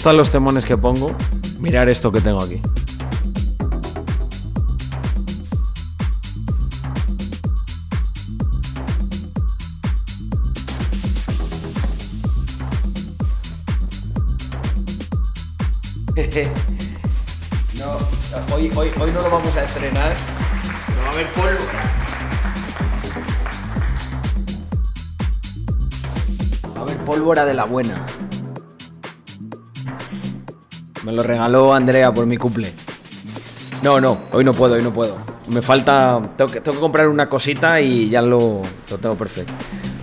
Gustan los temones que pongo, mirar esto que tengo aquí. no, hoy, hoy, hoy no lo vamos a estrenar, pero va a haber pólvora. Va a haber pólvora de la buena. Me lo regaló Andrea por mi cumple. No, no, hoy no puedo, hoy no puedo. Me falta. Tengo que, comprar una cosita y ya lo, lo tengo perfecto.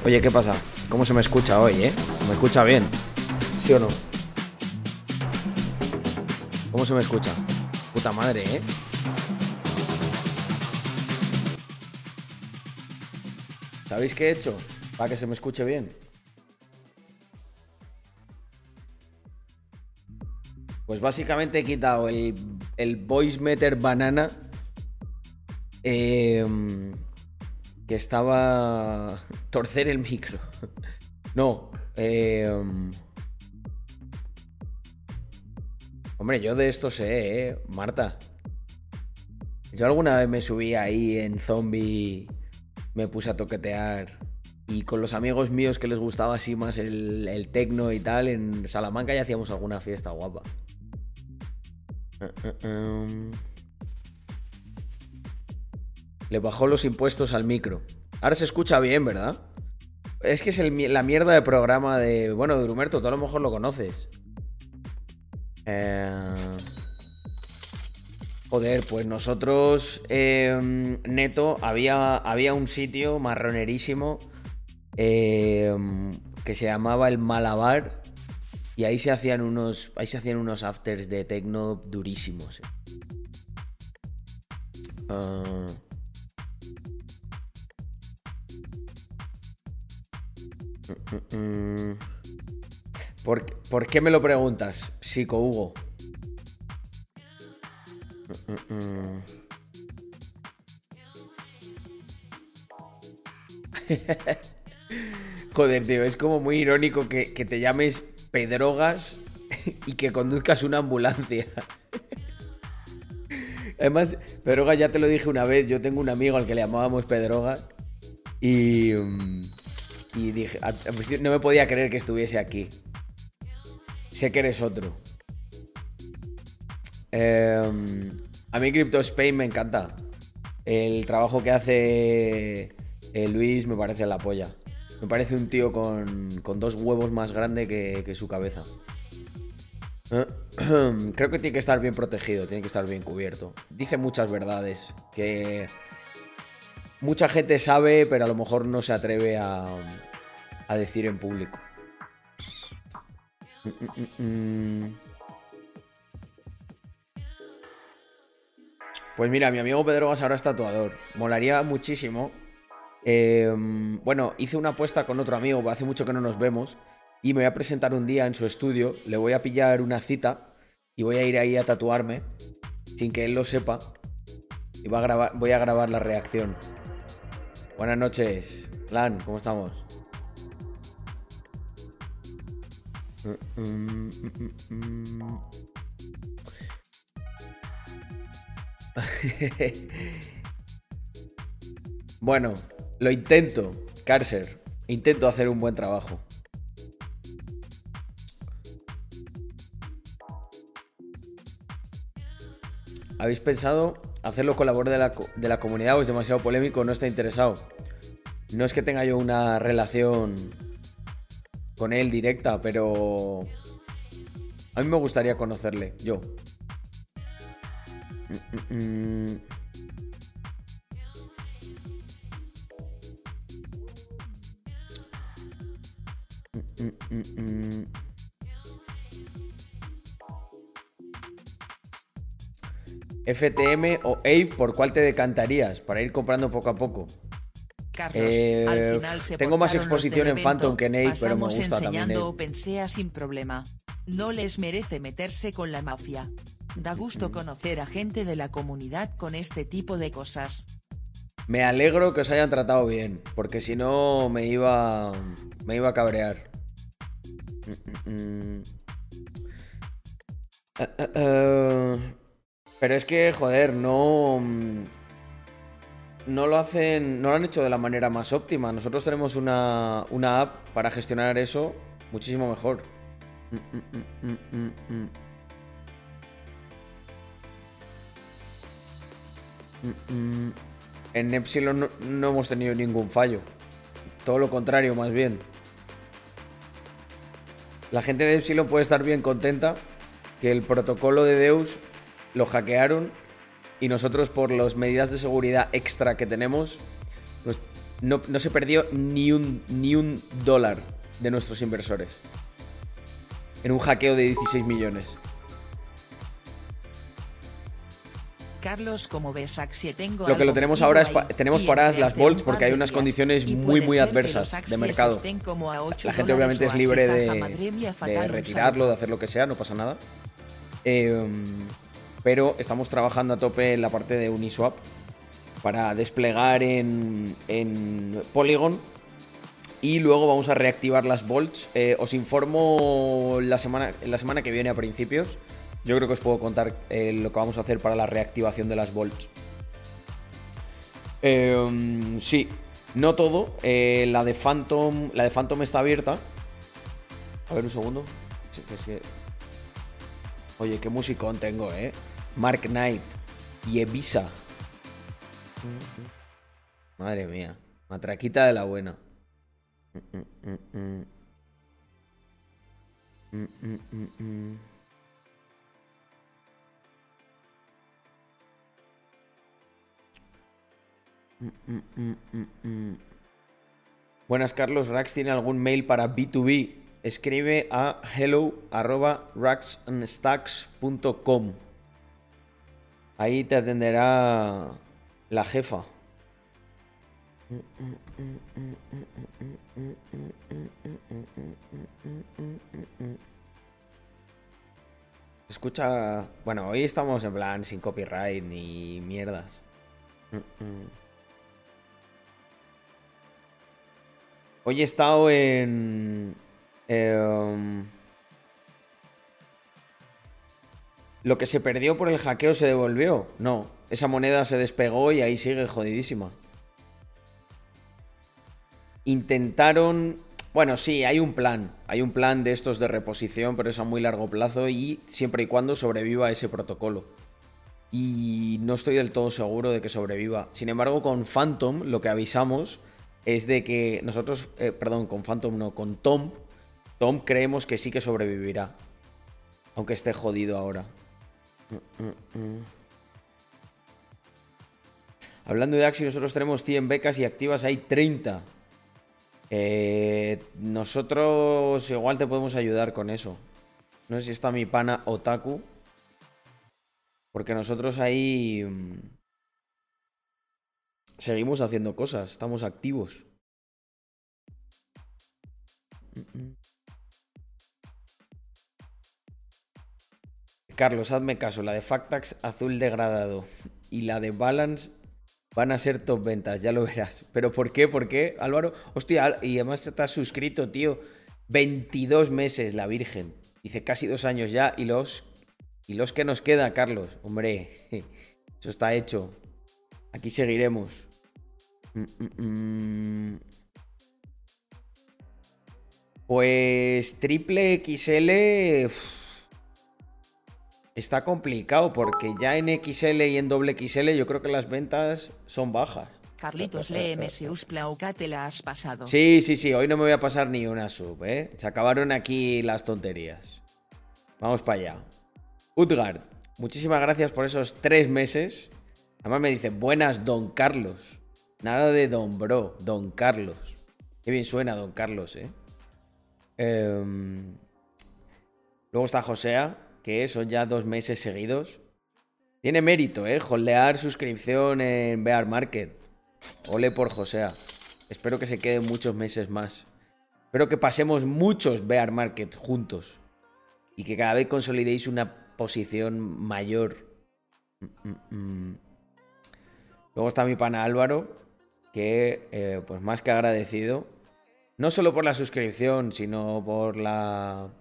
Oye, ¿qué pasa? ¿Cómo se me escucha hoy, eh? ¿Se me escucha bien? ¿Sí o no? ¿Cómo se me escucha? Puta madre, ¿eh? ¿Sabéis qué he hecho? Para que se me escuche bien. Pues básicamente he quitado el, el voice meter banana. em, que estaba. Torcer el micro. No. em, Hombre, yo de esto sé, ¿eh? Marta. Yo alguna vez me subí ahí en zombie, me puse a toquetear y con los amigos míos que les gustaba así más el, el tecno y tal, en Salamanca ya hacíamos alguna fiesta guapa. Eh, eh, em. Le bajó los impuestos al micro. Ahora se escucha bien, ¿verdad? Es que es la mierda de programa de... Bueno, de Drumerto, tú a lo mejor lo conoces. Eh, Joder, pues nosotros, eh, Neto, había, había un sitio marronerísimo eh, que se llamaba el Malabar y ahí se hacían unos, ahí se hacían unos afters de techno durísimos. Ah. Mm, mm. ¿Por, por qué me lo preguntas, Psico Hugo? Joder, tío, es como muy irónico que, que te llames Pedrogas y que conduzcas una ambulancia. Además, Pedrogas ya te lo dije una vez, yo tengo un amigo al que le llamábamos Pedrogas y, mm, y dije, no me podía creer que estuviese aquí. Sé que eres otro. Eh, a mí Crypto Spain me encanta. El trabajo que hace eh, Luis me parece la polla. Me parece un tío con, con dos huevos más grande que, que su cabeza. Creo que tiene que estar bien protegido, tiene que estar bien cubierto. Dice muchas verdades que mucha gente sabe, pero a lo mejor no se atreve a, a decir en público. Pues mira, mi amigo Pedro Gas ahora es tatuador. Molaría muchísimo. Eh, bueno, hice una apuesta con otro amigo, hace mucho que no nos vemos. Y me voy a presentar un día en su estudio. Le voy a pillar una cita. Y voy a ir ahí a tatuarme. Sin que él lo sepa. Y voy a grabar la reacción. Buenas noches. Lan, ¿cómo estamos? Bueno, lo intento, Carcer. Intento hacer un buen trabajo. ¿Habéis pensado hacerlo con labor de la, de la comunidad o es demasiado polémico? No está interesado. No es que tenga yo una relación con él directa, pero a mí me gustaría conocerle, yo. Mm, mm. Mm, FTM o AVE, ¿por cuál te decantarías? Para ir comprando poco a poco. Carlos, Eh, al final se tengo más exposición en Phantom que en Ape, pero me gusta también enseñando Ape. OpenSea sin problema. No les merece meterse con la mafia. Da gusto conocer a gente de la comunidad con este tipo de cosas. Me alegro que os hayan tratado bien, porque si no me iba me iba a cabrear. Mm, mm, mm. Eh, eh, eh, pero es que, joder, no. mm, No lo hacen. No lo han hecho de la manera más óptima. Nosotros tenemos una, una app para gestionar eso muchísimo mejor. En Epsilon no, no hemos tenido ningún fallo. Todo lo contrario, más bien. La gente de Epsilon puede estar bien contenta que el protocolo de Deus lo hackearon y nosotros por las medidas de seguridad extra que tenemos pues, no, no se perdió ni un, ni un dólar de nuestros inversores en un hackeo de 16 millones. Carlos, como ves, Axie tengo Lo que lo tenemos ahora es pa- tenemos paradas las un porque hay unas condiciones muy, muy adversas de mercado. La gente obviamente es libre de, retirarlo, de hacer lo que sea, no pasa nada. Eh, pero estamos trabajando a tope en la parte de Uniswap para desplegar en, en Polygon. Y luego vamos a reactivar las Volts. Eh, os informo la semana, la semana que viene a principios. Yo creo que os puedo contar eh, lo que vamos a hacer para la reactivación de las Volts. Eh, sí, no todo. Eh, la de Phantom. La de Phantom está abierta. A ver un segundo. Oye, qué musicón tengo, eh. Mark Knight y Evisa. Madre mía. Matraquita de la buena. Buenas, Carlos. Rax tiene algún mail para B2B. Escribe a hello arroba racksandstacks.com. Ahí te atenderá la jefa. Escucha, bueno, hoy estamos en plan sin copyright ni mierdas. Hoy he estado en... em, lo que se perdió por el hackeo se devolvió. No, esa moneda se despegó y ahí sigue jodidísima. Intentaron... Bueno, sí, hay un plan. Hay un plan de estos de reposición, pero es a muy largo plazo y siempre y cuando sobreviva ese protocolo. Y no estoy del todo seguro de que sobreviva. Sin embargo, con Phantom lo que avisamos es de que nosotros, eh, perdón, con Phantom no, con Tom, Tom creemos que sí que sobrevivirá. Aunque esté jodido ahora. Mm, mm, mm. Hablando de Axi, nosotros tenemos 100 becas y activas hay 30. Eh, nosotros igual te podemos ayudar con eso. No sé si está mi pana Otaku. Porque nosotros ahí seguimos haciendo cosas, estamos activos. Carlos, hazme caso, la de Factax azul degradado y la de Balance van a ser top ventas, ya lo verás. ¿Pero por qué? ¿Por qué, Álvaro? Hostia, y además estás suscrito, tío. 22 meses, la Virgen. Dice casi dos años ya. Y los, y los que nos queda, Carlos. Hombre, eso está hecho. Aquí seguiremos. Mm, mm, mm. Pues triple XL... Está complicado porque ya en XL y en doble XL yo creo que las ventas son bajas. Carlitos léeme si Usplauca te la has pasado. Sí, sí, sí, hoy no me voy a pasar ni una sub, ¿eh? Se acabaron aquí las tonterías. Vamos para allá. Utgard, muchísimas gracias por esos tres meses. Además me dice, buenas, don Carlos. Nada de don bro, don Carlos. Qué bien suena don Carlos, ¿eh? Em, Luego está Josea, que son ya dos meses seguidos. Tiene mérito, ¿eh? Holdear suscripción en Bear Market. Ole por Josea. Espero que se queden muchos meses más. Espero que pasemos muchos Bear Market juntos. Y que cada vez consolidéis una posición mayor. Mm, mm, mm. Luego está mi pana Álvaro, que eh, pues más que agradecido. No solo por la suscripción, sino por la,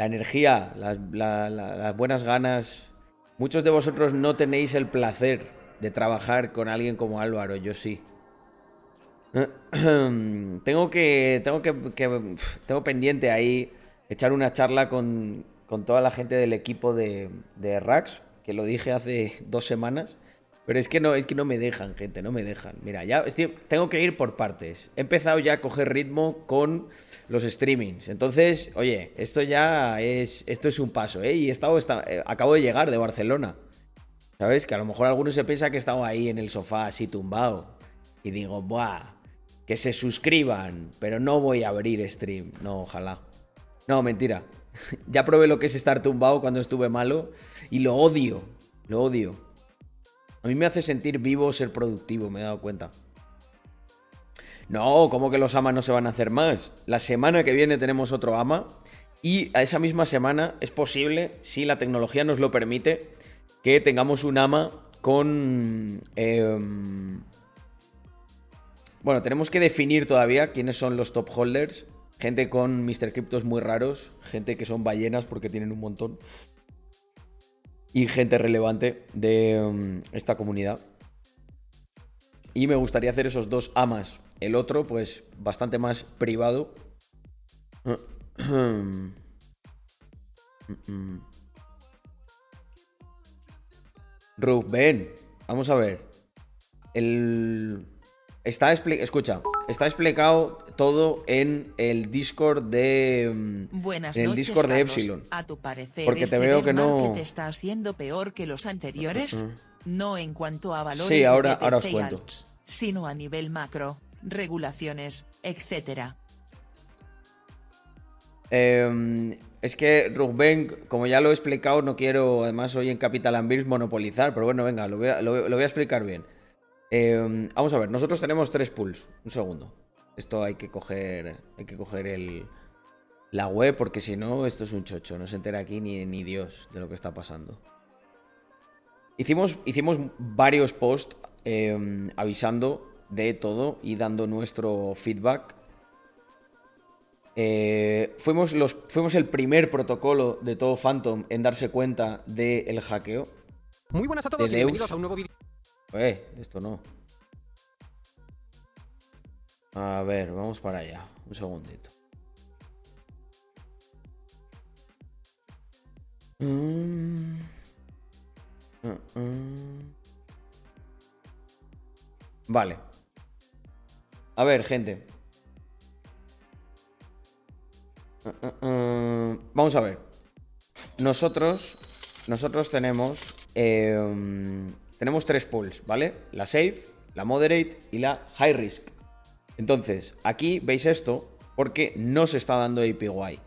la energía, las, buenas ganas. Muchos de vosotros no tenéis el placer de trabajar con alguien como Álvaro, yo sí. tengo que, tengo que, tengo pendiente ahí echar una charla con, con toda la gente del equipo de, de Rax, que lo dije hace dos semanas. Pero es que no, es que no me dejan, gente, no me dejan. Mira, ya tengo que ir por partes. He empezado ya a coger ritmo con los streamings. Entonces, oye, esto ya es, esto es un paso, ¿eh? Y estado, eh, acabo de llegar de Barcelona. ¿Sabes? Que a lo mejor alguno se piensa que he estado ahí en el sofá así tumbado. Y digo, buah, que se suscriban, pero no voy a abrir stream. No, ojalá. No, mentira. ya probé lo que es estar tumbado cuando estuve malo y lo odio. Lo odio. A mí me hace sentir vivo ser productivo, me he dado cuenta. No, ¿cómo que los amas no se van a hacer más? La semana que viene tenemos otro ama y a esa misma semana es posible, si la tecnología nos lo permite, que tengamos un ama con... Em, bueno, tenemos que definir todavía quiénes son los top holders. Gente con Mr. Cryptos muy raros, gente que son ballenas porque tienen un montón. Y gente relevante de em, esta comunidad. Y me gustaría hacer esos dos amas el otro, pues, bastante más privado. Rubén, vamos a ver. El. Está escucha, está explicado todo en el Discord de mm, Buenas en el Discord de Epsilon. A tu parecer, porque te este veo que no te está haciendo peor que los anteriores, no en cuanto a valores Sí, ahora, ahora os cuento. sino a nivel macro regulaciones, etc. Em, es que Rubén, como ya lo he explicado, no quiero, además hoy en Capital Ambers monopolizar, pero bueno, venga, lo voy a, explicar bien. Em, vamos a ver, nosotros tenemos tres pools. Un segundo. Esto hay que coger, hay que coger el, la web porque si no, esto es un chocho. No se entera aquí ni, ni Dios de lo que está pasando. Hicimos, hicimos varios posts em, avisando de todo y dando nuestro feedback. Eh, fuimos, los, fuimos el primer protocolo de todo Phantom en darse cuenta del hackeo. Muy buenas a todos y bienvenidos a un nuevo vídeo. Eh, esto no. A ver, vamos para allá. Un segundito. Mm. Mm, mm. Vale. A ver, gente. Vamos a ver. Nosotros, nosotros tenemos, em, tenemos tres pools, ¿vale? La safe, la moderate y la high risk. Entonces, aquí veis esto porque no se está dando APY.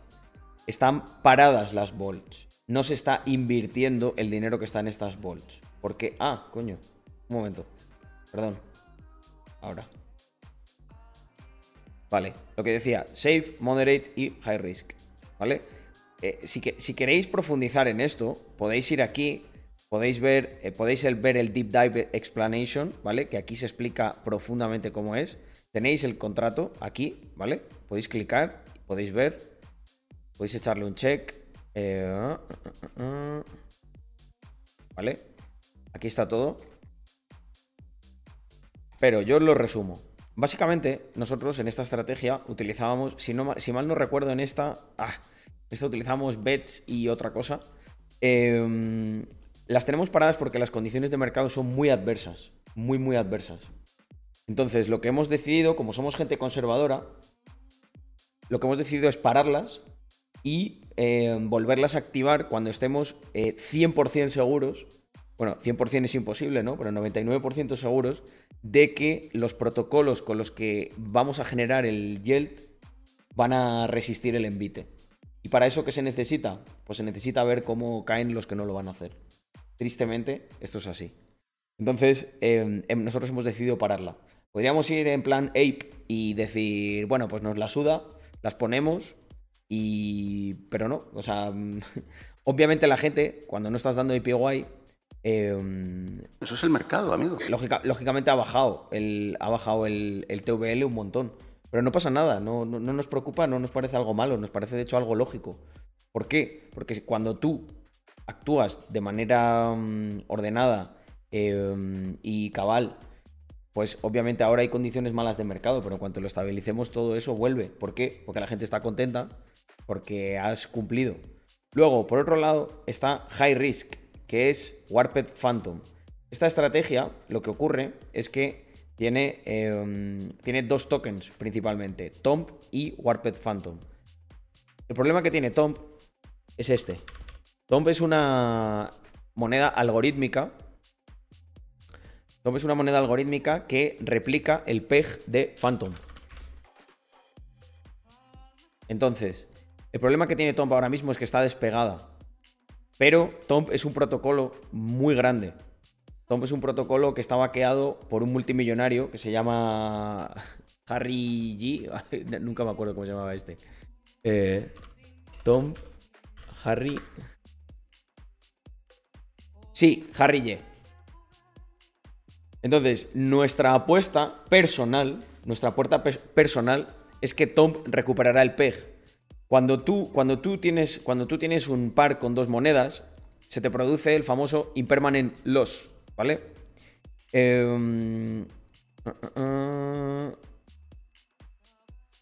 Están paradas las bolts. No se está invirtiendo el dinero que está en estas bolts. Porque, ah, coño, un momento. Perdón. Ahora. ¿Vale? Lo que decía, safe, moderate y high risk, ¿vale? Eh, si, que, si, queréis profundizar en esto, podéis ir aquí, podéis ver, eh, podéis ver el deep dive explanation, ¿vale? Que aquí se explica profundamente cómo es. Tenéis el contrato aquí, ¿vale? Podéis clicar, podéis ver, podéis echarle un check. Eh, ¿Vale? Aquí está todo. Pero yo os lo resumo. Básicamente, nosotros en esta estrategia utilizábamos, si, no, mal no recuerdo, en esta, ah, esta utilizamos bets y otra cosa. Em, las tenemos paradas porque las condiciones de mercado son muy adversas, muy, muy adversas. Entonces, lo que hemos decidido, como somos gente conservadora, lo que hemos decidido es pararlas y em, volverlas a activar cuando estemos 100% eh, seguros bueno, 100% es imposible, ¿no? Pero 99% seguros de que los protocolos con los que vamos a generar el yield van a resistir el envite. ¿Y para eso qué se necesita? Pues se necesita ver cómo caen los que no lo van a hacer. Tristemente, esto es así. Entonces, em, em, nosotros hemos decidido pararla. Podríamos ir en plan ape y decir, bueno, pues nos la suda, las ponemos y... Pero no, o sea, obviamente la gente, cuando no estás dando APY, Em, Eso es el mercado, amigo. lógicamente ha bajado, el, ha bajado el, TVL un montón. Pero no pasa nada, no, no, nos preocupa, no nos parece algo malo, nos parece de hecho algo lógico. ¿Por qué? Porque cuando tú actúas de manera mm, ordenada em, y cabal, pues obviamente ahora hay condiciones malas de mercado, pero en cuanto lo estabilicemos todo eso vuelve. ¿Por qué? Porque la gente está contenta, porque has cumplido. Luego, por otro lado, está High Risk, que es Warped Phantom. Esta estrategia, lo que ocurre es que tiene, em, tiene dos tokens principalmente, Tomb y Warped Phantom. El problema que tiene Tomb es este. Tomb es una moneda algorítmica. Tomb es una moneda algorítmica que replica el PEG de Phantom. Entonces, el problema que tiene Tomb ahora mismo es que está despegada. Pero Tomb es un protocolo muy grande. Tomb es un protocolo que está vaqueado por un multimillonario que se llama Harry G. Nunca me acuerdo cómo se llamaba este. Eh, Tom, Harry. Sí, Harry G. Entonces, nuestra apuesta personal, nuestra apuesta personal es que Tom recuperará el PEG. Cuando tú, cuando, tú tienes, cuando tú tienes un par con dos monedas, se te produce el famoso impermanent loss, ¿vale? Em, uh, uh, uh.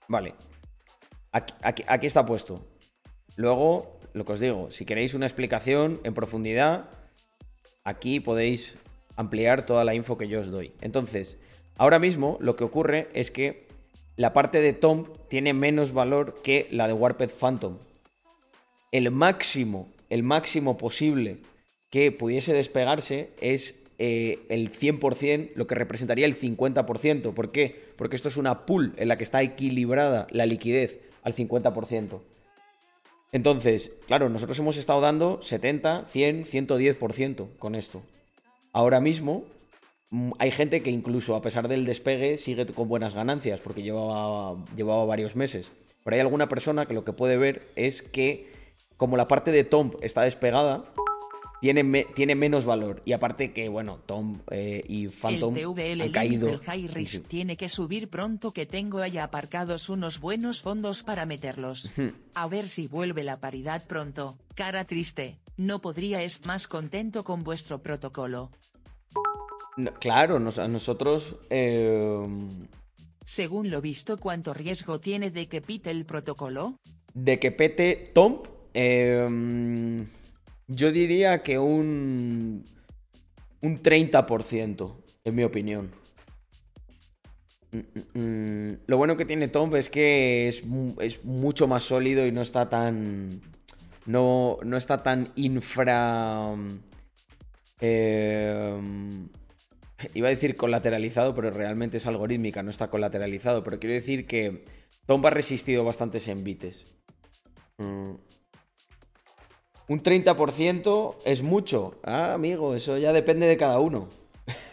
vale. aquí, está puesto. Luego, lo que os digo, si queréis una explicación en profundidad, aquí podéis ampliar toda la info que yo os doy. Entonces, ahora mismo lo que ocurre es que la parte de Tomb tiene menos valor que la de Warped Phantom. El máximo, el máximo posible que pudiese despegarse es eh, el 100%, lo que representaría el 50%. ¿Por qué? Porque esto es una pool en la que está equilibrada la liquidez al 50%. Entonces, claro, nosotros hemos estado dando 70, 100, 110% con esto. Ahora mismo hay gente que incluso a pesar del despegue sigue con buenas ganancias porque llevaba, llevaba varios meses. Pero hay alguna persona que lo que puede ver es que como la parte de Tomb está despegada, tiene, tiene menos valor. Y aparte que, bueno, Tom eh, y Phantom han caído. El high risk tiene que subir pronto que tengo ahí aparcados unos buenos fondos para meterlos. A ver si vuelve la paridad pronto. Cara triste, no podría estar más contento con vuestro protocolo. Claro, a nosotros... Eh, Según lo visto, ¿cuánto riesgo tiene de que pite el protocolo? De que pete Tom... Eh, yo diría que un, un 30%, en mi opinión. Mm, mm, mm. Lo bueno que tiene Tom es que es, mucho más sólido y no está tan. No, no está tan infra. Em, iba a decir colateralizado, pero realmente es algorítmica, no está colateralizado. Pero quiero decir que Tom ha resistido bastantes envites. Un 30% es mucho. Ah, amigo, eso ya depende de cada uno.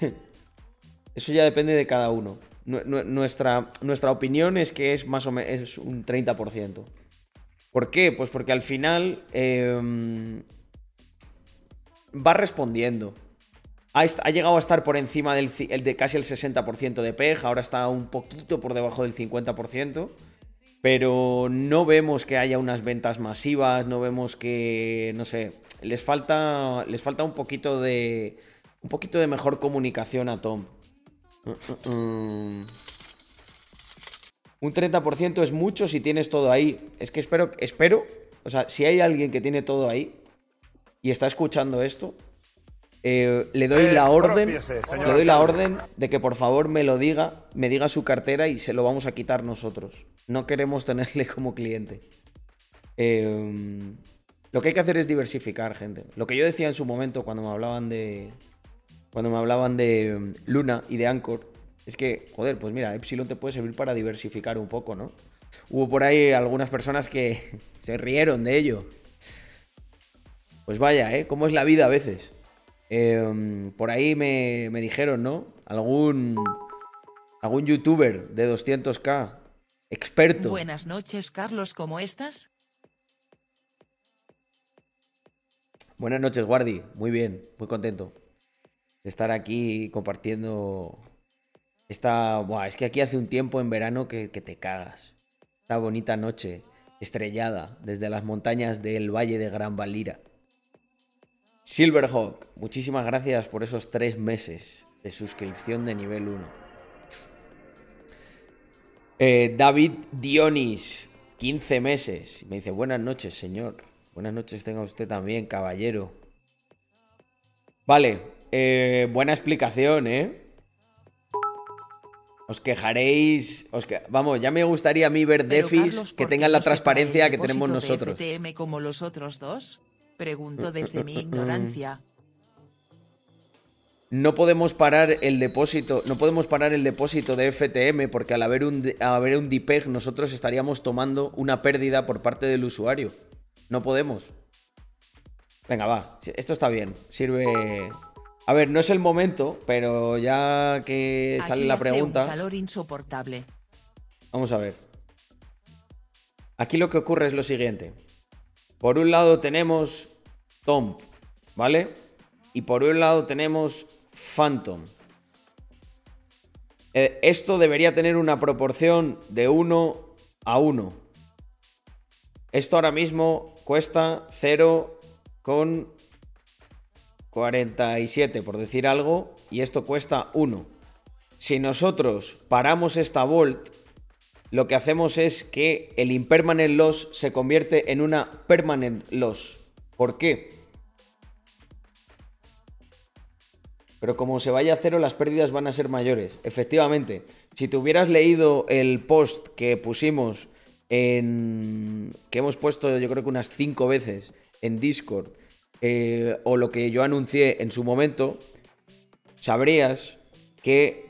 eso ya depende de cada uno. Nuestra, nuestra opinión es que es más o menos un 30%. ¿Por qué? Pues porque al final em, va respondiendo. Ha, llegado a estar por encima del, de casi el 60% de PEG, ahora está un poquito por debajo del 50% pero no vemos que haya unas ventas masivas, no vemos que, no sé, les falta, les falta un poquito de, un poquito de mejor comunicación a Tom. Un 30% es mucho si tienes todo ahí. Es que espero, espero, o sea, si hay alguien que tiene todo ahí y está escuchando esto, eh, le doy eh, la orden, le doy la orden de que por favor me lo diga, me diga su cartera y se lo vamos a quitar nosotros. No queremos tenerle como cliente. Em, lo que hay que hacer es diversificar, gente. Lo que yo decía en su momento cuando me hablaban de, cuando me hablaban de em, Luna y de Anchor, es que, joder, pues mira, Epsilon te puede servir para diversificar un poco, ¿no? Hubo por ahí algunas personas que se rieron de ello. Pues vaya, ¿eh? ¿Cómo es la vida a veces? Em, por ahí me, dijeron, ¿no? Algún, algún youtuber de 200k, experto. Buenas noches, Carlos, ¿cómo estás? Buenas noches, Guardi. Muy bien, muy contento de estar aquí compartiendo esta... Buah, es que aquí hace un tiempo en verano que, que te cagas. Esta bonita noche. estrellada desde las montañas del Valle de Gran Valira. Silverhawk, muchísimas gracias por esos tres meses de suscripción de nivel 1. Eh, David Dionis, 15 meses. Me dice, buenas noches, señor. Buenas noches tenga usted también, caballero. Vale, eh, buena explicación, ¿eh? Os quejaréis. Os Vamos, ya me gustaría a mí ver defis que tengan la transparencia que tenemos nosotros. FTM como los otros dos? Pregunto desde mi ignorancia. No podemos parar el depósito, no podemos parar el depósito de FTM porque al haber un, al haber un DPEG nosotros estaríamos tomando una pérdida por parte del usuario. No podemos. Venga, va. Esto está bien. Sirve, a ver, no es el momento, pero ya que sale la pregunta. calor insoportable. Vamos a ver. Aquí lo que ocurre es lo siguiente. Por un lado tenemos Tom, ¿vale? Y por un lado tenemos Phantom. Eh, esto debería tener una proporción de 1 a 1. Esto ahora mismo cuesta 0 con 47 por decir algo y esto cuesta 1. Si nosotros paramos esta volt, lo que hacemos es que el impermanent loss se convierte en una permanent loss. ¿Por qué? Pero como se vaya a cero, las pérdidas van a ser mayores. Efectivamente, si te hubieras leído el post que pusimos en. que hemos puesto yo creo que unas 5 veces en Discord eh, o lo que yo anuncié en su momento, sabrías que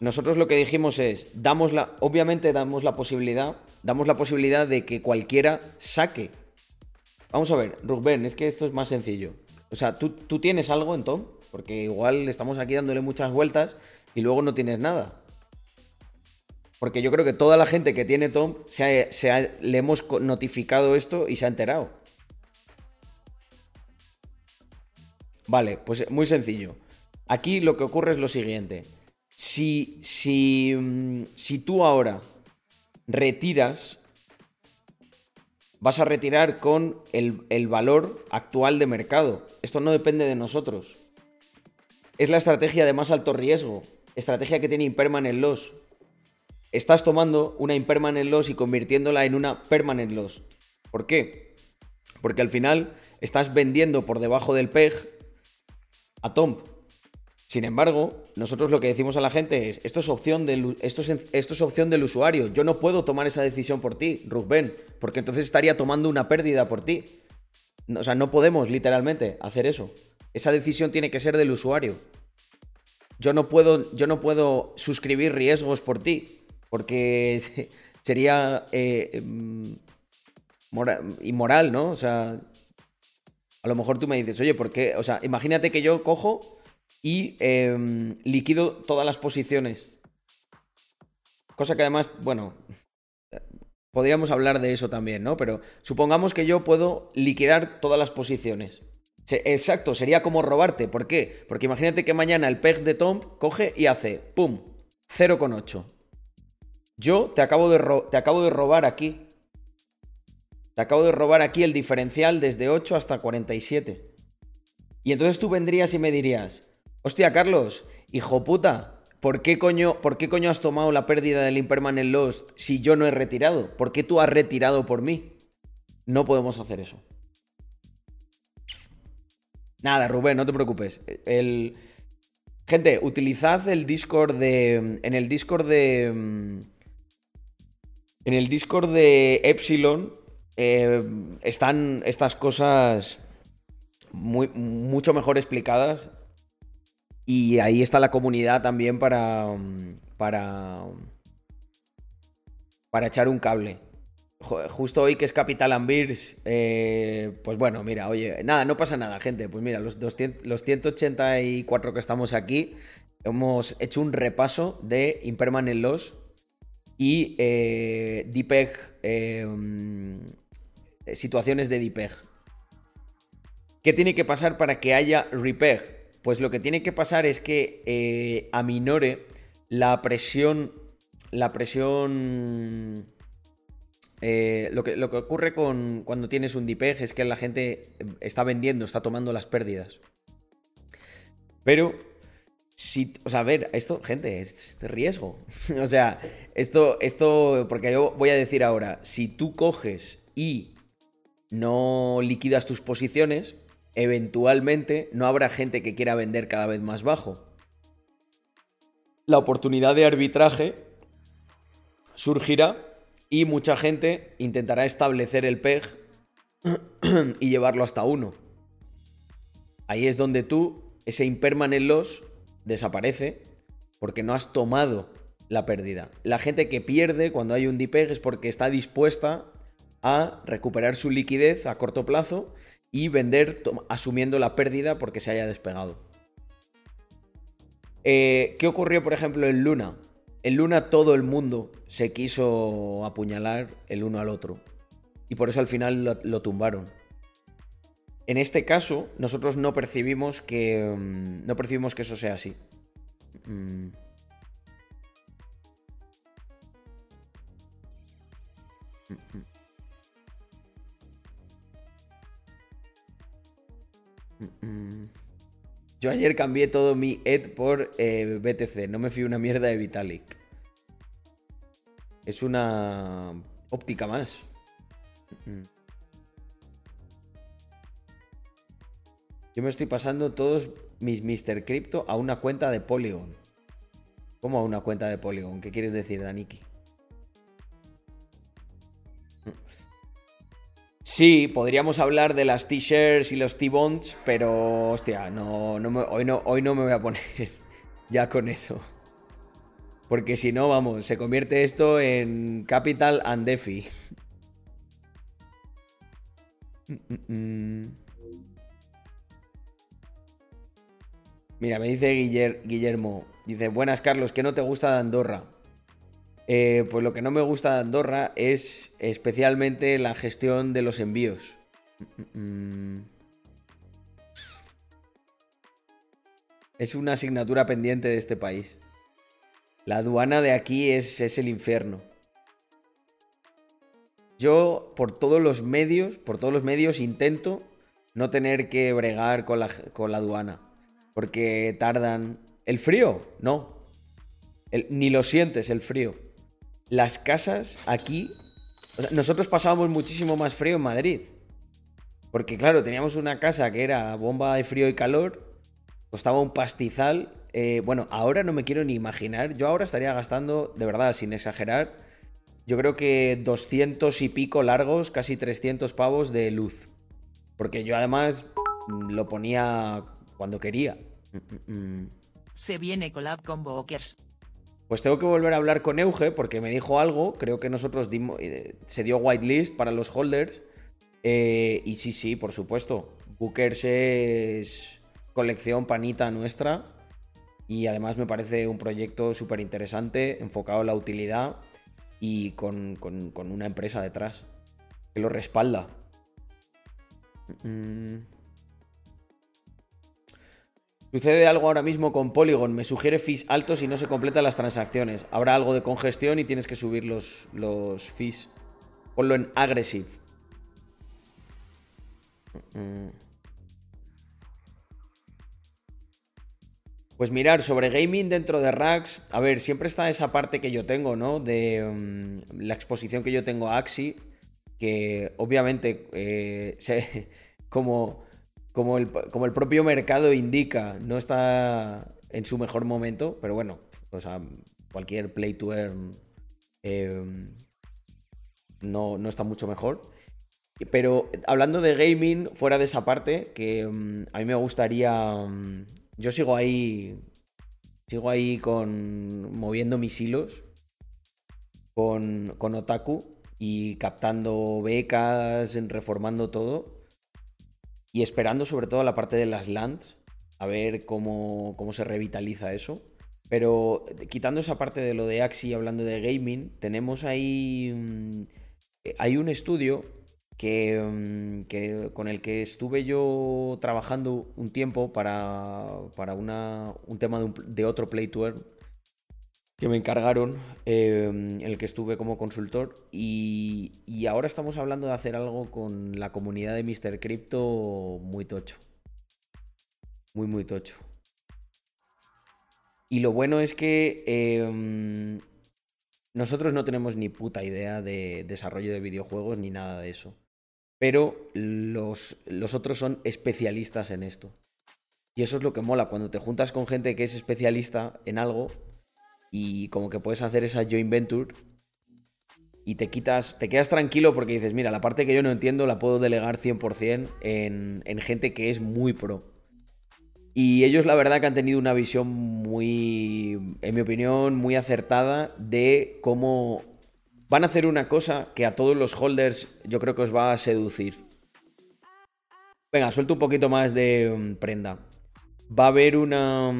nosotros lo que dijimos es, damos la, obviamente damos la posibilidad, damos la posibilidad de que cualquiera saque. Vamos a ver, Rubén, es que esto es más sencillo. O sea, ¿tú, tienes algo en Tom, porque igual estamos aquí dándole muchas vueltas y luego no tienes nada. Porque yo creo que toda la gente que tiene Tom se le hemos notificado esto y se ha enterado. Vale, pues muy sencillo. Aquí lo que ocurre es lo siguiente. Si, si, mm, si tú ahora retiras, vas a retirar con el, el valor actual de mercado. Esto no depende de nosotros. Es la estrategia de más alto riesgo. Estrategia que tiene impermanent loss. Estás tomando una impermanent loss y convirtiéndola en una permanent loss. ¿Por qué? Porque al final estás vendiendo por debajo del PEG a Tom. Sin embargo, nosotros lo que decimos a la gente es, esto es, opción del, esto, esto es opción del usuario, yo no puedo tomar esa decisión por ti, Rubén, porque entonces estaría tomando una pérdida por ti. O sea, no podemos literalmente hacer eso. Esa decisión tiene que ser del usuario. Yo no puedo, yo no puedo suscribir riesgos por ti, porque sería eh, em, inmoral, ¿no? O sea, a lo mejor tú me dices, oye, ¿por qué? O sea, imagínate que yo cojo y em, liquido todas las posiciones. Cosa que además, bueno, podríamos hablar de eso también, ¿no? Pero supongamos que yo puedo liquidar todas las posiciones. Exacto, sería como robarte. ¿Por qué? Porque imagínate que mañana el peg de Tom coge y hace, ¡pum! 0,8. Yo te acabo, de te acabo de robar aquí te acabo de robar aquí el diferencial desde 8 hasta 47. Y entonces tú vendrías y me dirías, hostia, Carlos, hijo puta, ¿por qué coño, ¿por qué coño has tomado la pérdida del Impermanent Lost si yo no he retirado? ¿Por qué tú has retirado por mí? No podemos hacer eso. Nada, Rubén, no te preocupes. El... Gente, utilizad el Discord de. En el Discord de. En el Discord de Epsilon eh, están estas cosas muy, mucho mejor explicadas. Y ahí está la comunidad también para. para. para echar un cable. Justo hoy que es Capital Ambirs, eh, pues bueno, mira, oye, nada, no pasa nada, gente. Pues mira, los, 200, los 184 que estamos aquí, hemos hecho un repaso de Impermanent Loss y eh, DPEG eh, situaciones de DPEG. ¿Qué tiene que pasar para que haya REPEG? Pues lo que tiene que pasar es que eh, aminore la presión. La presión. Eh, lo, que, lo que ocurre con cuando tienes un DPEG es que la gente está vendiendo, está tomando las pérdidas. Pero, si, o sea, a ver, esto, gente, es, riesgo. o sea, esto, esto, porque yo voy a decir ahora, si tú coges y no liquidas tus posiciones, eventualmente no habrá gente que quiera vender cada vez más bajo. La oportunidad de arbitraje surgirá y mucha gente intentará establecer el PEG y llevarlo hasta uno. Ahí es donde tú, ese impermanent loss, desaparece porque no has tomado la pérdida. La gente que pierde cuando hay un DPEG es porque está dispuesta a recuperar su liquidez a corto plazo y vender asumiendo la pérdida porque se haya despegado. Eh, ¿Qué ocurrió, por ejemplo, en Luna? En Luna todo el mundo se quiso apuñalar el uno al otro. Y por eso al final lo, tumbaron. En este caso, nosotros no percibimos que. Mm, no percibimos que eso sea así. Mm. Mm, Yo ayer cambié todo mi ED por eh, BTC. No me fui una mierda de Vitalik. Es una óptica más. Yo me estoy pasando todos mis Mr. Crypto a una cuenta de Polygon. ¿Cómo a una cuenta de Polygon? ¿Qué quieres decir, Daniki? Sí, podríamos hablar de las t-shirts y los t-bonds, pero hostia, no, hoy, no, hoy no me voy a poner ya con eso. Porque si no, vamos, se convierte esto en Capital and Defi. Mira, me dice Guillermo, dice, buenas Carlos, ¿qué no te gusta de Andorra? Eh, pues lo que no me gusta de Andorra es especialmente la gestión de los envíos. Es una asignatura pendiente de este país. La aduana de aquí es, es el infierno. Yo, por todos los medios, por todos los medios, intento no tener que bregar con la, con la aduana. Porque tardan. ¿El frío? No. ni lo sientes el frío las casas aquí. nosotros pasábamos muchísimo más frío en Madrid. Porque, claro, teníamos una casa que era bomba de frío y calor, costaba un pastizal. Eh, bueno, ahora no me quiero ni imaginar. Yo ahora estaría gastando, de verdad, sin exagerar, yo creo que 200 y pico largos, casi 300 pavos de luz. Porque yo además lo ponía cuando quería. Se viene collab con Bokers. Pues tengo que volver a hablar con Euge porque me dijo algo. Creo que nosotros dimos, eh, se dio whitelist para los holders. Eh, y sí, sí, por supuesto. Bookers es colección panita nuestra. Y además me parece un proyecto súper interesante, enfocado en la utilidad y con, una empresa detrás que lo respalda. Mm. Sucede algo ahora mismo con Polygon, me sugiere fees altos y no se completan las transacciones. Habrá algo de congestión y tienes que subir los, los fees. Ponlo en aggressive. Pues mirar, sobre gaming dentro de Racks, a ver, siempre está esa parte que yo tengo, ¿no? De mm, la exposición que yo tengo a Axi, que obviamente eh, como como el, como el propio mercado indica, no está en su mejor momento, pero bueno, o sea, cualquier play to earn em, no, no, está mucho mejor. Pero hablando de gaming, fuera de esa parte, que em, a mí me gustaría. Em, yo sigo ahí. Sigo ahí con. moviendo mis hilos. Con, con Otaku. Y captando becas, reformando todo y esperando sobre todo la parte de las lands, a ver cómo, se revitaliza eso. Pero quitando esa parte de lo de Axi, hablando de gaming, tenemos ahí. Mm, hay un estudio que, mm, con el que estuve yo trabajando un tiempo para, para una, un tema de, otro Play to. Que me encargaron, en el que estuve como consultor. Y, y, ahora estamos hablando de hacer algo con la comunidad de Mr. Crypto muy tocho. Muy, muy tocho. Y lo bueno es que em, nosotros no tenemos ni puta idea de desarrollo de videojuegos ni nada de eso. Pero los, los otros son especialistas en esto. Y eso es lo que mola, cuando te juntas con gente que es especialista en algo y como que puedes hacer esa joint venture y te quitas, te quedas tranquilo porque dices, mira, la parte que yo no entiendo la puedo delegar 100% en, en gente que es muy pro. Y ellos la verdad que han tenido una visión muy, en mi opinión, muy acertada de cómo van a hacer una cosa que a todos los holders yo creo que os va a seducir. Venga, suelto un poquito más de mm, prenda. Va a haber una...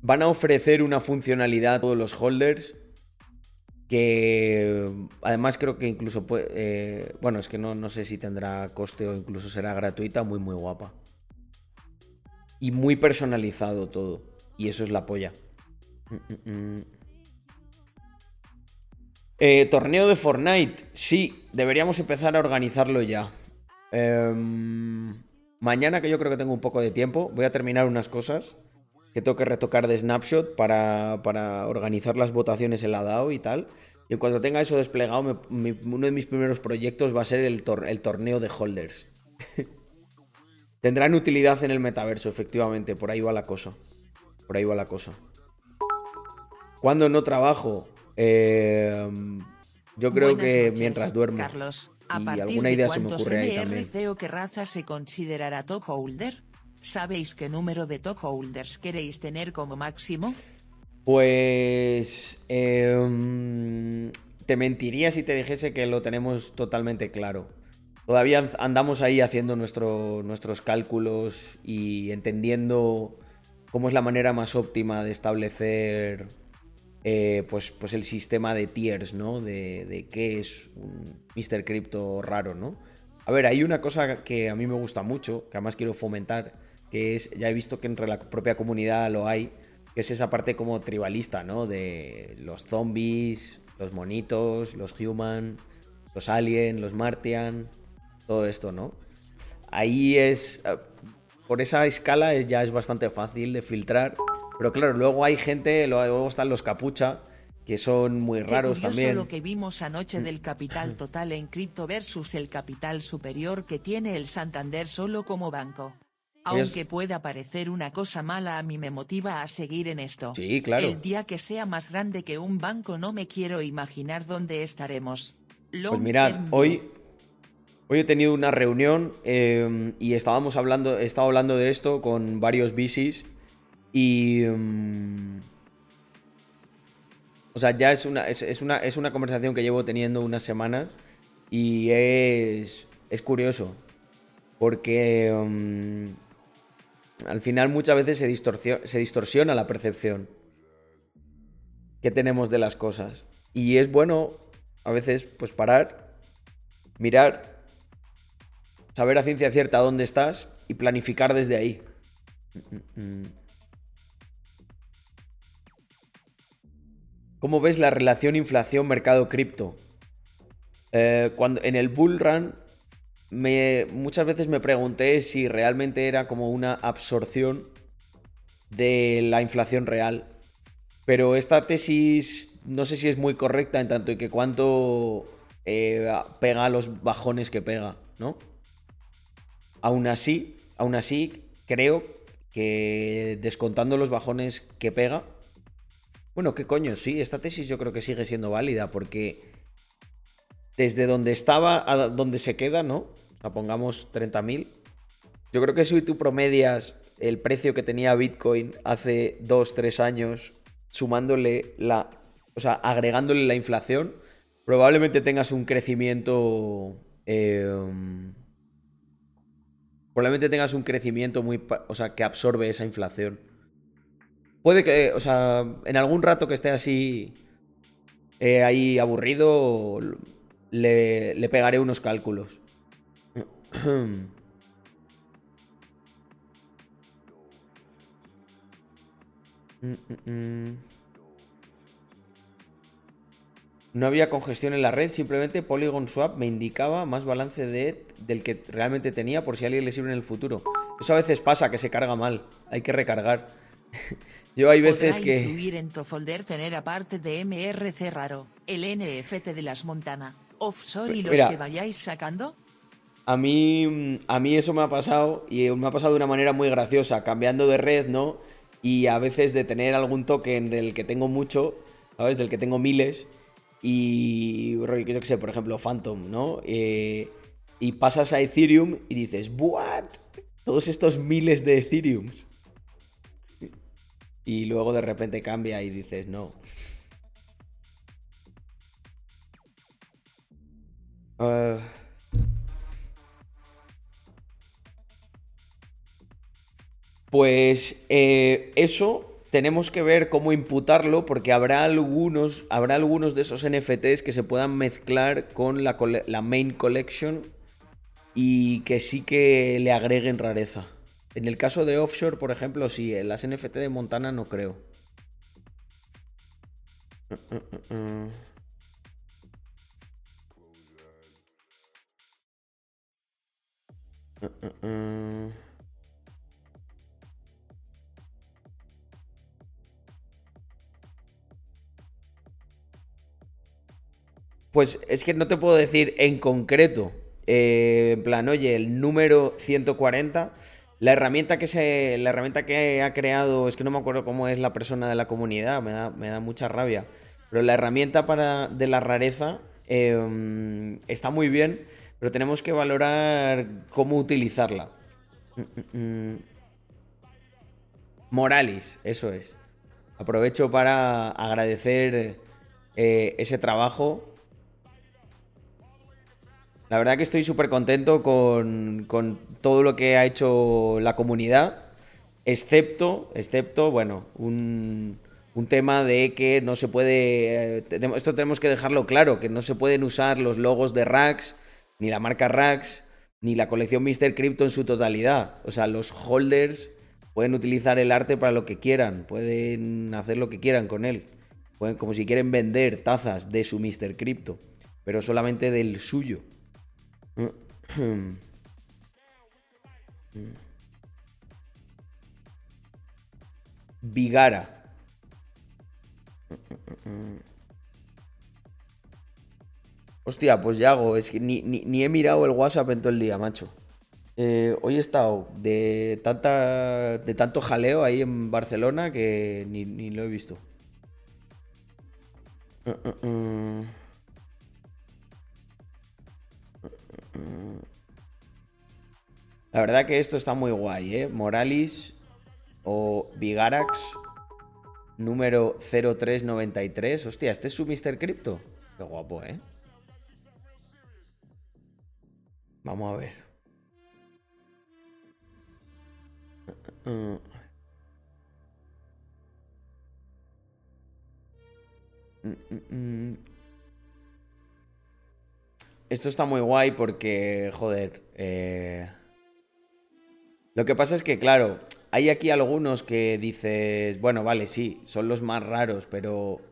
Van a ofrecer una funcionalidad a todos los holders que además creo que incluso puede... Eh, bueno, es que no, no sé si tendrá coste o incluso será gratuita, muy muy guapa y muy personalizado todo. Y eso es la polla. Mm, mm, mm. Eh, torneo de Fortnite. Sí, deberíamos empezar a organizarlo ya. Em, mañana, que yo creo que tengo un poco de tiempo, voy a terminar unas cosas que tengo que retocar de Snapshot para, para organizar las votaciones en la DAO y tal. Y en cuanto tenga eso desplegado, uno de mis primeros proyectos va a ser el, el torneo de holders. Tendrán utilidad en el metaverso, efectivamente. Por ahí va la cosa. Por ahí va la cosa. Cuando no trabajo, eh, yo creo que mientras duermo. Carlos, y alguna idea se me ocurre ahí también. ¿Qué raza se considerará top holder? ¿Sabéis qué número de top holders queréis tener como máximo? Pues em, te mentiría si te dijese que lo tenemos totalmente claro. Todavía andamos ahí haciendo nuestros cálculos y entendiendo cómo es la manera más óptima de establecer eh, pues, pues el sistema de tiers, ¿no? De, qué es un Mr. Crypto raro, ¿no? A ver, hay una cosa que a mí me gusta mucho, que además quiero fomentar, que es, ya he visto que entre la propia comunidad lo hay, que es esa parte como tribalista, ¿no? De los zombies, los monitos, los human, los alien, los martian, todo esto, ¿no? Ahí es, eh, por esa escala ya es bastante fácil de filtrar, pero claro, luego hay gente, luego están los capucha, que son muy raros también. lo que vimos anoche del capital total en cripto versus el capital superior que tiene el Santander solo como banco. Aunque pueda parecer una cosa mala, a mí me motiva a seguir en esto. Sí, claro. El día que sea más grande que un banco no me quiero imaginar dónde estaremos. pues mirad, hoy, Hoy he tenido una reunión em, y estábamos hablando, he estado hablando de esto con varios bicis y... Em, o sea, ya es una, es, una, es una conversación que llevo teniendo unas semanas y es, es curioso porque em, al final muchas veces se, distorsiona la percepción que tenemos de las cosas. Y es bueno a veces pues parar, mirar saber a ciencia cierta dónde estás y planificar desde ahí. ¿Cómo ves la relación inflación-mercado cripto? Eh, cuando, en el bull run me, muchas veces me pregunté si realmente era como una absorción de la inflación real. Pero esta tesis no sé si es muy correcta en tanto y que cuánto eh, pega los bajones que pega, ¿no? Aún así, aún así, creo que descontando los bajones que pega. Bueno, qué coño, sí, esta tesis yo creo que sigue siendo válida porque desde donde estaba a donde se queda, ¿no? O sea, pongamos 30.000. Yo creo que si tú promedias el precio que tenía Bitcoin hace 2, 3 años, sumándole la. O sea, agregándole la inflación, probablemente tengas un crecimiento. Eh, probablemente tengas un crecimiento muy, o sea, que absorbe esa inflación. Puede que, o sea, en algún rato que esté así, eh, ahí aburrido, le, le pegaré unos cálculos. No había congestión en la red, simplemente Polygon Swap me indicaba más balance de, del que realmente tenía por si a alguien le sirve en el futuro. Eso a veces pasa, que se carga mal. Hay que recargar. Yo hay veces que... en tu folder tener aparte de MRC raro, el NFT de las Montana, offshore y los que vayáis sacando? A mí, a mí eso me ha pasado y me ha pasado de una manera muy graciosa, cambiando de red, ¿no? Y a veces de tener algún token del que tengo mucho, ¿sabes? Del que tengo miles y, yo qué sé, por ejemplo, Phantom, ¿no? Eh, y pasas a Ethereum y dices, ¿what? Todos estos miles de Ethereum. Y luego de repente cambia y dices, no. Ah. pues eh, eso tenemos que ver cómo imputarlo porque habrá algunos, habrá algunos de esos NFTs que se puedan mezclar con la, main collection y que sí que le agreguen rareza. En el caso de offshore, por ejemplo, sí, en las NFT de Montana no creo. Pues es que no te puedo decir en concreto, eh, en plan, oye, el número 140, la herramienta que se, la herramienta que ha creado, es que no me acuerdo cómo es la persona de la comunidad, me da, me da mucha rabia, pero la herramienta para, de la rareza em, está muy bien, pero tenemos que valorar cómo utilizarla. Moralis, eso es. Aprovecho para agradecer eh, ese trabajo la verdad que estoy súper contento con, todo lo que ha hecho la comunidad, excepto, excepto, bueno, un, tema de que no se puede, eh, esto tenemos que dejarlo claro, que no se pueden usar los logos de Rax, ni la marca Rax, ni la colección Mr. Crypto en su totalidad. O sea, los holders pueden utilizar el arte para lo que quieran, pueden hacer lo que quieran con él. Pueden, como si quieren vender tazas de su Mr. Crypto, pero solamente del suyo. Vigara. Hostia, pues ya hago. Es que ni, he mirado el WhatsApp en todo el día, macho. Eh, hoy he estado de, tanta, de tanto jaleo ahí en Barcelona que ni, lo he visto. Uh, uh. La verdad que esto está muy guay, ¿eh? Moralis o Vigarax número 0393. Hostia, ¿este es su Mr. Crypto? Qué guapo, ¿eh? Vamos a ver. Esto está muy guay porque, joder, eh... Lo que pasa es que, claro, hay aquí algunos que dices, bueno, vale, sí, son los más raros, pero.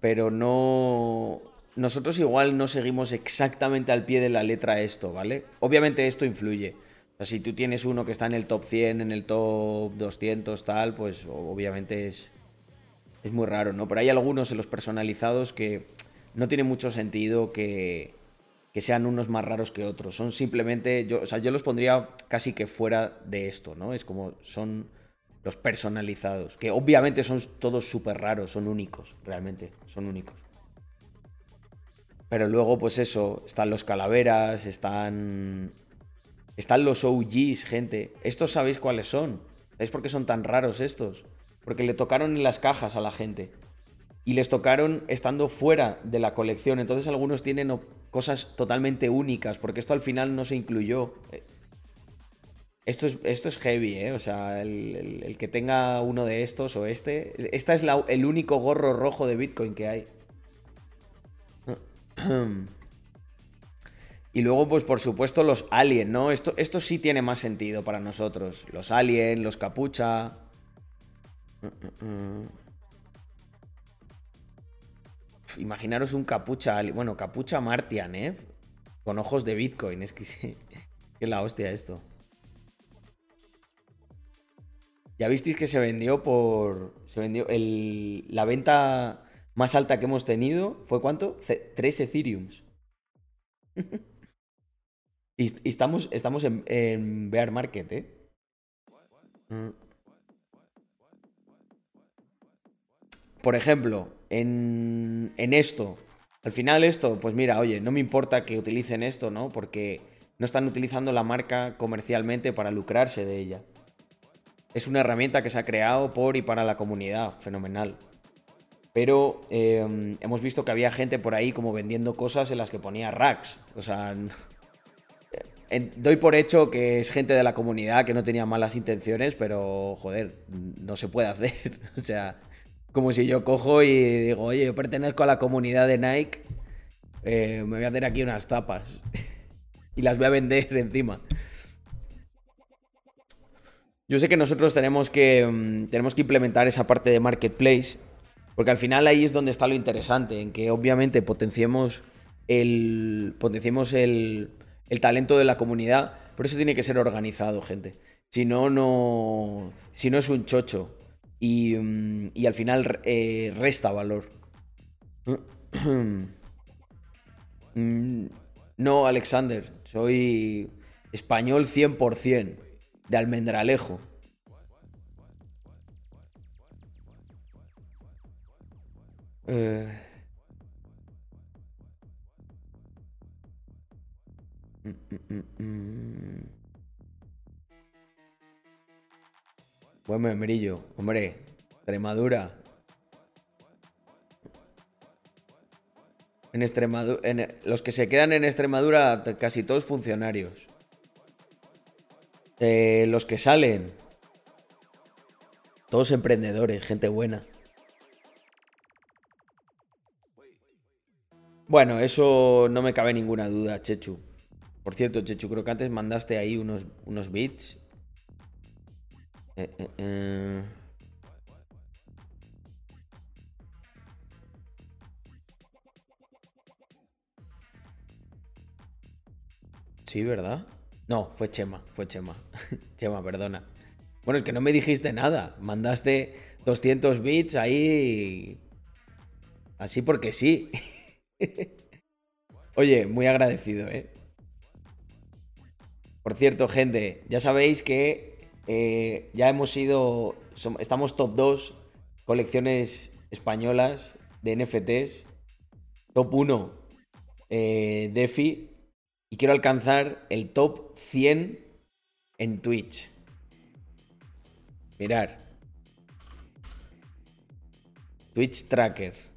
Pero no. Nosotros igual no seguimos exactamente al pie de la letra esto, ¿vale? Obviamente esto influye. O sea, si tú tienes uno que está en el top 100, en el top 200, tal, pues obviamente es, es muy raro, ¿no? Pero hay algunos en los personalizados que no tiene mucho sentido que, que sean unos más raros que otros. Son simplemente, yo, o sea, yo los pondría casi que fuera de esto, ¿no? Es como son los personalizados, que obviamente son todos súper raros, son únicos, realmente, son únicos. Pero luego, pues eso, están los calaveras, están... Están los OGs, gente. ¿Estos sabéis cuáles son? ¿Sabéis por qué son tan raros estos? Porque le tocaron en las cajas a la gente. Y les tocaron estando fuera de la colección. Entonces algunos tienen cosas totalmente únicas, porque esto al final no se incluyó. Esto es, esto es heavy, ¿eh? O sea, el, que tenga uno de estos o este. Esta es el único gorro rojo de Bitcoin que hay. Y luego, pues por supuesto, los Alien, ¿no? Esto, esto sí tiene más sentido para nosotros. Los Alien, los Capucha. Imaginaros un capucha, bueno, capucha Martian, ¿eh? Con ojos de Bitcoin, es que sí. Que la hostia esto. Ya visteis que se vendió por. Se vendió. El, la venta más alta que hemos tenido fue cuánto? Tres Ethereums. y, estamos, estamos en, en Bear Market, ¿eh? Mm. Por ejemplo, en, en esto, al final esto, pues mira, oye, no me importa que utilicen esto, ¿no? Porque no están utilizando la marca comercialmente para lucrarse de ella. Es una herramienta que se ha creado por y para la comunidad, fenomenal. Pero em, hemos visto que había gente por ahí como vendiendo cosas en las que ponía racks. O sea, doy por hecho que es gente de la comunidad que no tenía malas intenciones, pero joder, no se puede hacer. o sea, como si yo cojo y digo, oye, yo pertenezco a la comunidad de Nike, eh, me voy a hacer aquí unas tapas y las voy a vender encima. Yo sé que nosotros tenemos que, mm, tenemos que implementar esa parte de marketplace, porque al final ahí es donde está lo interesante, en que obviamente potenciemos el, potenciemos el, el talento de la comunidad, pero eso tiene que ser organizado, gente. Si no, no, si no es un chocho y, mm, y al final eh, resta valor. Mm, no, Alexander, soy español 100%, de almendralejo. Eh... Buen membrillo, hombre. Extremadura. En Extremadura. En, los que se quedan en Extremadura, casi todos funcionarios. Eh, los que salen. Todos emprendedores, gente buena. Bueno, eso no me cabe ninguna duda, Chechu. Por cierto, Chechu, creo que antes mandaste ahí unos, unos bits. Eh, eh, eh. Sí, ¿verdad? No, fue Chema, fue Chema. Chema, perdona. Bueno, es que no me dijiste nada. Mandaste 200 bits ahí. Así porque sí. Oye, muy agradecido, ¿eh? Por cierto, gente, ya sabéis que eh, ya hemos sido, estamos top 2 colecciones españolas de NFTs, top 1 eh, DeFi y quiero alcanzar el top 100 en Twitch. Mirar. Twitch Tracker.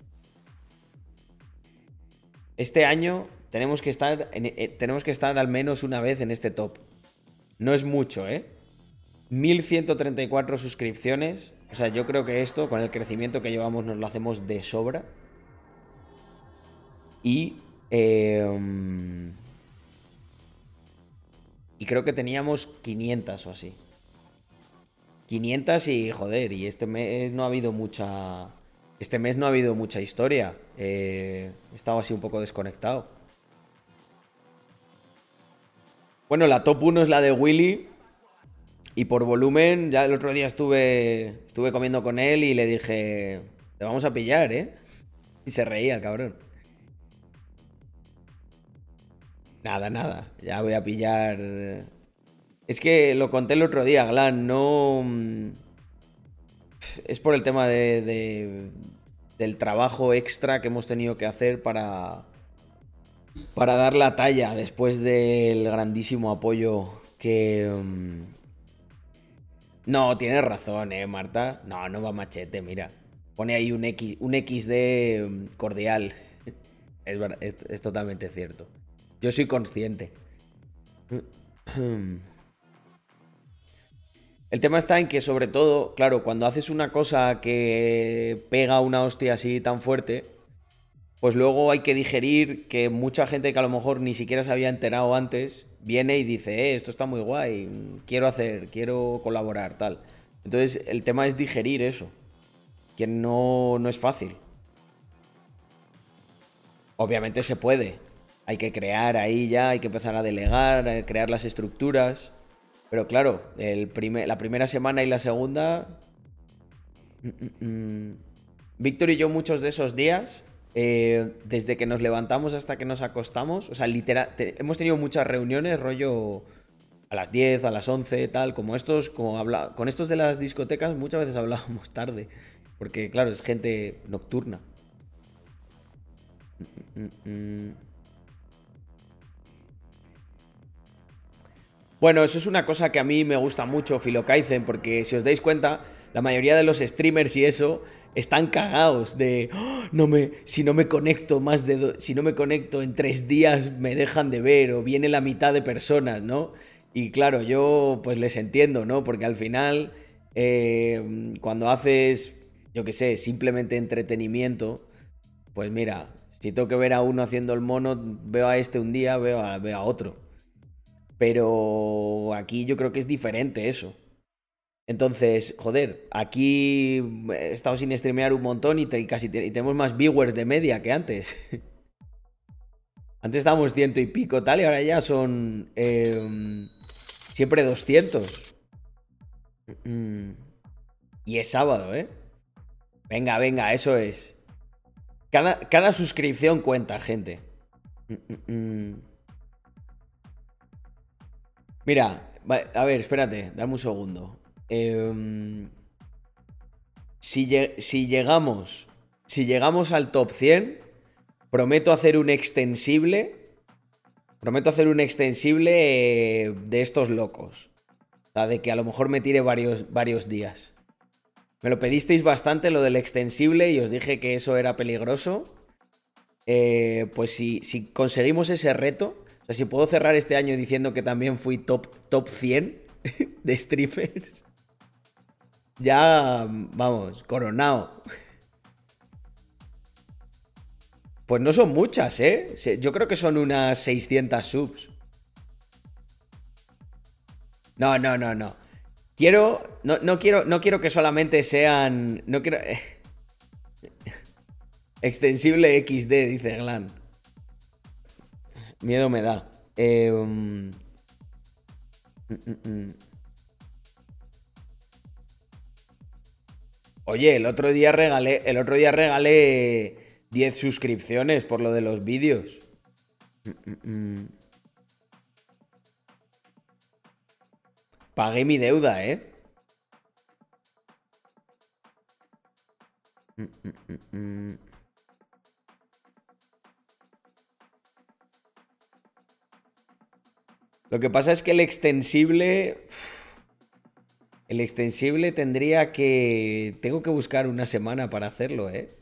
Este año tenemos que estar, eh, tenemos que estar al menos una vez en este top. No es mucho, ¿eh? 1134 suscripciones. O sea, yo creo que esto, con el crecimiento que llevamos, nos lo hacemos de sobra. Y. Em, y creo que teníamos 500 o así. 500 y joder, y este mes no ha habido mucha. Este mes no ha habido mucha historia. Eh, he estado así un poco desconectado. Bueno, la top 1 es la de Willy. Y por volumen, ya el otro día estuve, estuve comiendo con él y le dije, te vamos a pillar, ¿eh? Y se reía cabrón. Nada, nada. Ya voy a pillar. Es que lo conté el otro día, Glan. No. Mm, es por el tema de, del trabajo extra que hemos tenido que hacer para, para dar la talla después del grandísimo apoyo que... Mm, no, tienes razón, eh, Marta. No, no va machete, mira. Pone ahí un, X, un XD mm, cordial. es, es totalmente cierto. Yo soy consciente. El tema está en que, sobre todo, claro, cuando haces una cosa que pega una hostia así tan fuerte, pues luego hay que digerir que mucha gente que a lo mejor ni siquiera se había enterado antes viene y dice, eh, esto está muy guay, quiero hacer, quiero colaborar, tal. Entonces, el tema es digerir eso. Que no, no es fácil. Obviamente se puede. Hay que crear ahí ya, hay que empezar a delegar, crear las estructuras. Pero claro, el la primera semana y la segunda. Mm, mm, mm. Víctor y yo, muchos de esos días, eh, desde que nos levantamos hasta que nos acostamos, o sea, literal, hemos tenido muchas reuniones, rollo a las 10, a las 11, tal, como estos, como habla, con estos de las discotecas muchas veces hablábamos tarde, porque claro, es gente nocturna. Bueno, eso es una cosa que a mí me gusta mucho, Filokaizen, porque si os dais cuenta, la mayoría de los streamers y eso están cagados de oh, no me si no me conecto más de si no me conecto en tres días me dejan de ver o viene la mitad de personas, ¿no? Y claro, yo pues les entiendo, ¿no? Porque al final eh, cuando haces, yo qué sé, simplemente entretenimiento, pues mira, si tengo que ver a uno haciendo el mono, veo a este un día, veo a, veo a otro. Pero aquí yo creo que es diferente eso. Entonces, joder, aquí he estado sin streamear un montón y, casi tenemos más viewers de media que antes. antes estábamos ciento y pico tal y ahora ya son em, siempre 200. Mm. Y es sábado, ¿eh? Venga, venga, eso es. Cada, cada suscripción cuenta, gente. Mira, a ver, espérate, dame un segundo. Em, si, llegamos. Si llegamos al top 100, prometo hacer un extensible. Prometo hacer un extensible eh, de estos locos. O sea, de que a lo mejor me tire varios, varios días. Me lo pedisteis bastante lo del extensible y os dije que eso era peligroso. Eh, pues si, si, conseguimos ese reto, o sea, si puedo cerrar este año diciendo que también fui top, top 100 de streamers, ya, vamos, coronado. Pues no son muchas, ¿eh? Yo creo que son unas 600 subs. No, no, no, no. Quiero. No, quiero, no quiero que solamente sean. No quiero. Extensible XD, dice Glan. Miedo me da. Eh, mm, mm, mm, Oye, el otro día regalé, el otro día regalé 10 suscripciones por lo de los vídeos. Pagué mi deuda, ¿eh? Lo que pasa es que el extensible... El extensible tendría que... Tengo que buscar una semana para hacerlo, ¿eh?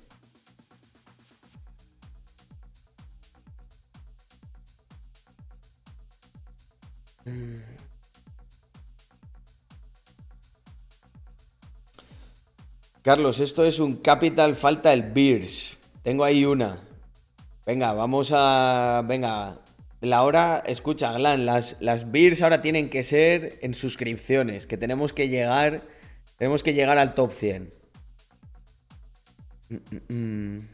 Carlos, esto es un capital, falta el Beers. Tengo ahí una. Venga, vamos a... Venga, la hora, escucha, Glan, las, las beers ahora tienen que ser en suscripciones, que tenemos que llegar, tenemos que llegar al top 100. Mm, mm, mm.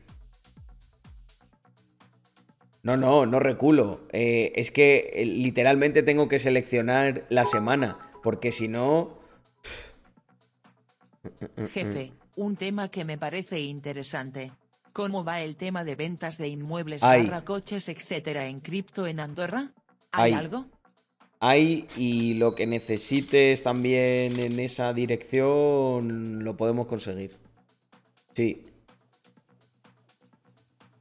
No, no, no reculo. Eh, es que eh, literalmente tengo que seleccionar la semana, porque si no... Jefe, un tema que me parece interesante. ¿Cómo va el tema de ventas de inmuebles, barra coches, etcétera en cripto en Andorra? ¿Hay, algo? Hay y lo que necesites también en esa dirección lo podemos conseguir. Sí.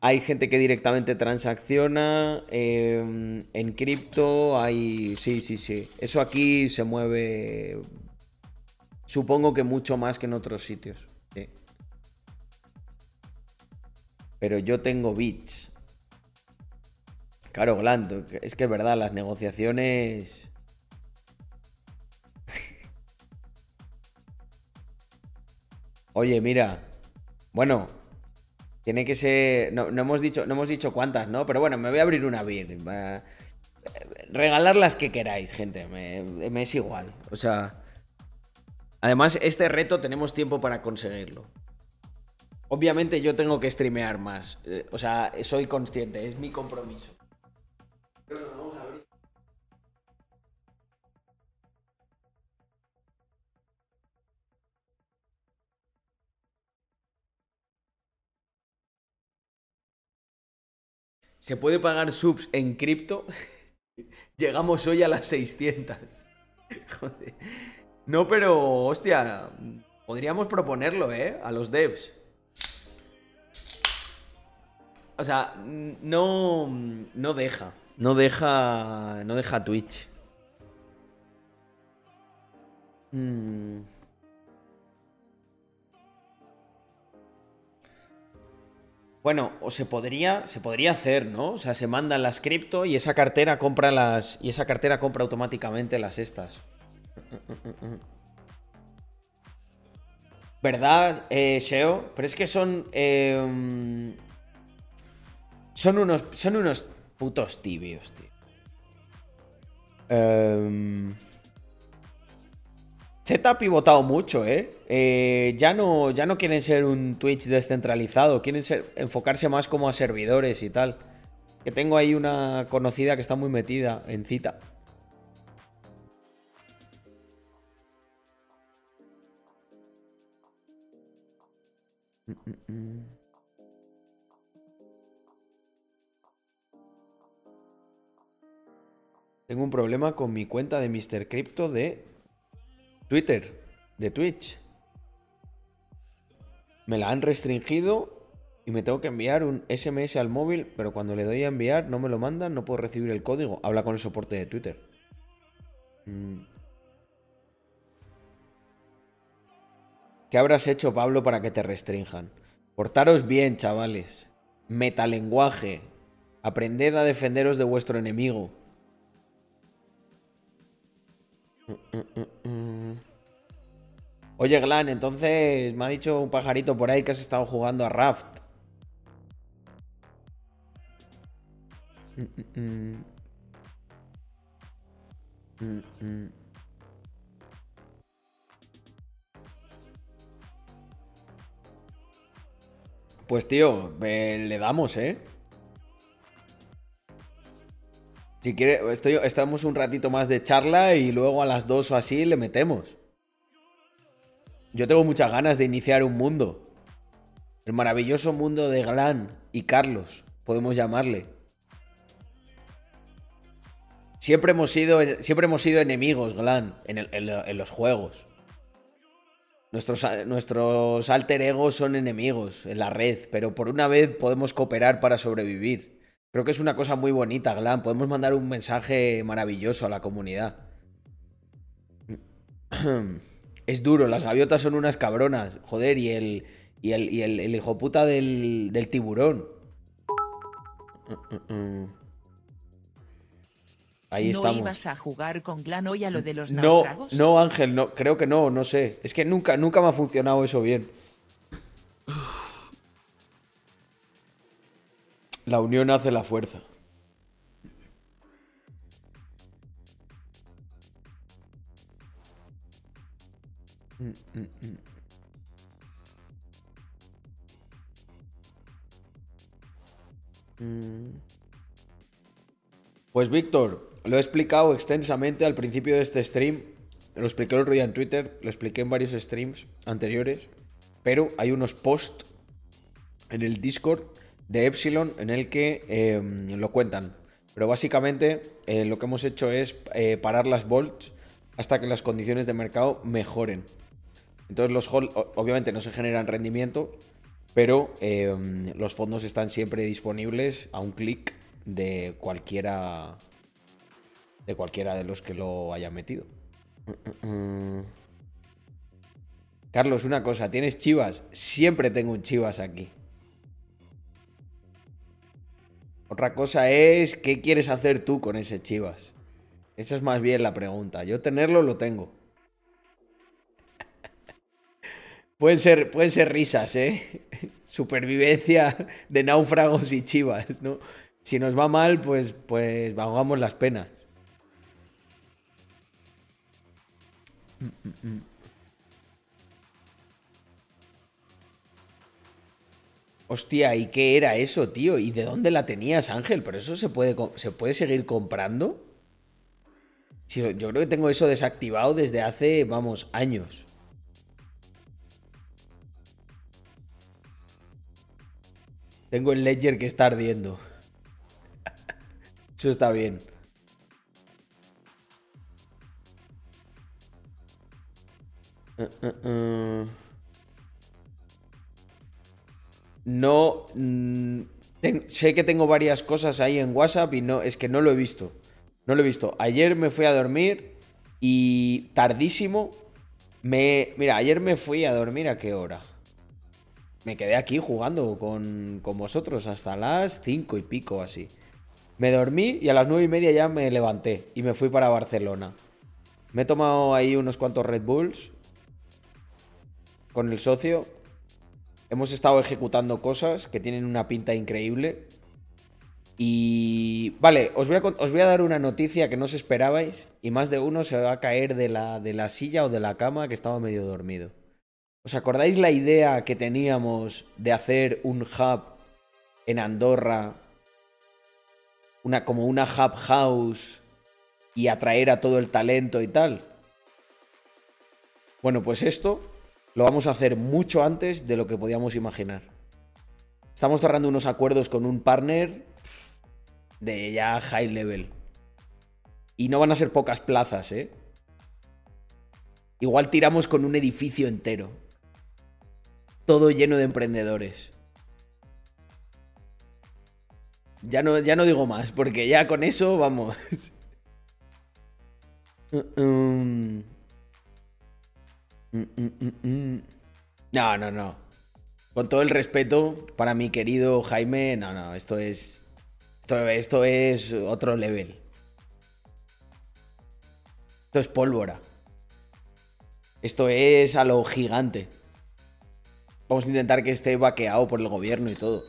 Hay gente que directamente transacciona em, en cripto. Hay. Sí, sí, sí. Eso aquí se mueve. Supongo que mucho más que en otros sitios. Pero yo tengo bits. Claro, Glando, es que es verdad, las negociaciones... Oye, mira. Bueno, tiene que ser. No, hemos dicho, no hemos dicho cuántas, ¿no? Pero bueno, me voy a abrir una beer. Regalar las que queráis, gente. Me, me, es igual. O sea. Además, este reto tenemos tiempo para conseguirlo. Obviamente yo tengo que streamear más. Eh, o sea, soy consciente, es mi compromiso. vamos a abrir. ¿Se puede pagar subs en cripto? Llegamos hoy a las 600. Joder. No, pero, hostia, podríamos proponerlo, ¿eh? A los devs. O sea, no, no deja. No deja. No deja Twitch. Mm. Bueno, o se podría, se podría hacer, ¿no? O sea, se mandan las cripto y esa cartera compra las. Y esa cartera compra automáticamente las estas. ¿Verdad, eh, SEO? Pero es que son. Em, son unos. Son unos putos tibios, tío. Em, Z ha pivotado mucho, ¿eh? ¿eh? ya, no, ya no quieren ser un Twitch descentralizado, quieren enfocarse más como a servidores y tal. Que tengo ahí una conocida que está muy metida en cita. Tengo un problema con mi cuenta de Mr. Crypto de Twitter, de Twitch. Me la han restringido y me tengo que enviar un SMS al móvil, pero cuando le doy a enviar no me lo mandan, no puedo recibir el código. Habla con el soporte de Twitter. Mm. ¿Qué habrás hecho, Pablo, para que te restrinjan? Portaros bien, chavales. Metalenguaje. Aprended a defenderos de vuestro enemigo. Oye, Glan, entonces me ha dicho un pajarito por ahí que has estado jugando a Raft. Pues tío, le damos, ¿eh? Si quiere, estamos un ratito más de charla y luego a las dos o así le metemos. Yo tengo muchas ganas de iniciar un mundo. El maravilloso mundo de Glan y Carlos, podemos llamarle. Siempre hemos sido, siempre hemos sido enemigos, Glan, en los juegos. Nuestros, nuestros alter egos son enemigos en la red, pero por una vez podemos cooperar para sobrevivir. Creo que es una cosa muy bonita, Glam. Podemos mandar un mensaje maravilloso a la comunidad. Es duro, las gaviotas son unas cabronas. Joder, y el, y el, y el, hijo puta del, del tiburón. Ahí ¿No ibas a jugar con Clan hoy a lo de los no, No, Ángel, no, creo que no, no sé. Es que nunca, nunca me ha funcionado eso bien. La unión hace la fuerza. Pues Víctor, lo he explicado extensamente al principio de este stream. Lo expliqué el otro día en Twitter, lo expliqué en varios streams anteriores. Pero hay unos posts en el Discord de Epsilon en el que em, lo cuentan. Pero básicamente eh, lo que hemos hecho es eh, parar las volts hasta que las condiciones de mercado mejoren. Entonces los obviamente no se generan rendimiento, pero em, los fondos están siempre disponibles a un clic de cualquiera de cualquiera de los que lo hayan metido. Carlos, una cosa, ¿tienes chivas? Siempre tengo un chivas aquí. Otra cosa es, ¿qué quieres hacer tú con ese chivas? Esa es más bien la pregunta. Yo tenerlo lo tengo. pueden, ser, pueden ser risas, ¿eh? Supervivencia de náufragos y chivas, ¿no? Si nos va mal, pues, pues las penas. Hostia, ¿y qué era eso, tío? ¿Y de dónde la tenías, Ángel? ¿Pero eso se puede, se puede seguir comprando? yo creo que tengo eso desactivado desde hace, vamos, años. Tengo el ledger que está ardiendo. Eso está bien. Uh, uh, uh. No. Mm, sé que tengo varias cosas ahí en WhatsApp y no. Es que no lo he visto. No lo he visto. Ayer me fui a dormir y tardísimo. Me. Mira, ayer me fui a dormir a qué hora me quedé aquí jugando con, vosotros hasta las cinco y pico así. Me dormí y a las nueve y media ya me levanté y me fui para Barcelona. Me he tomado ahí unos cuantos Red Bulls con el socio. Hemos estado ejecutando cosas que tienen una pinta increíble. Y vale, os voy, a, os voy a dar una noticia que no os esperabais y más de uno se va a caer de la, de la silla o de la cama que estaba medio dormido. ¿Os acordáis la idea que teníamos de hacer un hub en Andorra? Una, como una hub house y atraer a todo el talento y tal. Bueno, pues esto lo vamos a hacer mucho antes de lo que podíamos imaginar. Estamos cerrando unos acuerdos con un partner de ya high level. Y no van a ser pocas plazas, ¿eh? Igual tiramos con un edificio entero todo lleno de emprendedores. Ya no, ya no digo más, porque ya con eso vamos. No, no, no. Con todo el respeto para mi querido Jaime, no, no, esto es. Esto, es otro level. Esto es pólvora. Esto es a lo gigante. Vamos a intentar que esté vaqueado por el gobierno y todo.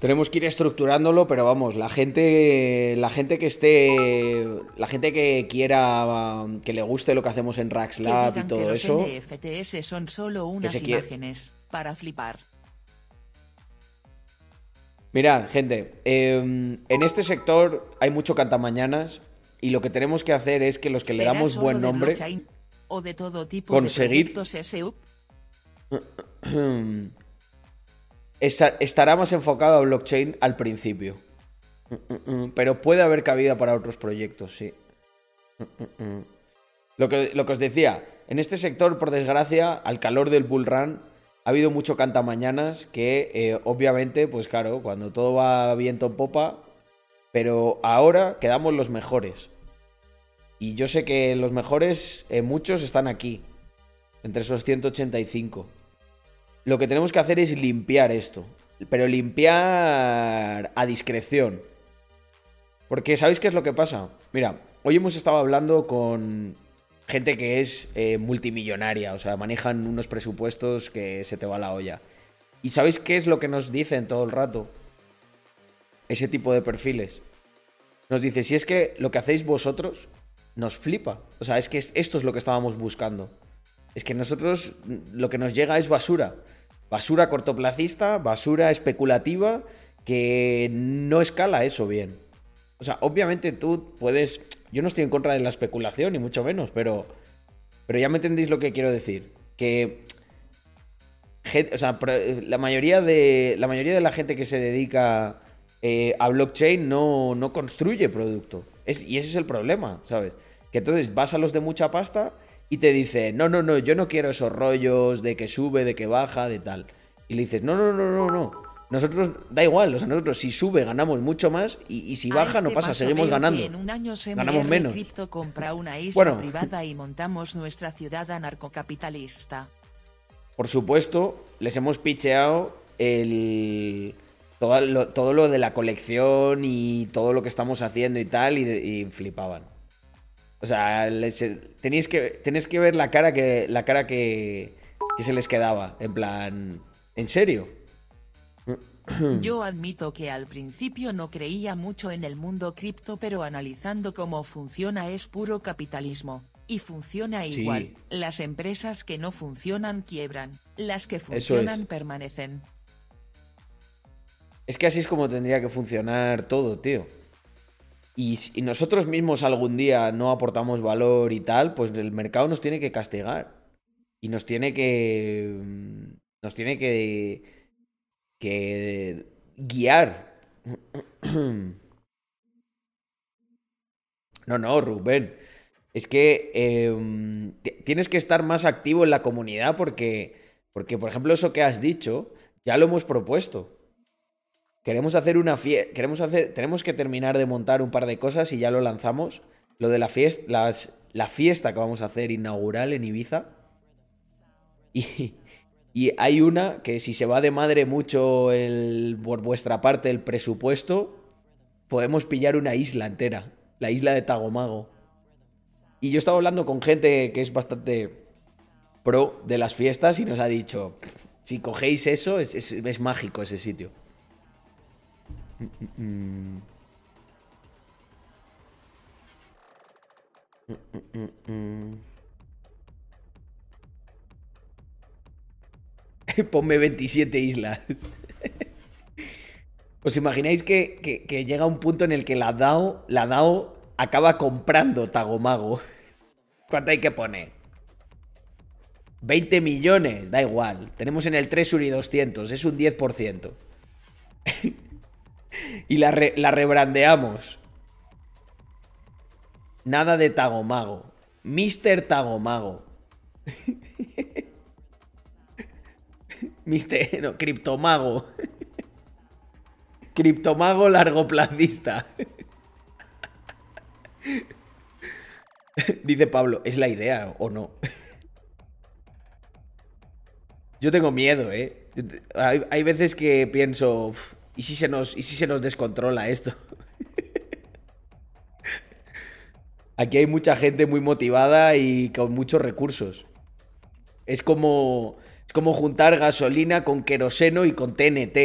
Tenemos que ir estructurándolo, pero vamos, la gente, la gente que esté, la gente que quiera, que le guste lo que hacemos en Rax Lab y todo eso. NFTs son solo unas imágenes para flipar. Mirad, gente, em, en este sector hay mucho cantamañanas y lo que tenemos que hacer es que los que le damos buen nombre o de todo tipo conseguir estará más enfocado a blockchain al principio. Pero puede haber cabida para otros proyectos, sí. Lo que, lo que os decía, en este sector, por desgracia, al calor del bull run, ha habido mucho cantamañanas que, eh, obviamente, pues claro, cuando todo va viento en popa, pero ahora quedamos los mejores. Y yo sé que los mejores, eh, muchos están aquí, entre esos 185. Lo que tenemos que hacer es limpiar esto, pero limpiar a discreción. Porque ¿sabéis qué es lo que pasa? Mira, hoy hemos estado hablando con gente que es eh, multimillonaria, o sea, manejan unos presupuestos que se te va la olla. ¿Y sabéis qué es lo que nos dicen todo el rato? ese tipo de perfiles. Nos dice, si es que lo que hacéis vosotros nos flipa. O sea, es que esto es lo que estábamos buscando. Es que nosotros lo que nos llega es basura. Basura cortoplacista, basura especulativa, que no escala eso bien. O sea, obviamente tú puedes... Yo no estoy en contra de la especulación, ni mucho menos, pero... Pero ya me entendéis lo que quiero decir. Que... O sea, la mayoría de, la mayoría de la gente que se dedica eh, a blockchain no, no construye producto. y ese es el problema, ¿sabes? Que entonces vas a los de mucha pasta y te dice, no, no, no, yo no quiero esos rollos de que sube, de que baja, de tal. Y le dices, no, no, no, no, no. Nosotros, da igual, o sea, nosotros si sube ganamos mucho más y, si baja no este pasa, seguimos ganando. En un año ganamos menos. Compra una isla privada y montamos nuestra ciudad anarcocapitalista. Por supuesto, les hemos picheado el todo lo, todo lo de la colección y todo lo que estamos haciendo y tal, y, flipaban. O sea, tenéis, que, tenéis que ver la cara que, la cara que, que se les quedaba. En plan, ¿en serio? Yo admito que al principio no creía mucho en el mundo cripto, pero analizando cómo funciona es puro capitalismo. Y funciona igual. Las empresas que no funcionan quiebran. Las que funcionan permanecen. Es que así es como tendría que funcionar todo, tío. Y si nosotros mismos algún día no aportamos valor y tal, pues el mercado nos tiene que castigar. Y nos tiene que. Mm, nos tiene que. que guiar. No, no, Rubén. Es que em, tienes que estar más activo en la comunidad porque, porque, por ejemplo, eso que has dicho, ya lo hemos propuesto. Queremos hacer una fiesta, queremos hacer, tenemos que terminar de montar un par de cosas y ya lo lanzamos. Lo de la fiesta, la fiesta que vamos a hacer inaugural en Ibiza. Y, y hay una que si se va de madre mucho el, por vuestra parte el presupuesto, podemos pillar una isla entera, la isla de Tagomago. Y yo estaba hablando con gente que es bastante pro de las fiestas y nos ha dicho, si cogéis eso, es, mágico ese sitio. Ponme 27 islas. ¿Os imagináis que, que, llega un punto en el que la DAO, la DAO acaba comprando Tagomago. ¿Cuánto hay que poner? 20 millones, da igual. Tenemos en el Treasury 200, es un 10%. y la, la rebrandeamos. Nada de Tagomago. Mr. Tagomago. Mister, no, Criptomago. Criptomago largoplacista. Dice Pablo, ¿es la idea o no? Yo tengo miedo, ¿eh? Hay, veces que pienso, ¿y si, se nos, ¿y si se nos descontrola esto? Aquí hay mucha gente muy motivada y con muchos recursos. Es como, es como juntar gasolina con queroseno y con TNT.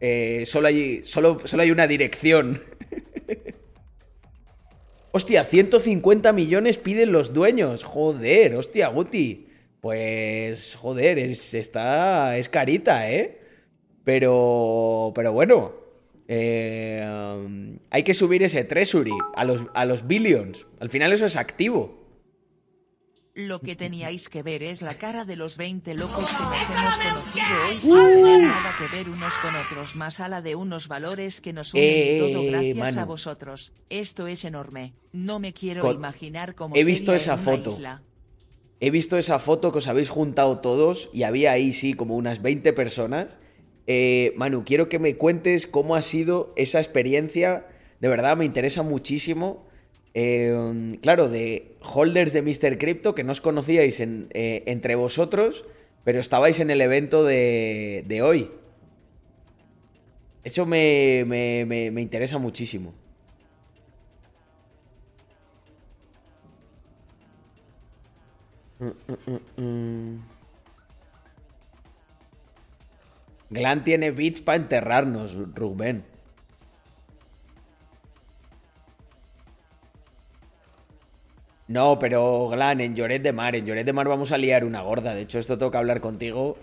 Eh, solo, hay, solo, solo hay una dirección. Hostia, 150 millones piden los dueños. Joder, hostia, Guti. Pues, joder, es, está, es carita, ¿eh? Pero, pero bueno, eh, um, hay que subir ese treasury a los, a los billions. Al final eso es activo. Lo que teníais que ver es la cara de los 20 locos que nos hemos conocido hoy sin tener nada que ver unos con otros, más a la de unos valores que nos unen eh, todo gracias a vosotros. Esto es enorme. No me quiero imaginar cómo He visto esa foto. He visto esa foto que os habéis juntado todos y había ahí sí como unas 20 personas. Eh, Manu, quiero que me cuentes cómo ha sido esa experiencia. De verdad me interesa muchísimo Em, claro, de holders de Mr. Crypto que no os conocíais eh, entre vosotros, pero estabais en el evento de, hoy. Eso me, me, interesa muchísimo. Glan tiene bits para enterrarnos, Rubén. No, pero Glan, en Lloret de Mar, en Lloret de Mar vamos a liar una gorda. De hecho, esto toca hablar contigo.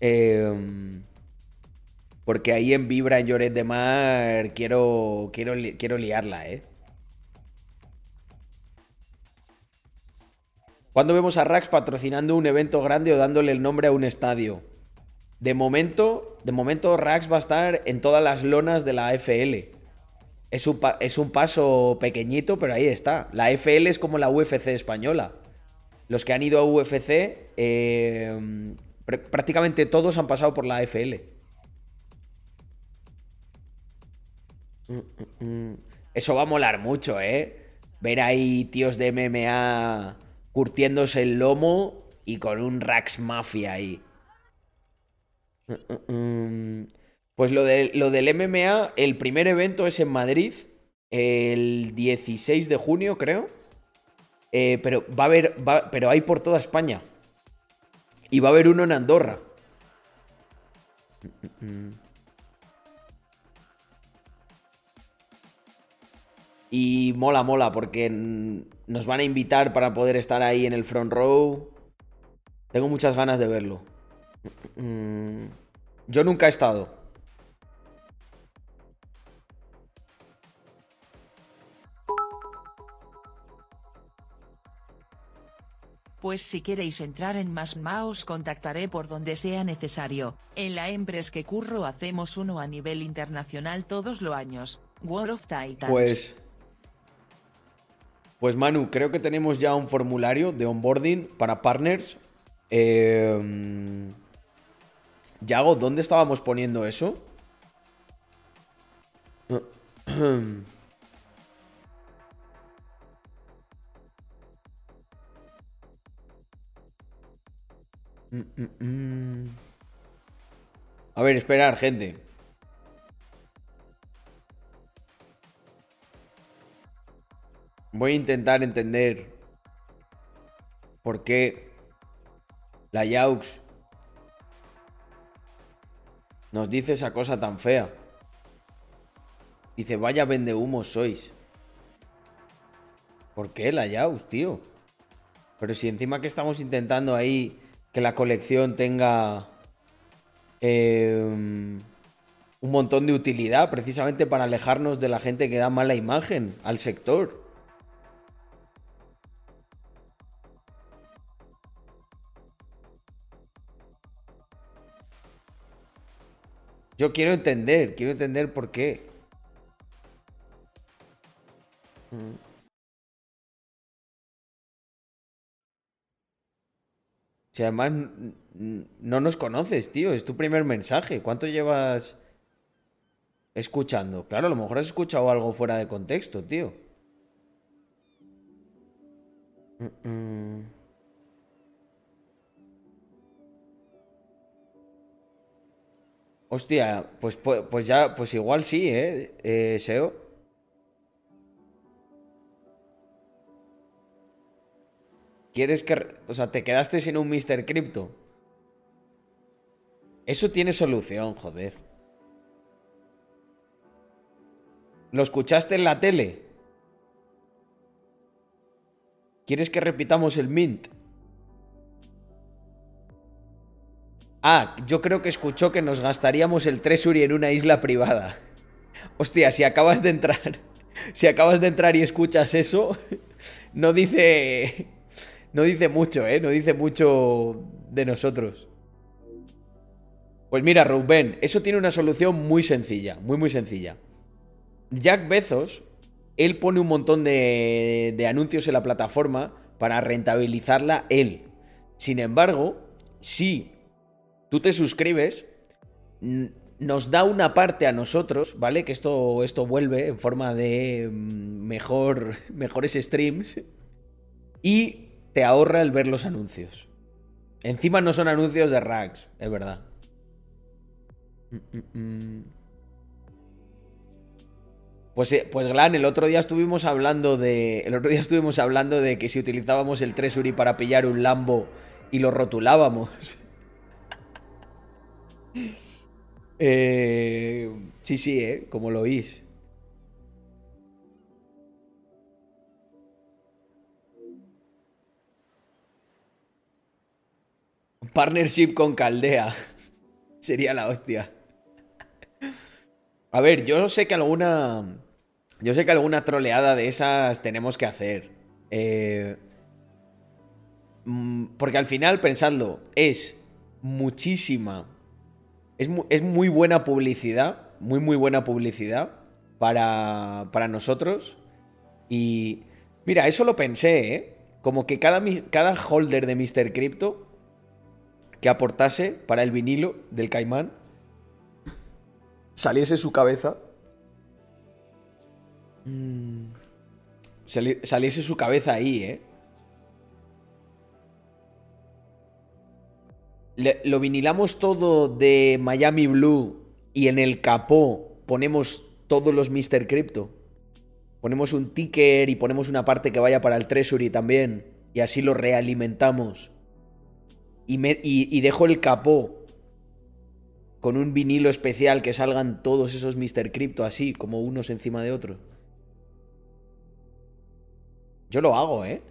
Em, porque ahí en Vibra, en Lloret de Mar, quiero, quiero, quiero liarla, ¿eh? ¿Cuándo vemos a Rax patrocinando un evento grande o dándole el nombre a un estadio? De momento, de momento Rax va a estar en todas las lonas de la AFL. Es un, paso pequeñito, pero ahí está. La FL es como la UFC española. Los que han ido a UFC, eh, prácticamente todos han pasado por la AFL. Mm, mm, mm. Eso va a molar mucho, ¿eh? Ver ahí tíos de MMA curtiéndose el lomo y con un Rax Mafia ahí. Mm, mm, mm. Pues lo, de, lo del MMA, el primer evento es en Madrid, el 16 de junio, creo. Eh, pero va a haber. Pero hay por toda España. Y va a haber uno en Andorra. Y mola, mola, porque nos van a invitar para poder estar ahí en el front row. Tengo muchas ganas de verlo. Yo nunca he estado. Pues si queréis entrar en más os contactaré por donde sea necesario. En la Embres que curro hacemos uno a nivel internacional todos los años. War of Titans. Pues. Pues Manu, creo que tenemos ya un formulario de onboarding para partners. Eh, Yago, ¿dónde estábamos poniendo eso? A ver, esperar, gente. Voy a intentar entender por qué la Yaux nos dice esa cosa tan fea. Dice, vaya vende humos sois. ¿Por qué la Yaux, tío? Pero si encima que estamos intentando ahí que la colección tenga em, un montón de utilidad precisamente para alejarnos de la gente que da mala imagen al sector. Yo quiero entender, quiero entender por qué. Si además no nos conoces, tío, es tu primer mensaje. ¿Cuánto llevas escuchando? Claro, a lo mejor has escuchado algo fuera de contexto, tío. Hostia, pues, pues, pues, ya, pues igual sí, ¿eh? eh Seo. ¿Quieres que... O sea, te quedaste sin un Mr. Crypto? Eso tiene solución, joder. ¿Lo escuchaste en la tele? ¿Quieres que repitamos el mint? Ah, yo creo que escuchó que nos gastaríamos el Treasury en una isla privada. Hostia, si acabas de entrar, si acabas de entrar y escuchas eso, no dice no dice mucho, ¿eh? No dice mucho de nosotros. Pues mira, Rubén, eso tiene una solución muy sencilla, muy, muy sencilla. Jack Bezos, él pone un montón de, de anuncios en la plataforma para rentabilizarla él. Sin embargo, si tú te suscribes, nos da una parte a nosotros, ¿vale? Que esto, esto vuelve en forma de mm, mejor, mejores streams. Y te ahorra el ver los anuncios. Encima no son anuncios de racks, es verdad. Pues, eh, pues Glan, el otro día estuvimos hablando de. El otro día estuvimos hablando de que si utilizábamos el Treasury para pillar un Lambo y lo rotulábamos. eh, sí, sí, eh, como lo oís. Partnership con Caldea. Sería la hostia. A ver, yo sé que alguna. Yo sé que alguna troleada de esas tenemos que hacer. Eh, mm, porque al final, pensadlo, es muchísima. Es, es, muy buena publicidad. Muy, muy buena publicidad. Para, para nosotros. Y. Mira, eso lo pensé, ¿eh? Como que cada, cada holder de Mr. Crypto que aportase para el vinilo del caimán, saliese su cabeza, mm, saliese su cabeza ahí, ¿eh? Lo vinilamos todo de Miami Blue y en el capó ponemos todos los Mr. Crypto. Ponemos un ticker y ponemos una parte que vaya para el Treasury también. Y así lo realimentamos y, dejo el capó con un vinilo especial que salgan todos esos Mr. Crypto así, como unos encima de otros. Yo lo hago, ¿eh?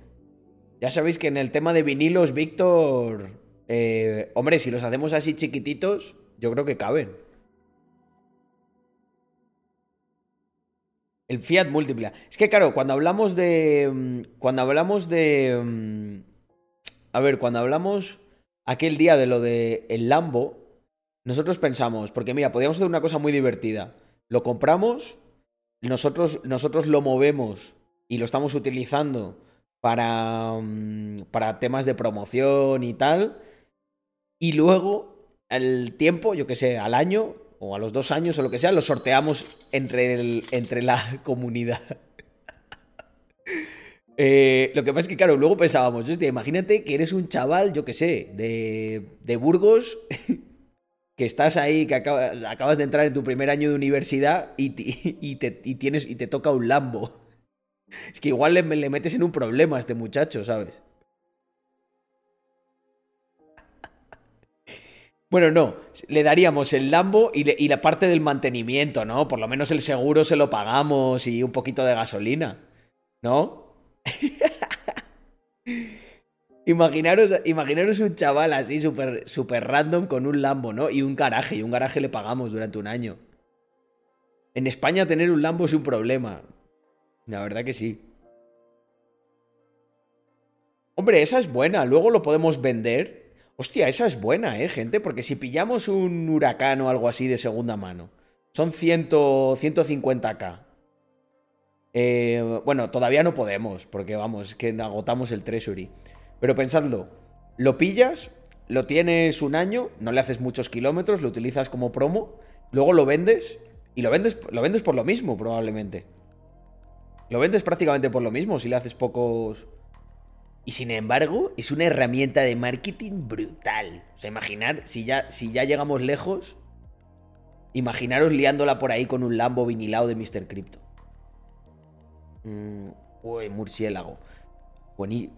Ya sabéis que en el tema de vinilos, Víctor... Eh, hombre, si los hacemos así chiquititos, yo creo que caben. El Fiat Múltiple. Es que claro, cuando hablamos de... Mm, cuando hablamos de... Mm, a ver, cuando hablamos aquel día de lo de el Lambo, nosotros pensamos, porque mira, podríamos hacer una cosa muy divertida. Lo compramos, nosotros, nosotros lo movemos y lo estamos utilizando para, mm, para temas de promoción y tal. Y luego, al tiempo, yo que sé, al año, o a los dos años o lo que sea, lo sorteamos entre, el, entre la comunidad. Eh, lo que pasa es que, claro, luego pensábamos, hostia, imagínate que eres un chaval, yo qué sé, de, de Burgos, que estás ahí, que acabas de entrar en tu primer año de universidad y, y, te, tienes, y te toca un Lambo. Es que igual le, le metes en un problema a este muchacho, ¿sabes? Bueno, no, le daríamos el Lambo y, la parte del mantenimiento, ¿no? Por lo menos el seguro se lo pagamos y un poquito de gasolina, ¿no? imaginaros, un chaval así súper super random con un Lambo, ¿no? Y un garaje, y un garaje le pagamos durante un año. En España tener un Lambo es un problema. La verdad que sí. Hombre, esa es buena, luego lo podemos vender Hostia, esa es buena, ¿eh, gente? Porque si pillamos un huracán o algo así de segunda mano, son 100, 150k. Eh, bueno, todavía no podemos, porque vamos, que agotamos el Treasury. Pero pensadlo, lo pillas, lo tienes un año, no le haces muchos kilómetros, lo utilizas como promo, luego lo vendes y lo vendes, lo vendes por lo mismo, probablemente. Lo vendes prácticamente por lo mismo si le haces pocos, y sin embargo, es una herramienta de marketing brutal. O sea, imaginar, si ya, si ya llegamos lejos, imaginaros liándola por ahí con un Lambo vinilado de Mr. Crypto. Mm, uy, murciélago. Buení.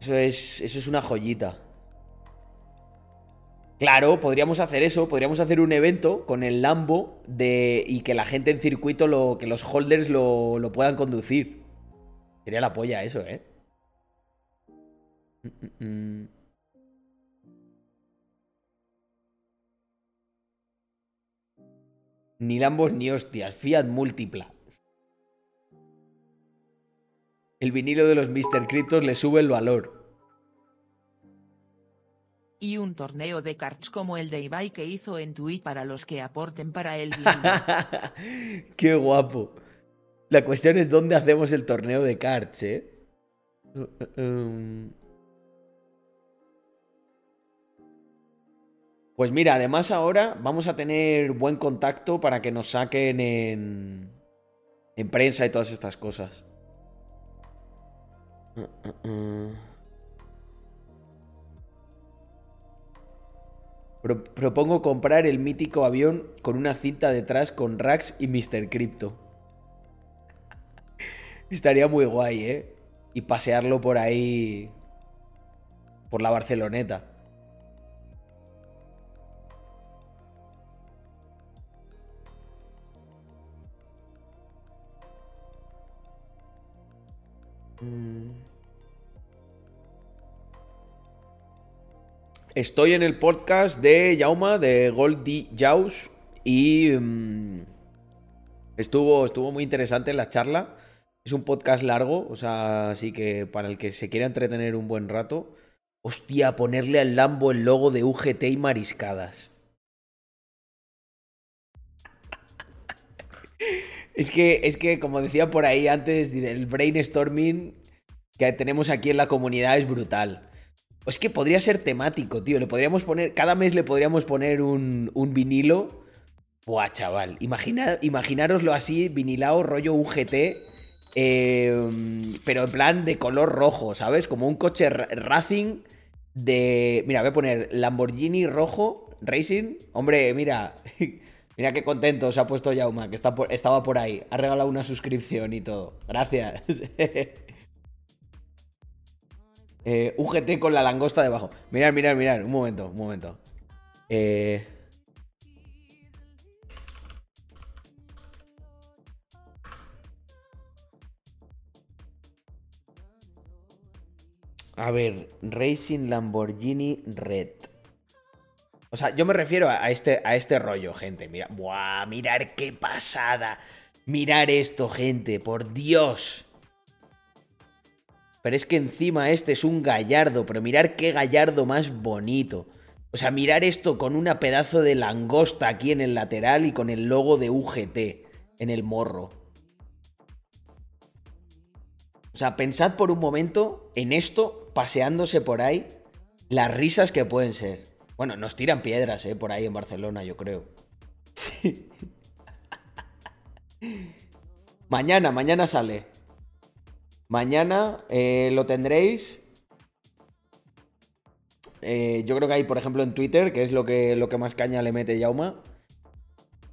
Eso es, eso es una joyita. Claro, podríamos hacer eso, podríamos hacer un evento con el Lambo de, y que la gente en circuito, que los holders lo, lo puedan conducir. Sería la polla eso, ¿eh? Ni Lambos ni hostias, Fiat múltipla. El vinilo de los Mr. Cryptos le sube el valor. Y un torneo de cards como el de Ibai que hizo en Twitch para los que aporten para el Qué guapo. La cuestión es dónde hacemos el torneo de cards, ¿eh? Uh, uh, um. Pues mira, además ahora vamos a tener buen contacto para que nos saquen en, en prensa y todas estas cosas. propongo comprar el mítico avión con una cinta detrás con Rax y Mr. Crypto. Estaría muy guay, ¿eh? Y pasearlo por ahí... Por la Barceloneta. Estoy en el podcast de Yauma, de Goldie Jaus, y mm, estuvo, estuvo muy interesante la charla. Es un podcast largo, o sea, así que para el que se quiera entretener un buen rato, hostia, ponerle al Lambo el logo de UGT y mariscadas. Es que, es que, como decía por ahí antes, el brainstorming que tenemos aquí en la comunidad es brutal. Es que podría ser temático, tío. Le podríamos poner. Cada mes le podríamos poner un, un vinilo. Buah, chaval. Imagina, imaginároslo así, vinilado, rollo UGT. Em, pero en plan de color rojo, ¿sabes? Como un coche Racing de. Mira, voy a poner Lamborghini rojo, Racing. Hombre, mira. Mira qué contento se ha puesto Yauma, que estaba por ahí. Ha regalado una suscripción y todo. Gracias. eh, UGT con la langosta debajo. Mirad, mirad, mirad. Un momento, un momento. Eh... A ver, Racing Lamborghini Red. O sea, yo me refiero a este, a este rollo, gente. Mira, ¡buah! Mirar qué pasada. Mirar esto, gente, por Dios. Pero es que encima este es un gallardo, pero mirar qué gallardo más bonito. O sea, mirar esto con una pedazo de langosta aquí en el lateral y con el logo de UGT en el morro. O sea, pensad por un momento en esto paseándose por ahí, las risas que pueden ser. Bueno, nos tiran piedras, ¿eh? Por ahí en Barcelona, yo creo. Sí. mañana, mañana sale. Mañana eh, lo tendréis. Eh, yo creo que hay, por ejemplo, en Twitter, que es lo que, lo que más caña le mete Yauma.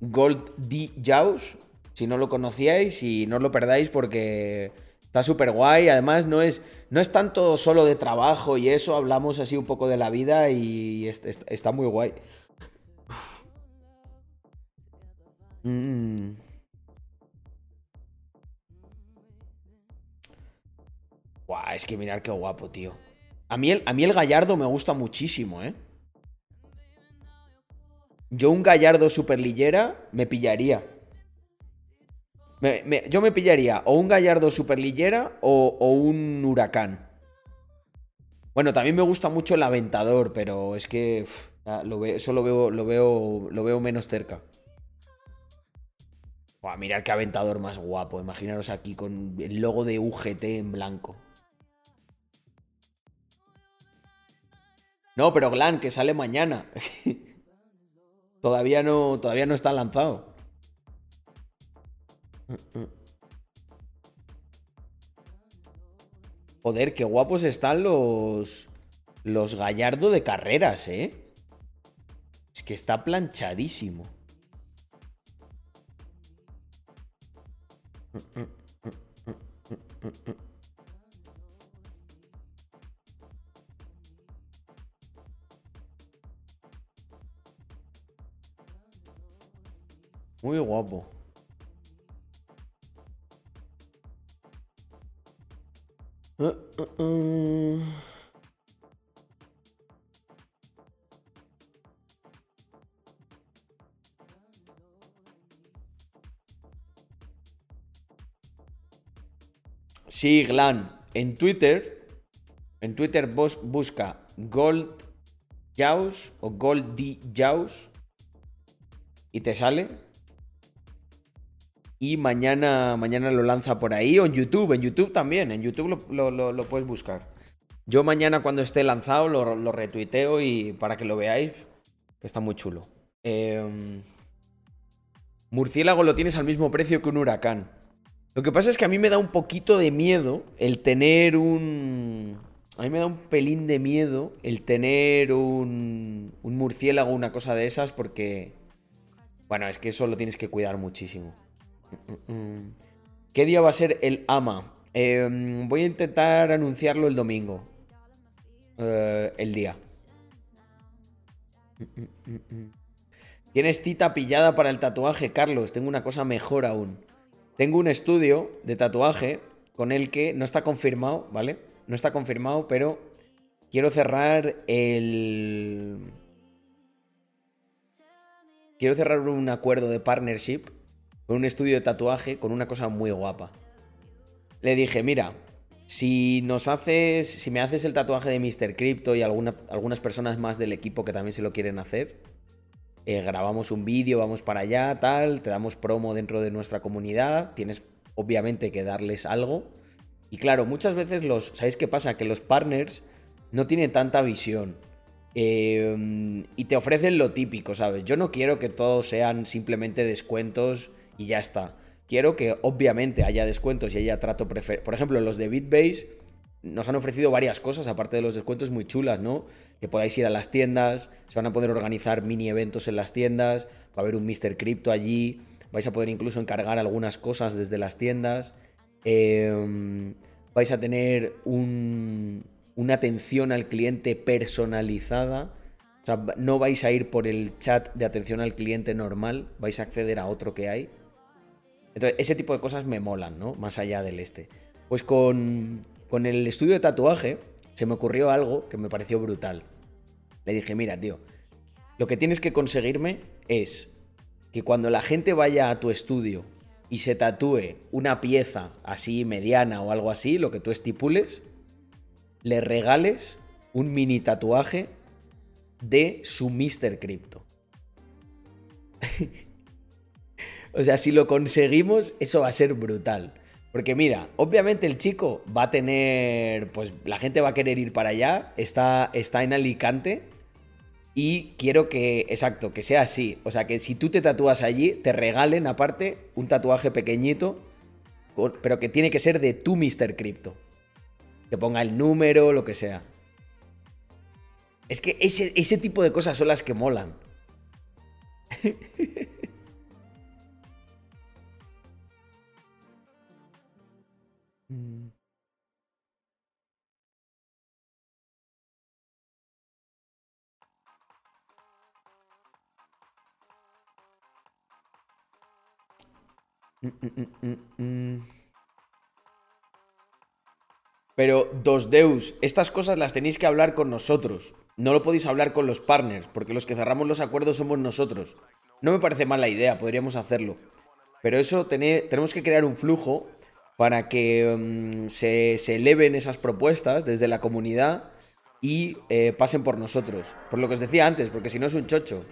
Gold D. Jaws. Si no lo conocíais y no lo perdáis porque está súper guay. Además, no es, no es tanto solo de trabajo y eso. Hablamos así un poco de la vida y está muy guay. Mmm. Buah, es que mirar qué guapo, tío. A mí, el, a mí el gallardo me gusta muchísimo, ¿eh? Yo un gallardo superlillera me pillaría. Yo me pillaría o un gallardo superlillera o, o un huracán. Bueno, también me gusta mucho el aventador, pero es que lo eso lo veo, lo veo, lo veo menos cerca. Buah, mirad qué aventador más guapo. Imaginaros aquí con el logo de UGT en blanco. No, pero Glan, que sale mañana. todavía, no, todavía no está lanzado. Joder, qué guapos están los. Los Gallardo de carreras, ¿eh? Es que está planchadísimo. Muy guapo. Sí, Glan. En Twitter, en Twitter vos busca Gold Jaws o Gold D y te sale y mañana, mañana lo lanza por ahí o en YouTube, en YouTube también, en YouTube lo, puedes buscar. Yo mañana cuando esté lanzado lo, retuiteo y para que lo veáis, que está muy chulo. Em, murciélago lo tienes al mismo precio que un huracán. Lo que pasa es que a mí me da un poquito de miedo el tener un... A mí me da un pelín de miedo el tener un, un murciélago, una cosa de esas, porque... Bueno, es que eso lo tienes que cuidar muchísimo. ¿Qué día va a ser el AMA? Em, voy a intentar anunciarlo el domingo. Eh, el día. ¿Tienes cita pillada para el tatuaje, Carlos? Tengo una cosa mejor aún. Tengo un estudio de tatuaje con el que no está confirmado, ¿vale? No está confirmado, pero quiero cerrar el... Quiero cerrar un acuerdo de partnership con un estudio de tatuaje con una cosa muy guapa. Le dije, mira, si nos haces, si me haces el tatuaje de Mr. Crypto y algunas personas más del equipo que también se lo quieren hacer, eh, grabamos un vídeo, vamos para allá, tal, te damos promo dentro de nuestra comunidad, tienes obviamente que darles algo. Y claro, muchas veces los, ¿sabéis qué pasa? Que los partners no tienen tanta visión. Eh, y te ofrecen lo típico, ¿sabes? Yo no quiero que todos sean simplemente descuentos y ya está. Quiero que obviamente haya descuentos y haya trato preferido. Por ejemplo, los de BitBase nos han ofrecido varias cosas, aparte de los descuentos muy chulas, ¿no? Que podáis ir a las tiendas, se van a poder organizar mini eventos en las tiendas, va a haber un Mr. Crypto allí, vais a poder incluso encargar algunas cosas desde las tiendas, em, vais a tener una atención al cliente personalizada, o sea, no vais a ir por el chat de atención al cliente normal, vais a acceder a otro que hay. Entonces, ese tipo de cosas me molan, ¿no? Más allá del este. Pues con, el estudio de tatuaje se me ocurrió algo que me pareció brutal. Le dije, mira, tío, lo que tienes que conseguirme es que cuando la gente vaya a tu estudio y se tatúe una pieza así mediana o algo así, lo que tú estipules, le regales un mini tatuaje de su Mr. Crypto. o sea, si lo conseguimos, eso va a ser brutal. Porque mira, obviamente el chico va a tener, pues la gente va a querer ir para allá, está, está en Alicante y quiero que, exacto, que sea así. O sea, que si tú te tatúas allí, te regalen aparte un tatuaje pequeñito, pero que tiene que ser de tu Mr. Crypto. Que ponga el número, lo que sea. Es que ese, ese tipo de cosas son las que molan. Pero, dos Deus, estas cosas las tenéis que hablar con nosotros. No lo podéis hablar con los partners, porque los que cerramos los acuerdos somos nosotros. No me parece mala idea, podríamos hacerlo. Pero eso tenemos que crear un flujo para que mm, se, eleven esas propuestas desde la comunidad y eh, pasen por nosotros. Por lo que os decía antes, porque si no es un chocho.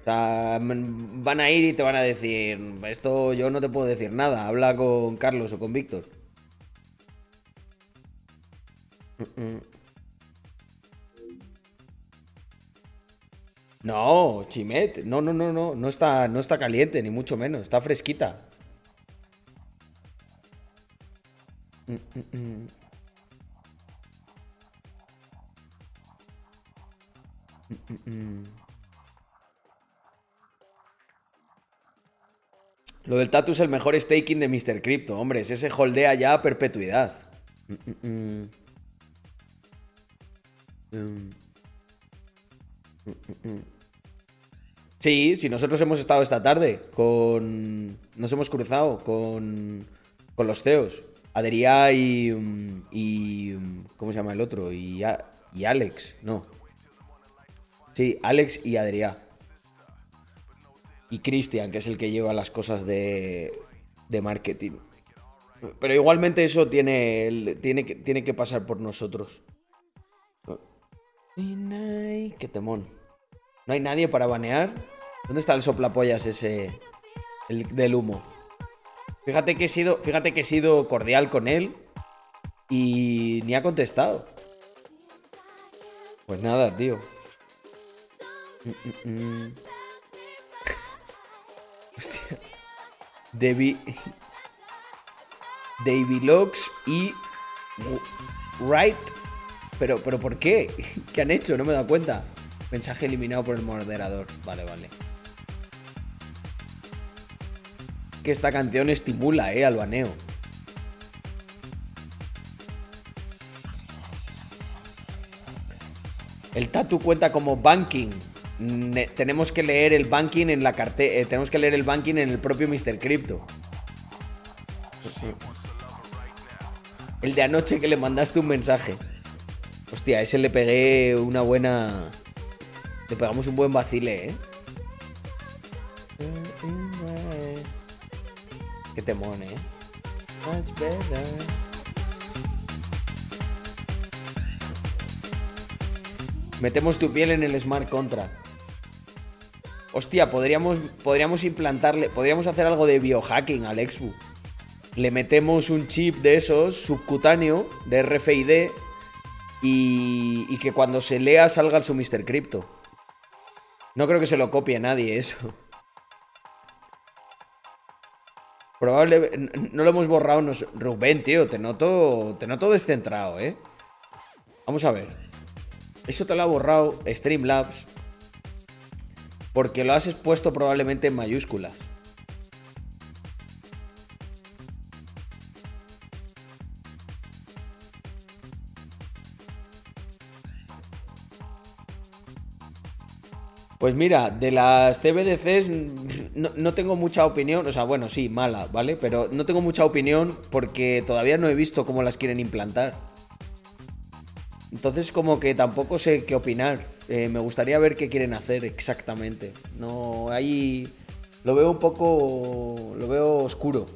O sea, van a ir y te van a decir, esto yo no te puedo decir nada, habla con Carlos o con Víctor. No, Chimet, no, no, no, no, no está, no está caliente, ni mucho menos, está fresquita. Lo del tatu es el mejor staking de Mr. Crypto, hombre, es ese holdea ya a perpetuidad. Sí, sí, nosotros hemos estado esta tarde con... Nos hemos cruzado con, con los CEOs. Adrià y, y... ¿Cómo se llama el otro? Y, Alex, no. Sí, Alex y Adrià y Cristian, que es el que lleva las cosas de, de marketing. Pero igualmente eso tiene, tiene, que, tiene que pasar por nosotros. Qué temón. ¿No hay nadie para banear? ¿Dónde está el soplapollas ese? El del humo. Fíjate que he sido, fíjate que he sido cordial con él y ni ha contestado. Pues nada, tío. Mm, mm, mm. Hostia. Debbie. Davy Locks y. Right. Pero, pero ¿por qué? ¿Qué han hecho? No me he dado cuenta. Mensaje eliminado por el moderador. Vale, vale. Que esta canción estimula, eh, al baneo. El tatu cuenta como banking tenemos que leer el banking en la cartera. Eh, tenemos que leer el banking en el propio Mr. Crypto. El de anoche que le mandaste un mensaje. Hostia, ese le pegué una buena. Le pegamos un buen vacile, ¿eh? Qué temón, ¿eh? Metemos tu piel en el Smart Contract. Hostia, podríamos, podríamos implantarle, podríamos hacer algo de biohacking al Exfu. Le metemos un chip de esos, subcutáneo, de RFID, y, y que cuando se lea salga su Mr. Crypto. No creo que se lo copie nadie eso. Probable, no lo hemos borrado. Rubén, tío, te noto, te noto descentrado, ¿eh? Vamos a ver. Eso te lo ha borrado Streamlabs porque lo has expuesto probablemente en mayúsculas. Pues mira, de las CBDCs no, no, tengo mucha opinión, o sea, bueno, sí, mala, ¿vale? Pero no tengo mucha opinión porque todavía no he visto cómo las quieren implantar. Entonces como que tampoco sé qué opinar. Eh, me gustaría ver qué quieren hacer exactamente. No, ahí lo veo un poco, lo veo oscuro.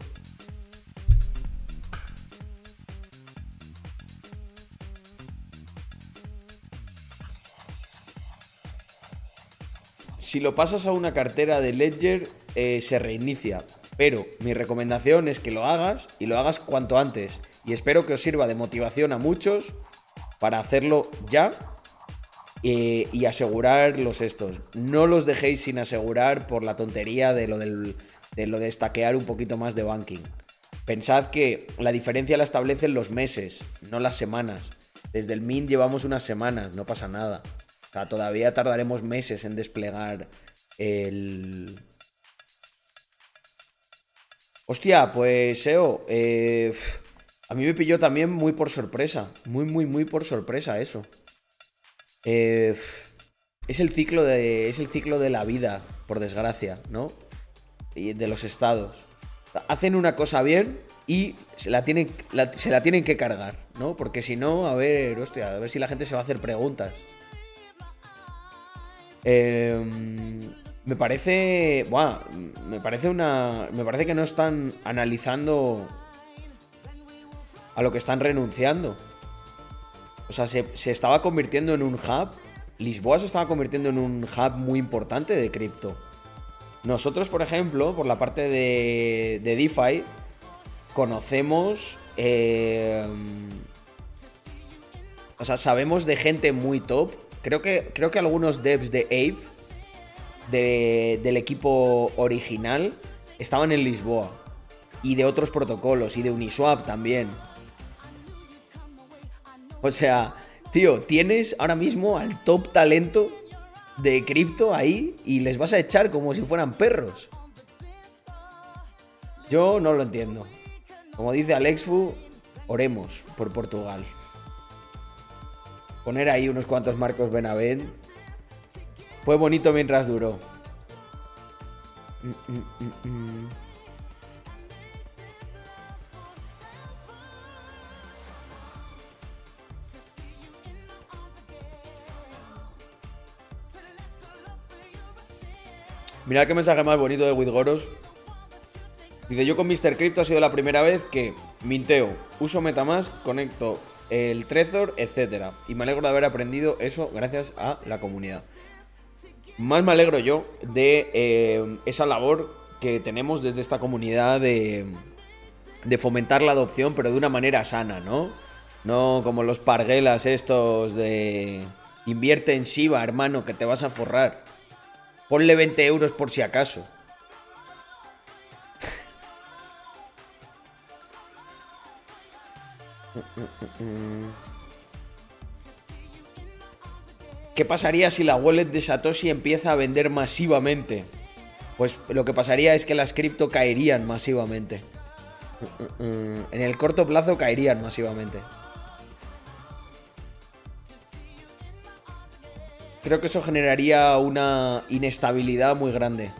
Si lo pasas a una cartera de Ledger, eh, se reinicia. Pero mi recomendación es que lo hagas y lo hagas cuanto antes. Y espero que os sirva de motivación a muchos para hacerlo ya eh, y asegurar los estos. No los dejéis sin asegurar por la tontería de lo, de lo de estaquear un poquito más de banking. Pensad que la diferencia la establecen los meses, no las semanas. Desde el MIN llevamos unas semanas, no pasa nada todavía tardaremos meses en desplegar el... Hostia, pues SEO, eh, a mí me pilló también muy por sorpresa. Muy, muy, muy por sorpresa eso. Eh, es el ciclo de. Es el ciclo de la vida, por desgracia, ¿no? Y de los estados. Hacen una cosa bien y se la tienen, se la tienen que cargar, ¿no? Porque si no, a ver, hostia, a ver si la gente se va a hacer preguntas. Em, me parece. Buah, me parece una. Me parece que no están analizando a lo que están renunciando. O sea, se, estaba convirtiendo en un hub. Lisboa se estaba convirtiendo en un hub muy importante de cripto. Nosotros, por ejemplo, por la parte de, de DeFi, conocemos. Em, o sea, sabemos de gente muy top Creo que, creo que algunos devs de Ave, del equipo original, estaban en Lisboa. Y de otros protocolos, y de Uniswap también. O sea, tío, tienes ahora mismo al top talento de cripto ahí y les vas a echar como si fueran perros. Yo no lo entiendo. Como dice Alexfu, oremos por Portugal. Poner ahí unos cuantos Marcos Benavent. Fue bonito mientras duró. Mm, mm, mm, Mirad qué mensaje más bonito de Witgoros. Dice, yo con Mr. Crypto ha sido la primera vez que minteo, uso Metamask, conecto el Trezor, etcétera. Y me alegro de haber aprendido eso gracias a la comunidad. Más me alegro yo de eh, esa labor que tenemos desde esta comunidad de, de fomentar la adopción, pero de una manera sana, ¿no? No como los parguelas estos de invierte en Shiba, hermano, que te vas a forrar. Ponle 20 euros por si acaso. ¿Qué pasaría si la wallet de Satoshi empieza a vender masivamente? Pues lo que pasaría es que las cripto caerían masivamente. En el corto plazo caerían masivamente. Creo que eso generaría una inestabilidad muy grande.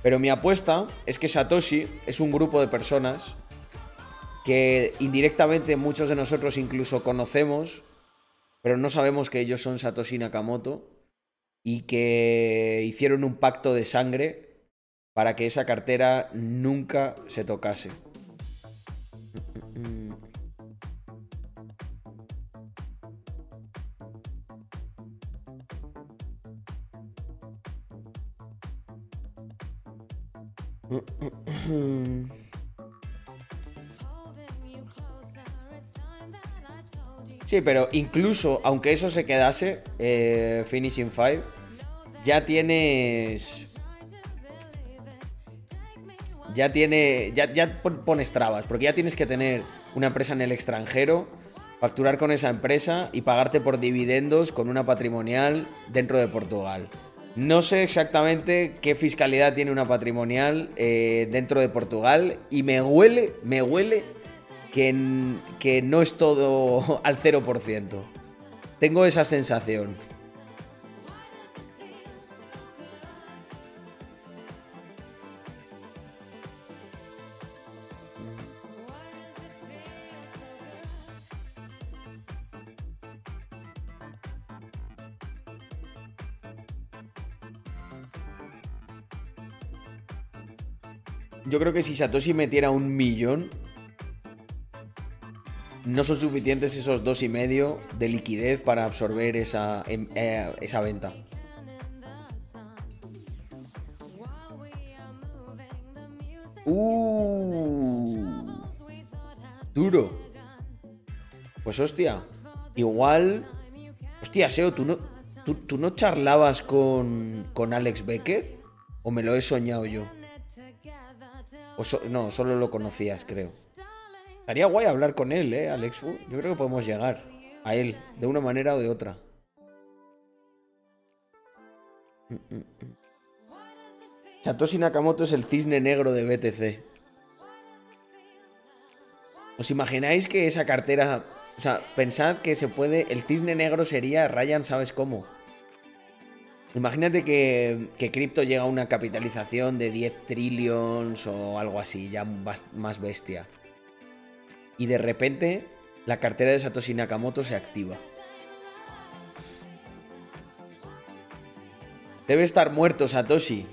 Pero mi apuesta es que Satoshi es un grupo de personas que indirectamente muchos de nosotros incluso conocemos, pero no sabemos que ellos son Satoshi Nakamoto y que hicieron un pacto de sangre para que esa cartera nunca se tocase. Sí, pero incluso aunque eso se quedase, eh, Finishing Five, ya tienes. Ya tiene. Ya, ya pones trabas, porque ya tienes que tener una empresa en el extranjero, facturar con esa empresa y pagarte por dividendos con una patrimonial dentro de Portugal. No sé exactamente qué fiscalidad tiene una patrimonial eh, dentro de Portugal y me huele, me huele que, no es todo al 0%. Tengo esa sensación. Yo creo que si Satoshi metiera un millón, no son suficientes esos dos y medio de liquidez para absorber esa, em, eh, esa venta. Uh, duro. Pues hostia, igual... Hostia, Seo, ¿tú no, tú, no charlabas con, con Alex Becker? ¿O me lo he soñado yo? O no, solo lo conocías, creo. Estaría guay hablar con él, ¿eh, Alex Fu? Yo creo que podemos llegar a él, de una manera o de otra. Satoshi Nakamoto es el cisne negro de BTC. ¿Os imagináis que esa cartera... O sea, pensad que se puede... El cisne negro sería Ryan, ¿sabes cómo? Imagínate que, que cripto llega a una capitalización de 10 trillions o algo así, ya más bestia. Y de repente la cartera de Satoshi Nakamoto se activa. Debe estar muerto Satoshi.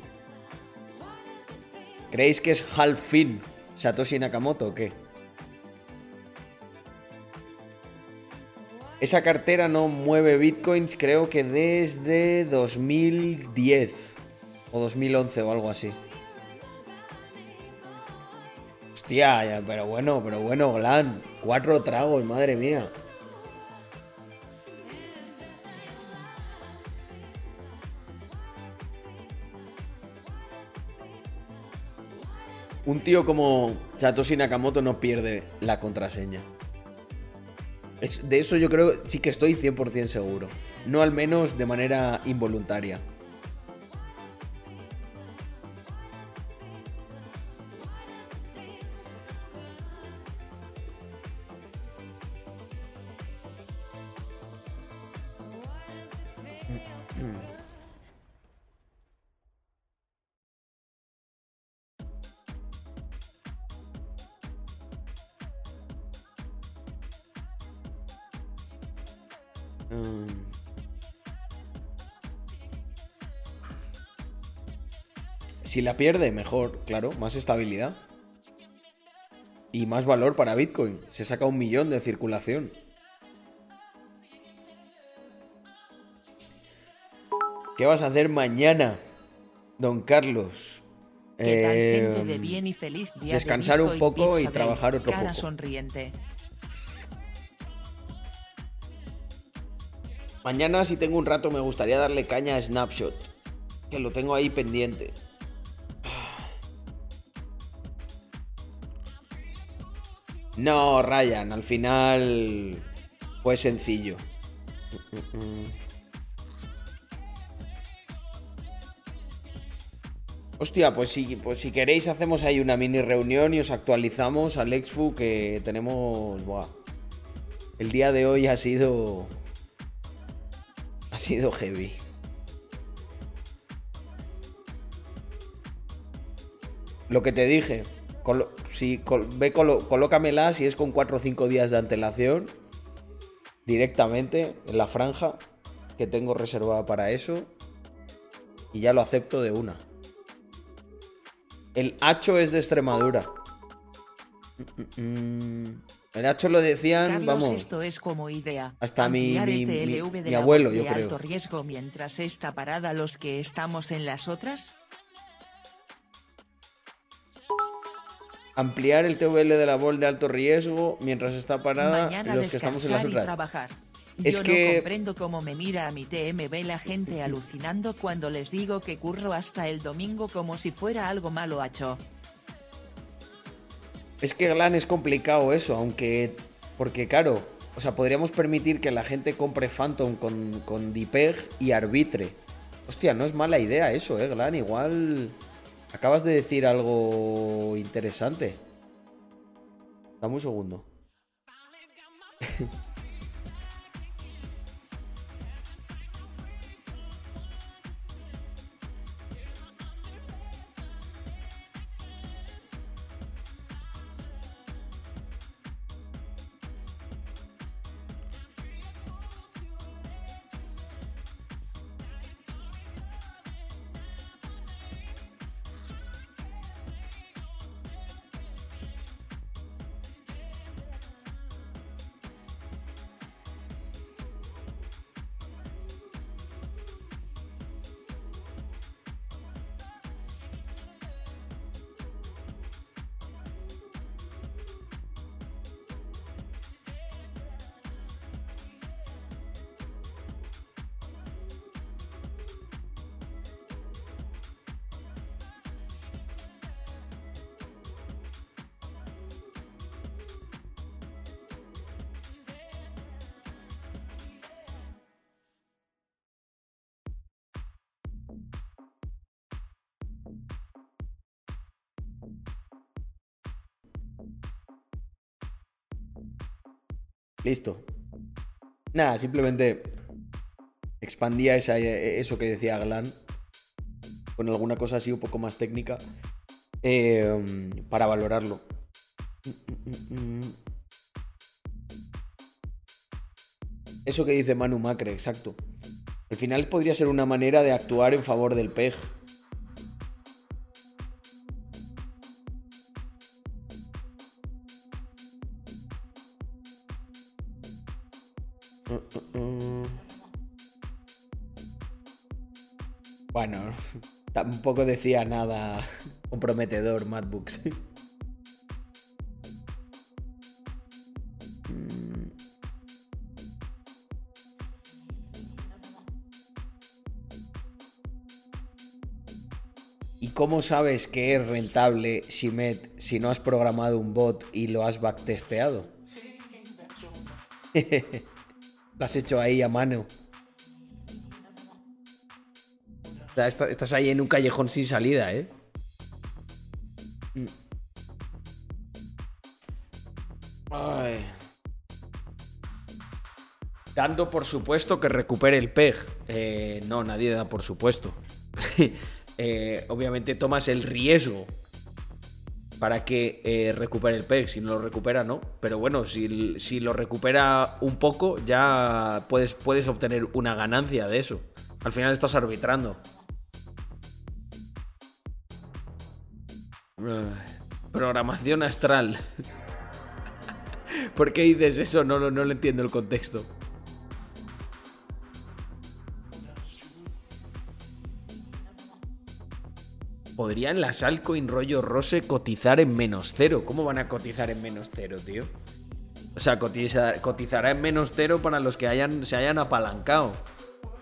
¿Creéis que es half fin Satoshi Nakamoto o qué? Esa cartera no mueve bitcoins creo que desde 2010 o 2011 o algo así. Hostia, pero bueno, pero bueno, Glan. Cuatro tragos, madre mía. Un tío como Satoshi Nakamoto no pierde la contraseña de eso yo creo sí que estoy 100% seguro. No al menos de manera involuntaria. Si la pierde, mejor, claro, más estabilidad. Y más valor para Bitcoin. Se saca un millón de circulación. ¿Qué vas a hacer mañana, don Carlos? Eh, bien y feliz descansar un poco y trabajar otro poco. sonriente. Mañana, si tengo un rato, me gustaría darle caña a Snapshot. Que lo tengo ahí pendiente. No, Ryan, al final fue sencillo. Hostia, pues si, pues si queréis hacemos ahí una mini reunión y os actualizamos al Exfu que tenemos... Buah. El día de hoy ha sido... Ha sido heavy. Lo que te dije, si ve, colócamela si es con 4 o 5 días de antelación directamente en la franja que tengo reservada para eso y ya lo acepto de una. El hacho es de Extremadura. El hacho lo decían, vamos. Esto es como idea. Hasta mi, abuelo, yo creo. alto riesgo mientras está parada los que estamos en las otras? Ampliar el TVL de la bol de alto riesgo mientras está parada los que estamos en las otras. trabajar. Es Yo que... no comprendo cómo me mira a mi TMB la gente alucinando cuando les digo que curro hasta el domingo como si fuera algo malo hecho. Es que Glan es complicado eso, aunque... Porque claro, o sea, podríamos permitir que la gente compre Phantom con, con Dipeg y arbitre. Hostia, no es mala idea eso, eh, Glan. Igual... Acabas de decir algo interesante. Dame un segundo. Listo. Nada, simplemente expandía esa, eso que decía Glan con alguna cosa así un poco más técnica eh, para valorarlo. Eso que dice Manu Macre, exacto. Al final podría ser una manera de actuar en favor del PEG. Tampoco decía nada comprometedor MacBooks. ¿Y cómo sabes que es rentable Shimet si no has programado un bot y lo has backtesteado? lo has hecho ahí a mano. Estás ahí en un callejón sin salida, ¿eh? Dando por supuesto que recupere el PEG. Eh, no, nadie da por supuesto. Eh, obviamente tomas el riesgo para que eh, recupere el PEG. Si no lo recupera, no. Pero bueno, si, si, lo recupera un poco, ya puedes, puedes obtener una ganancia de eso. Al final estás arbitrando. Programación astral. ¿Por qué dices eso? No, no, no le entiendo el contexto. ¿Podrían las altcoin rollo rose cotizar en menos cero? ¿Cómo van a cotizar en menos cero, tío? O sea, cotizará en menos cero para los que se hayan apalancado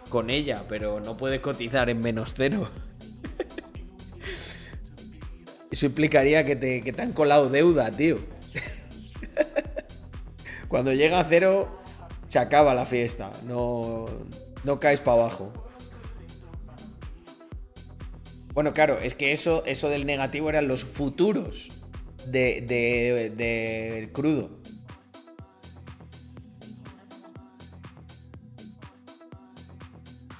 con ella, pero no puede cotizar en menos cero. Eso implicaría que te, que te han colado deuda, tío. Cuando llega a cero, se acaba la fiesta. No, no caes para abajo. Bueno, claro, es que eso, eso del negativo eran los futuros del de, crudo.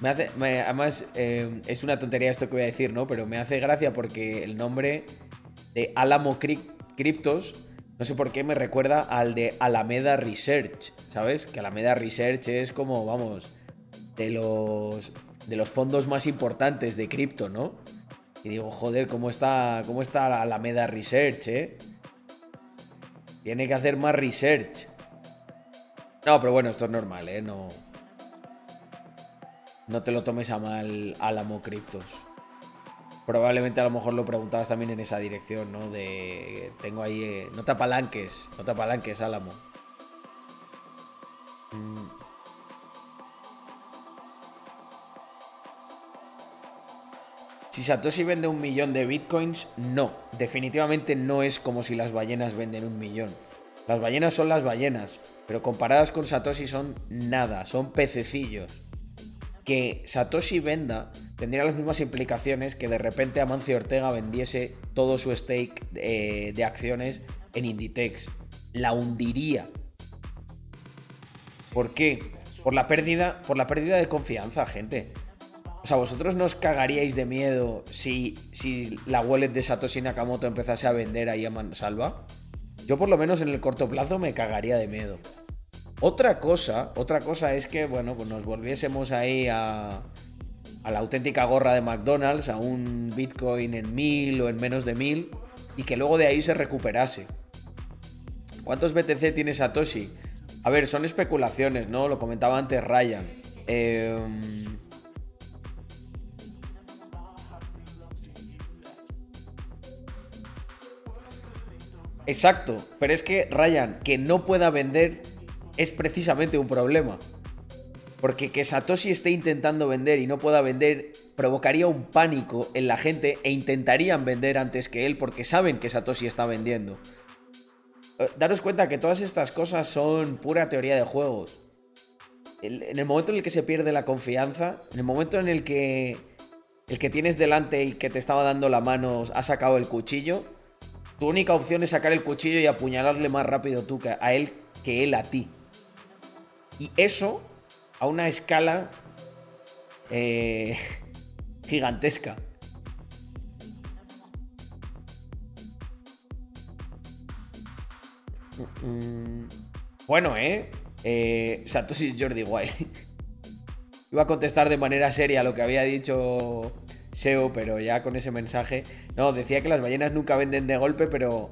Me hace, además, eh, es una tontería esto que voy a decir, ¿no? Pero me hace gracia porque el nombre de Alamo Cryptos, no sé por qué me recuerda al de Alameda Research, ¿sabes? Que Alameda Research es como, vamos, de los, de los fondos más importantes de cripto, ¿no? Y digo, joder, ¿cómo está, cómo está la Alameda Research, eh? Tiene que hacer más research. No, pero bueno, esto es normal, ¿eh? No, no te lo tomes a mal Alamo Cryptos. Probablemente a lo mejor lo preguntabas también en esa dirección, ¿no? De. Tengo ahí. Eh, no te apalanques, no te apalanques, Álamo. Mm. Si Satoshi vende un millón de bitcoins, no. Definitivamente no es como si las ballenas venden un millón. Las ballenas son las ballenas, pero comparadas con Satoshi son nada, son pececillos que Satoshi venda tendría las mismas implicaciones que de repente Amancio Ortega vendiese todo su stake eh, de acciones en Inditex. La hundiría. ¿Por qué? Por la pérdida, por la pérdida de confianza, gente. O sea, vosotros no os cagaríais de miedo si, si la wallet de Satoshi Nakamoto empezase a vender ahí a mansalva. Yo por lo menos en el corto plazo me cagaría de miedo. Otra cosa, otra cosa es que, bueno, pues nos volviésemos ahí a, a la auténtica gorra de McDonald's, a un Bitcoin en mil o en menos de mil, y que luego de ahí se recuperase. ¿Cuántos BTC tiene Satoshi? A ver, son especulaciones, ¿no? Lo comentaba antes Ryan. Em, exacto, pero es que Ryan, que no pueda vender es precisamente un problema. Porque que Satoshi esté intentando vender y no pueda vender provocaría un pánico en la gente e intentarían vender antes que él porque saben que Satoshi está vendiendo. Eh, daros cuenta que todas estas cosas son pura teoría de juegos. En el momento en el que se pierde la confianza, en el momento en el que el que tienes delante y que te estaba dando la mano ha sacado el cuchillo, tu única opción es sacar el cuchillo y apuñalarle más rápido tú a él que él a ti. Y eso a una escala eh, gigantesca. Mm, bueno, ¿eh? eh Satoshi Jordi Wild. Iba a contestar de manera seria lo que había dicho SEO, pero ya con ese mensaje. No, decía que las ballenas nunca venden de golpe, pero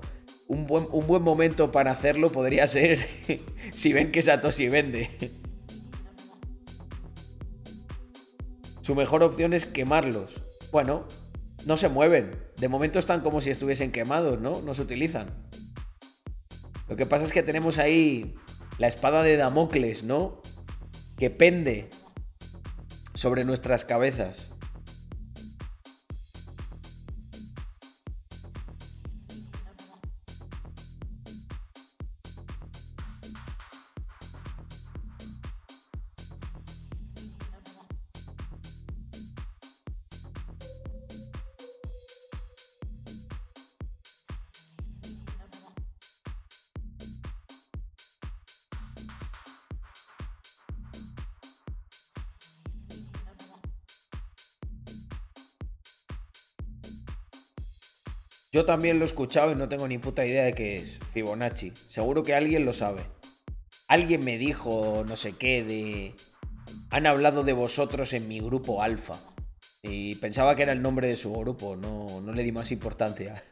un buen, un buen momento para hacerlo podría ser si ven que Satoshi vende. Su mejor opción es quemarlos. Bueno, no se mueven. De momento están como si estuviesen quemados, ¿no? No se utilizan. Lo que pasa es que tenemos ahí la espada de Damocles, ¿no? Que pende sobre nuestras cabezas. Yo también lo he escuchado y no tengo ni puta idea de qué es Fibonacci. Seguro que alguien lo sabe. Alguien me dijo no sé qué de... Han hablado de vosotros en mi grupo alfa. Y pensaba que era el nombre de su grupo, no, no le di más importancia.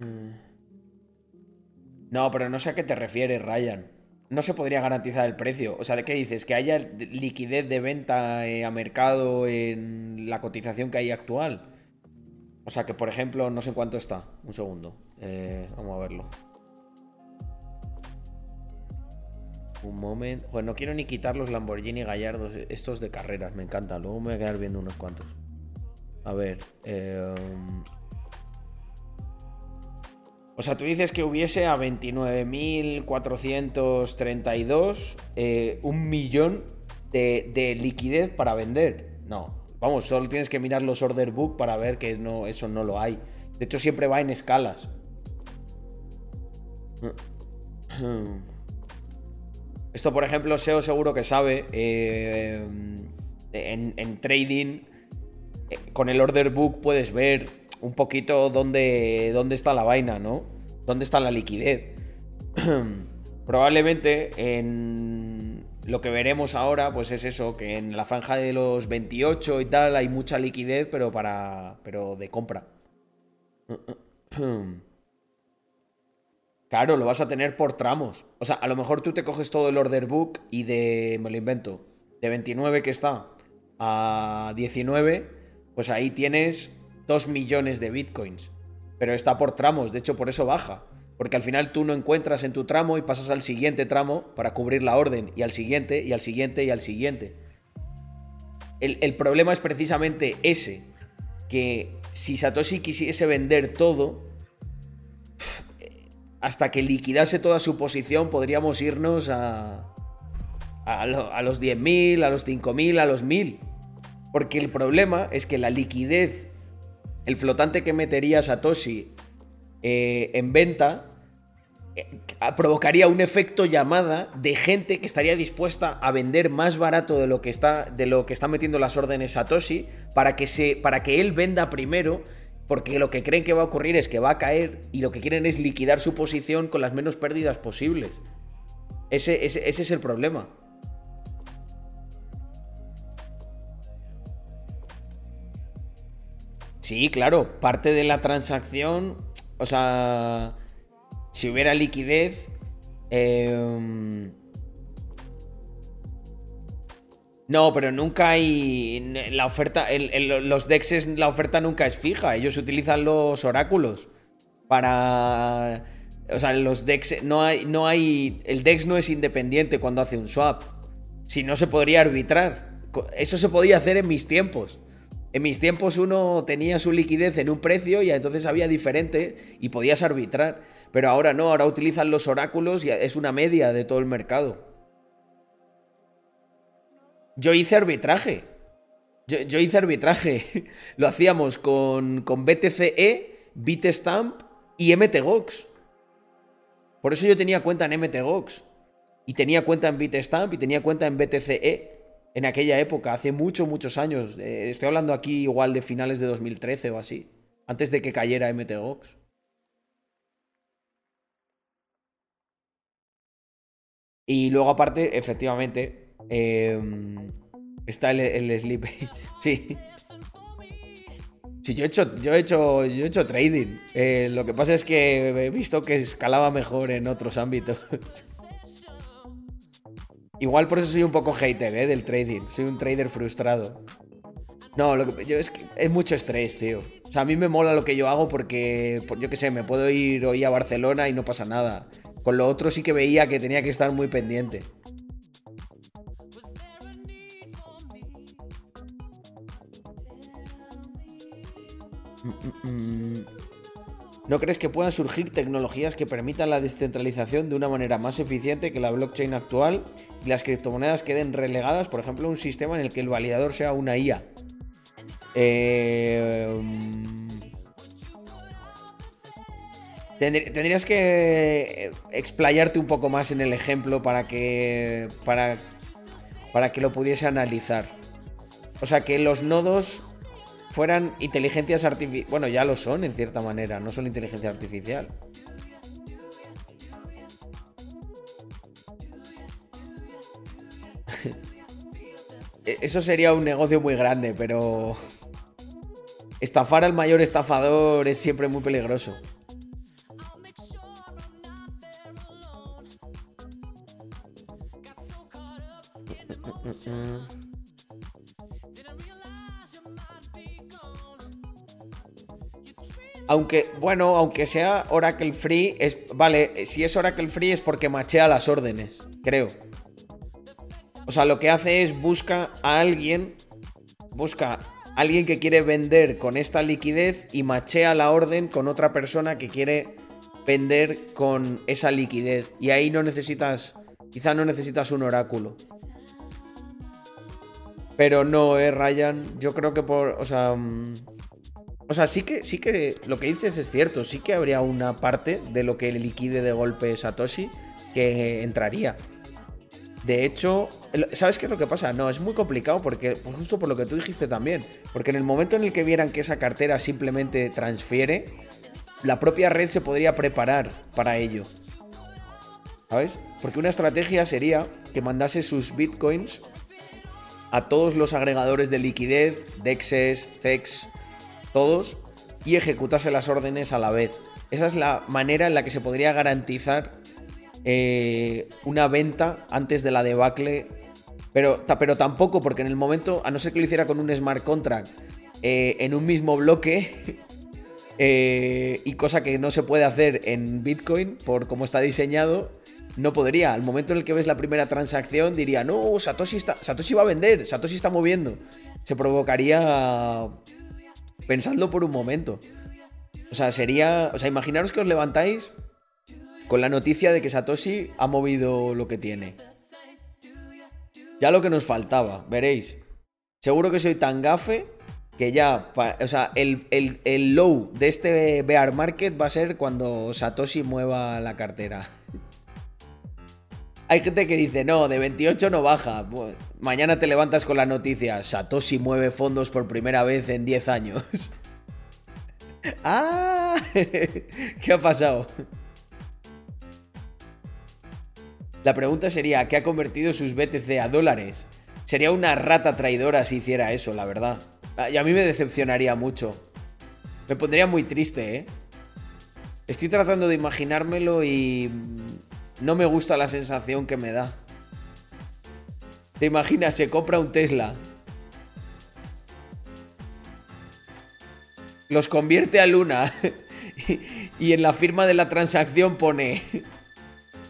No, pero no sé a qué te refieres, Ryan. No se podría garantizar el precio. O sea, ¿qué dices? ¿Que haya liquidez de venta eh, a mercado en la cotización que hay actual? O sea, que por ejemplo, no sé cuánto está. Un segundo. Eh, vamos a verlo. Un momento. Joder, no quiero ni quitar los Lamborghini Gallardos. Estos de carreras, me encantan. Luego me voy a quedar viendo unos cuantos. A ver. Eh, o sea, tú dices que hubiese a 29.432 eh, un millón de, liquidez para vender. No, vamos, solo tienes que mirar los order book para ver que no, eso no lo hay. De hecho, siempre va en escalas. Esto, por ejemplo, SEO seguro que sabe. Eh, en, trading, eh, con el order book puedes ver un poquito dónde, dónde está la vaina, ¿no? ¿Dónde está la liquidez? Probablemente en lo que veremos ahora, pues es eso, que en la franja de los 28 y tal hay mucha liquidez, pero para. pero de compra. Claro, lo vas a tener por tramos. O sea, a lo mejor tú te coges todo el order book y de. me lo invento. De 29 que está a 19, pues ahí tienes 2 millones de bitcoins. Pero está por tramos, de hecho por eso baja. Porque al final tú no encuentras en tu tramo y pasas al siguiente tramo para cubrir la orden, y al siguiente, y al siguiente, y al siguiente. El, problema es precisamente ese, que si Satoshi quisiese vender todo, hasta que liquidase toda su posición podríamos irnos a, a, a los 10.000, a los 5.000, a los 1.000. Porque el problema es que la liquidez el flotante que metería Satoshi eh, en venta eh, provocaría un efecto llamada de gente que estaría dispuesta a vender más barato de lo que está, de lo que está metiendo las órdenes Satoshi para que, se, para que él venda primero porque lo que creen que va a ocurrir es que va a caer y lo que quieren es liquidar su posición con las menos pérdidas posibles. ese es el problema. Sí, claro, parte de la transacción, o sea, si hubiera liquidez, em, no, pero nunca hay la oferta, los DEXs, la oferta nunca es fija, ellos utilizan los oráculos para, o sea, los DEX, no hay, no hay, el DEX no es independiente cuando hace un swap, si no se podría arbitrar, eso se podía hacer en mis tiempos. En mis tiempos uno tenía su liquidez en un precio y entonces había diferente y podías arbitrar. Pero ahora no, ahora utilizan los oráculos y es una media de todo el mercado. Yo hice arbitraje. Yo, hice arbitraje. Lo hacíamos con, con BTCE, Bitstamp y MTGOX. Por eso yo tenía cuenta en MTGOX. Y tenía cuenta en Bitstamp y tenía cuenta en BTCE. En aquella época, hace muchos, muchos años. Eh, estoy hablando aquí igual de finales de 2013 o así. Antes de que cayera MTGOX. Y luego aparte, efectivamente, em, está el, el Sleep Sí. Sí, yo he hecho, yo he hecho, yo he hecho trading. Eh, lo que pasa es que he visto que escalaba mejor en otros ámbitos. Igual por eso soy un poco hater ¿eh? del trading. Soy un trader frustrado. No, lo que yo es mucho estrés, tío. O sea, a mí me mola lo que yo hago porque, yo qué sé, me puedo ir hoy a Barcelona y no pasa nada. Con lo otro sí que veía que tenía que estar muy pendiente. ¿No crees que puedan surgir tecnologías que permitan la descentralización de una manera más eficiente que la blockchain actual y las criptomonedas queden relegadas, por ejemplo, a un sistema en el que el validador sea una IA? Eh, Tendrías que explayarte un poco más en el ejemplo para que, para, para que lo pudiese analizar. O sea, que los nodos fueran inteligencias artificiales. Bueno, ya lo son en cierta manera, no son inteligencia artificial. E-, eso sería un negocio muy grande, pero estafar al mayor estafador es siempre muy peligroso. Aunque, bueno, aunque sea Oracle Free, es, vale, si es Oracle Free es porque machea las órdenes, creo. O sea, lo que hace es busca a alguien, busca a alguien que quiere vender con esta liquidez y machea la orden con otra persona que quiere vender con esa liquidez. Y ahí no necesitas, quizá no necesitas un oráculo. Pero no, eh, Ryan. Yo creo que por. O sea. O sea, sí que, sí que lo que dices es cierto. Sí que habría una parte de lo que liquide de golpe Satoshi que entraría. De hecho, ¿sabes qué es lo que pasa? No, es muy complicado porque, pues justo por lo que tú dijiste también, porque en el momento en el que vieran que esa cartera simplemente transfiere, la propia red se podría preparar para ello. ¿Sabes? Porque una estrategia sería que mandase sus bitcoins a todos los agregadores de liquidez, DEXES, CEX, todos, y ejecutase las órdenes a la vez. Esa es la manera en la que se podría garantizar eh, una venta antes de la debacle. Pero, pero tampoco, porque en el momento, a no ser que lo hiciera con un smart contract eh, en un mismo bloque, eh, y cosa que no se puede hacer en Bitcoin por cómo está diseñado, no podría. Al momento en el que ves la primera transacción, diría, no, Satoshi, está, Satoshi va a vender, Satoshi está moviendo. Se provocaría pensando por un momento. O sea, sería. O sea, imaginaros que os levantáis con la noticia de que Satoshi ha movido lo que tiene. Ya lo que nos faltaba, veréis. Seguro que soy tan gafe que ya, o sea, el, el, low de este bear market va a ser cuando Satoshi mueva la cartera. Hay gente que dice, no, de 28 no baja. mañana te levantas con la noticia, Satoshi mueve fondos por primera vez en 10 años. ¡Ah! ¿Qué ha pasado? La pregunta sería, ¿qué ha convertido sus BTC a dólares? Sería una rata traidora si hiciera eso, la verdad. Ah, y a mí me decepcionaría mucho. Me pondría muy triste, ¿eh? Estoy tratando de imaginármelo y no me gusta la sensación que me da. ¿Te imaginas? Se compra un Tesla. Los convierte a Luna. y en la firma de la transacción pone...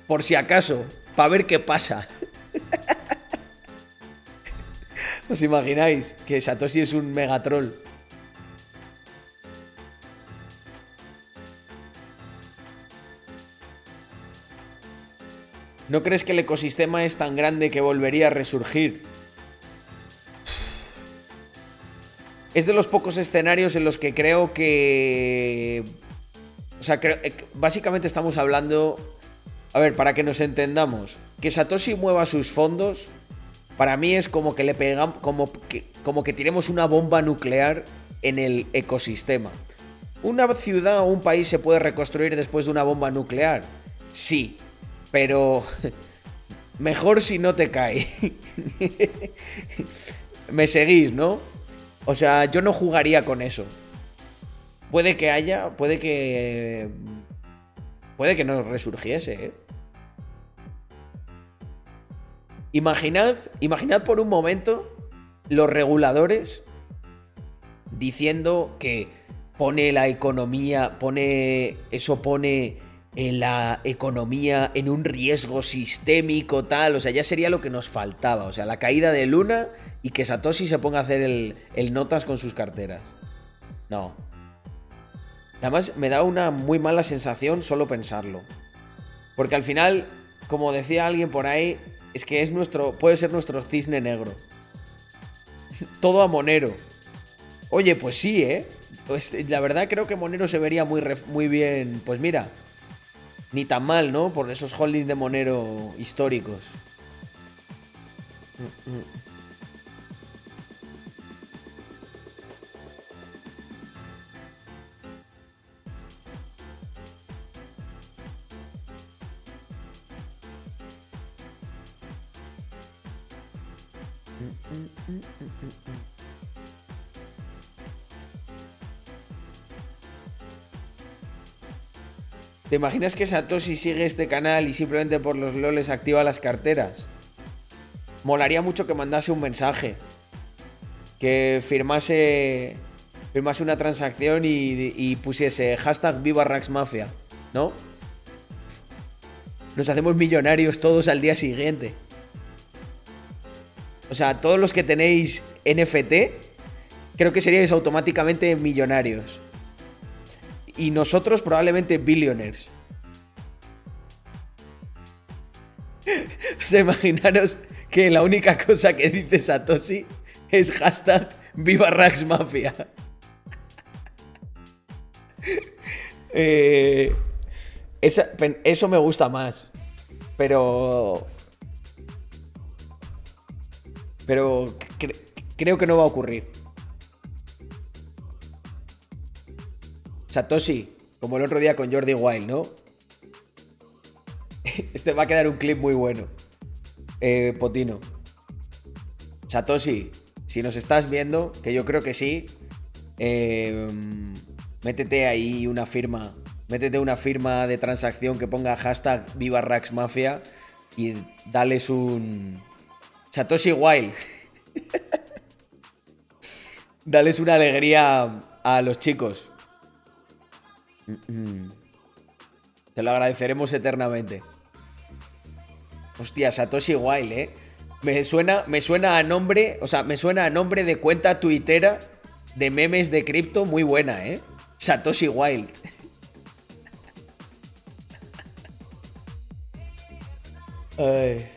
Por si acaso, para ver qué pasa. ¿Os imagináis que Satoshi es un megatroll? ¿No crees que el ecosistema es tan grande que volvería a resurgir? es de los pocos escenarios en los que creo que... O sea, eh, básicamente estamos hablando... A ver, para que nos entendamos, que Satoshi mueva sus fondos, para mí es como que le pegamos, como que, como que tiremos una bomba nuclear en el ecosistema. ¿Una ciudad o un país se puede reconstruir después de una bomba nuclear? Sí, pero mejor si no te cae. Me seguís, ¿no? O sea, yo no jugaría con eso. Puede que haya, puede que... Puede que no resurgiese, ¿eh? Imaginad, imaginad por un momento los reguladores diciendo que pone la economía, pone... Eso pone en la economía en un riesgo sistémico tal, o sea, ya sería lo que nos faltaba, o sea, la caída de Luna y que Satoshi se ponga a hacer el, notas con sus carteras. No. Además, me da una muy mala sensación solo pensarlo. Porque al final, como decía alguien por ahí, es que es nuestro, puede ser nuestro cisne negro. Todo a Monero. Oye, pues sí, ¿eh? Pues la verdad creo que Monero se vería muy, muy bien. Pues mira, ni tan mal, ¿no? Por esos holdings de Monero históricos. ¿Te imaginas que Satoshi sigue este canal y simplemente por los loles activa las carteras? Molaría mucho que mandase un mensaje. Que firmase. Firmase una transacción y, pusiese hashtag Viva Mafia, ¿no? Nos hacemos millonarios todos al día siguiente. O sea, todos los que tenéis NFT, creo que seríais automáticamente millonarios y nosotros probablemente billionaires. o sea, imaginaros que la única cosa que dice Satoshi es hashtag Viva Rax Mafia. Eh, eso me gusta más. Pero. Pero creo que no va a ocurrir. Satoshi, como el otro día con Jordi Wild, ¿no? Este va a quedar un clip muy bueno. Eh, Potino. Satoshi, si nos estás viendo, que yo creo que sí, eh, métete ahí una firma. Métete una firma de transacción que ponga hashtag Viva Rax Mafia y dales un. Satoshi Wild. dales una alegría a los chicos. Te lo agradeceremos eternamente. Hostia, Satoshi Wild, ¿eh? Me suena, me suena a nombre, o sea, me suena a nombre de cuenta tuitera de memes de cripto muy buena, ¿eh? Satoshi Wild. Ay.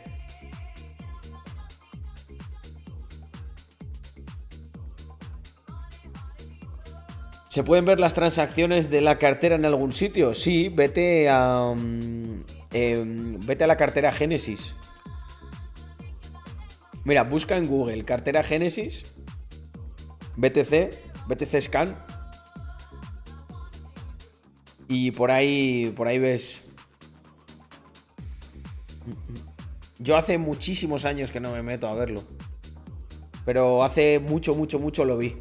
¿Se pueden ver las transacciones de la cartera en algún sitio? Sí, vete a. Mm, em, vete a la cartera Genesis. Mira, busca en Google cartera Genesis, BTC, BTC Scan. Y por ahí. Por ahí ves. Yo hace muchísimos años que no me meto a verlo. Pero hace mucho, mucho, mucho lo vi.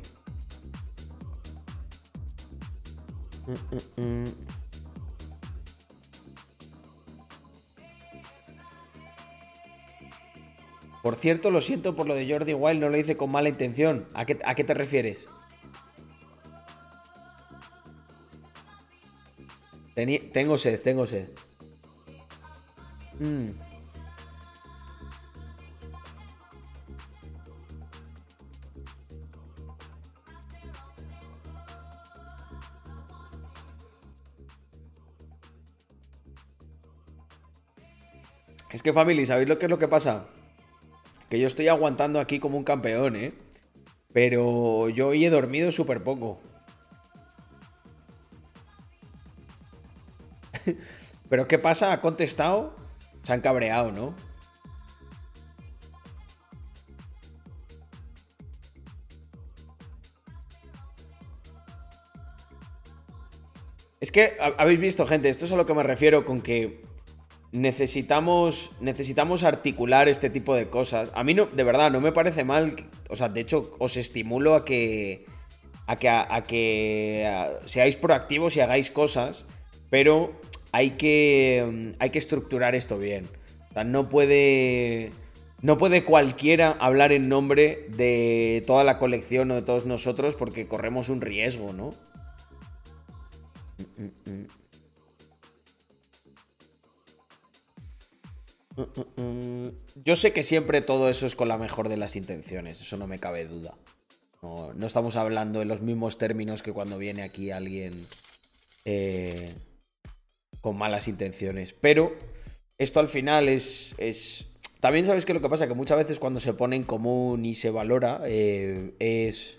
Por cierto, lo siento por lo de Jordi Wild, no lo hice con mala intención. ¿A qué, a qué te refieres? tengo sed, tengo sed. Mm. Es que, family, ¿sabéis lo que es lo que pasa? Que yo estoy aguantando aquí como un campeón, ¿eh? Pero yo hoy he dormido súper poco. Pero ¿qué pasa? ¿Ha contestado? Se han cabreado, ¿no? Es que habéis visto, gente, esto es a lo que me refiero con que necesitamos, necesitamos articular este tipo de cosas. A mí no, de verdad, no me parece mal. O sea, de hecho, os estimulo a que, a que, a, que seáis proactivos y hagáis cosas, pero hay que, hay que estructurar esto bien. O sea, no puede, no puede cualquiera hablar en nombre de toda la colección o de todos nosotros porque corremos un riesgo, ¿no? Yo sé que siempre todo eso es con la mejor de las intenciones, eso no me cabe duda. No, estamos hablando en los mismos términos que cuando viene aquí alguien eh, con malas intenciones. Pero esto al final es, es... También sabes que lo que pasa, que muchas veces cuando se pone en común y se valora, eh, es...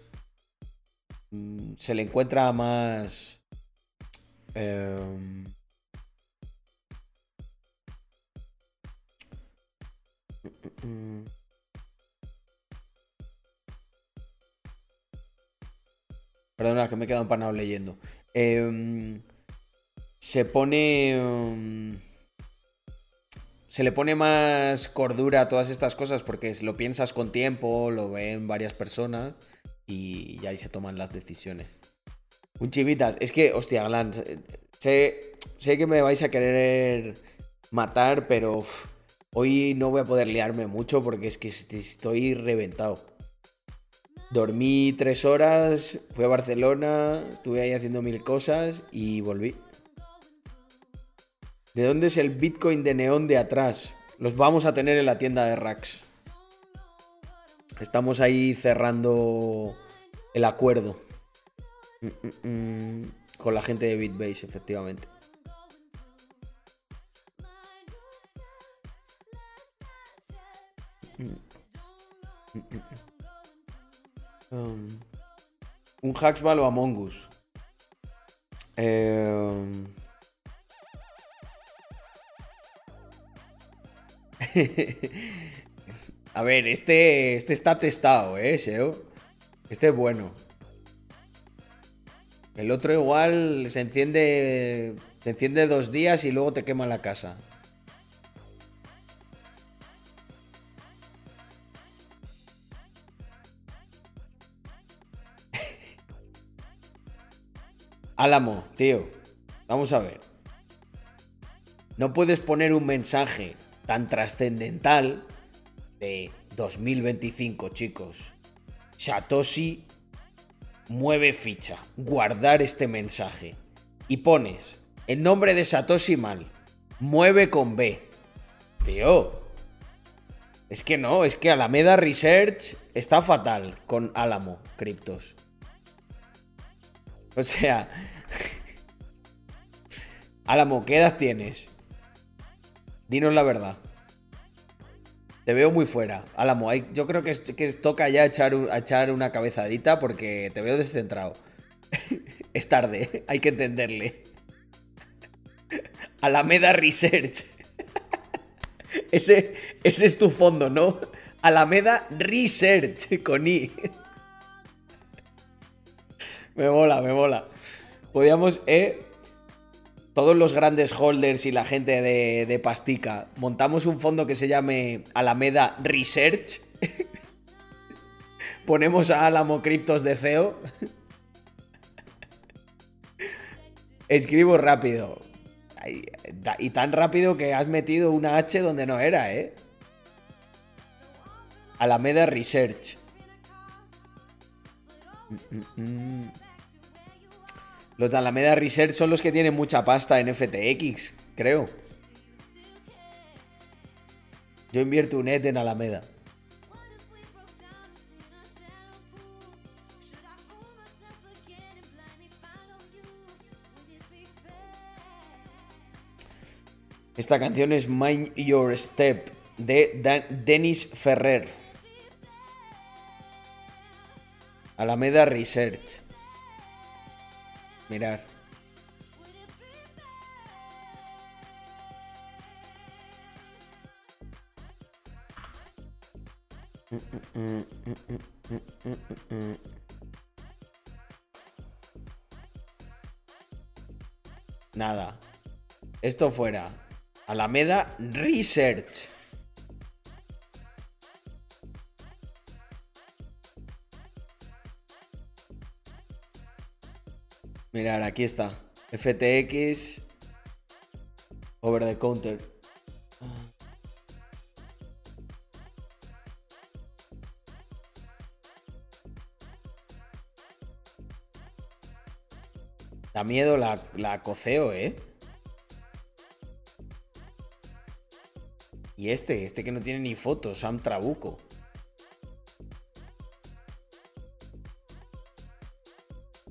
Mm, se le encuentra más Em, perdona, que me he quedado empanado leyendo. Em, se pone. Em, se le pone más cordura a todas estas cosas porque lo piensas con tiempo, lo ven varias personas y ahí se toman las decisiones. Un chivitas. Es que, hostia, Glan, sé, sé que me vais a querer matar, pero hoy no voy a poder liarme mucho porque es que estoy reventado. Dormí tres horas, fui a Barcelona, estuve ahí haciendo mil cosas y volví. ¿De dónde es el Bitcoin de neón de atrás? Los vamos a tener en la tienda de Rax. Estamos ahí cerrando el acuerdo. Mm, mm, mm. con la gente de Bitbase, efectivamente. Um, un Hacksball o Among Us. Em, a ver, este, este está testado, ¿eh, Seo? Este es bueno. El otro igual se enciende. Se enciende dos días y luego te quema la casa. Álamo, tío. Vamos a ver. No puedes poner un mensaje tan trascendental de 2025, chicos. Satoshi mueve ficha, guardar este mensaje. Y pones el nombre de Satoshi mal, mueve con B. Tío, es que no, es que Alameda Research está fatal con Álamo Criptos. O sea, Álamo, ¿qué edad tienes? Dinos la verdad. Te veo muy fuera. Álamo, yo creo que, que toca ya echar, echar una cabezadita porque te veo descentrado. es tarde, hay que entenderle. Alameda Research. ese, ese es tu fondo, ¿no? Alameda Research con I. me mola, me mola. Podríamos, eh, todos los grandes holders y la gente de, Pastica montamos un fondo que se llame Alameda Research. Ponemos a Alamo Criptos de CEO. Escribo rápido. Y tan rápido que has metido una H donde no era, ¿eh? Alameda Research. Mm, mm, mm. Los de Alameda Research son los que tienen mucha pasta en FTX, creo. Yo invierto un ET en Alameda. Esta canción es Mind Your Step de Dennis Ferrer. Alameda Research. Mirar. Nada. Esto fuera. Alameda Research. Mirar, aquí está. FTX over the counter. Da miedo la, la coceo, ¿eh? Y este, este que no tiene ni fotos, Sam Trabuco.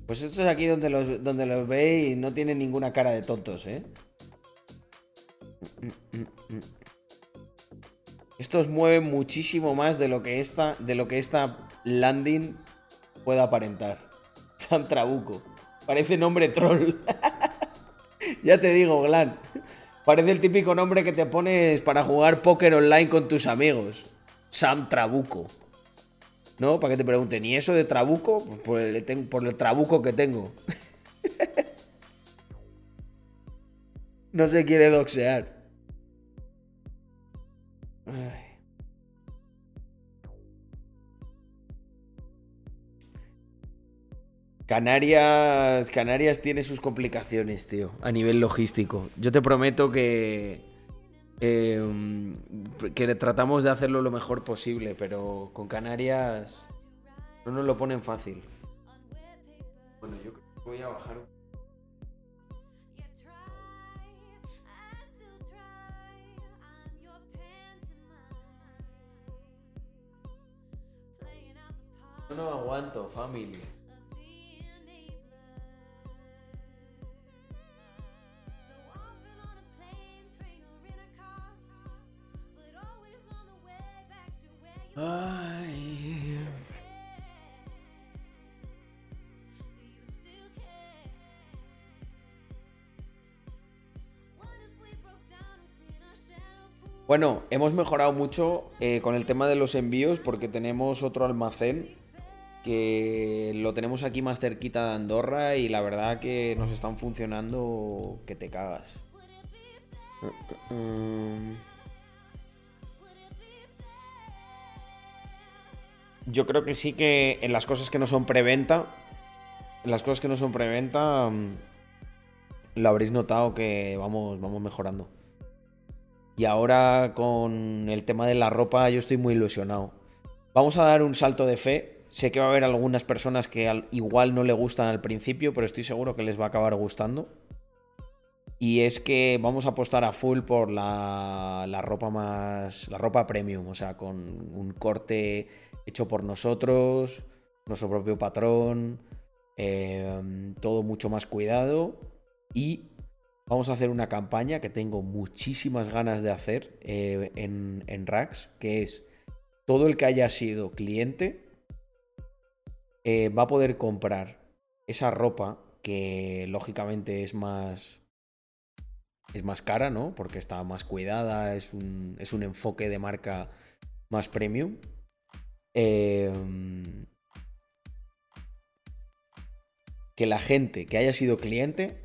Pues esto es aquí donde los, donde los veis no tienen ninguna cara de tontos, ¿eh? Estos mueven muchísimo más de lo que esta, de lo que esta landing pueda aparentar. Sam Trabuco. Parece nombre troll. ya te digo, Glan. Parece el típico nombre que te pones para jugar póker online con tus amigos. Sam Trabuco. ¿No? Para que te pregunten, ¿y eso de trabuco? Pues por el, por el trabuco que tengo. no se quiere doxear. Canarias, Canarias tiene sus complicaciones, tío, a nivel logístico. Yo te prometo que Em, que tratamos de hacerlo lo mejor posible, pero con Canarias no nos lo ponen fácil. Bueno, yo creo que voy a bajar no aguanto, familia. Bueno, hemos mejorado mucho eh, con el tema de los envíos porque tenemos otro almacén que lo tenemos aquí más cerquita de Andorra y la verdad que nos están funcionando que te cagas. Uh, uh, um. Yo creo que sí que en las cosas que no son preventa, en las cosas que no son preventa, mm, lo habréis notado que vamos, vamos mejorando. Y ahora con el tema de la ropa yo estoy muy ilusionado. Vamos a dar un salto de fe. Sé que va a haber algunas personas que igual no le gustan al principio, pero estoy seguro que les va a acabar gustando. Y es que vamos a apostar a full por la, la ropa más. la ropa premium, o sea, con un corte hecho por nosotros, nuestro propio patrón, em, todo mucho más cuidado y vamos a hacer una campaña que tengo muchísimas ganas de hacer eh, en, en Rax, que es todo el que haya sido cliente eh, va a poder comprar esa ropa que lógicamente es más es más cara, ¿no? Porque está más cuidada, es un, es un enfoque de marca más premium Em, que la gente que haya sido cliente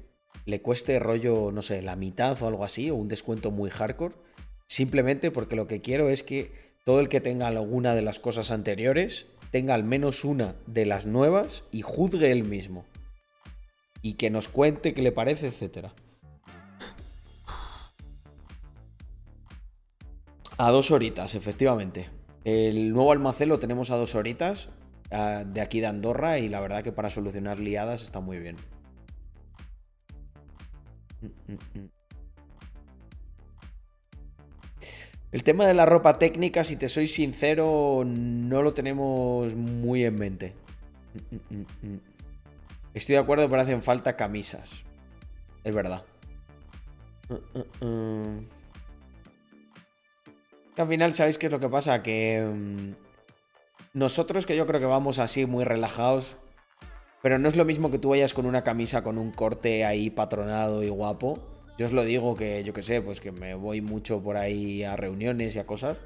le cueste rollo, no sé, la mitad o algo así, o un descuento muy hardcore, simplemente porque lo que quiero es que todo el que tenga alguna de las cosas anteriores tenga al menos una de las nuevas y juzgue él mismo. Y que nos cuente qué le parece, etc. A dos horitas, efectivamente. El nuevo almacén lo tenemos a dos horitas de aquí de Andorra y la verdad que para solucionar liadas está muy bien. El tema de la ropa técnica, si te soy sincero, no lo tenemos muy en mente. Estoy de acuerdo, pero hacen falta camisas. Es verdad al final, ¿sabéis qué es lo que pasa? Que. Mm, nosotros que yo creo que vamos así muy relajados, pero no es lo mismo que tú vayas con una camisa con un corte ahí patronado y guapo. Yo os lo digo que, yo que sé, pues que me voy mucho por ahí a reuniones y a cosas.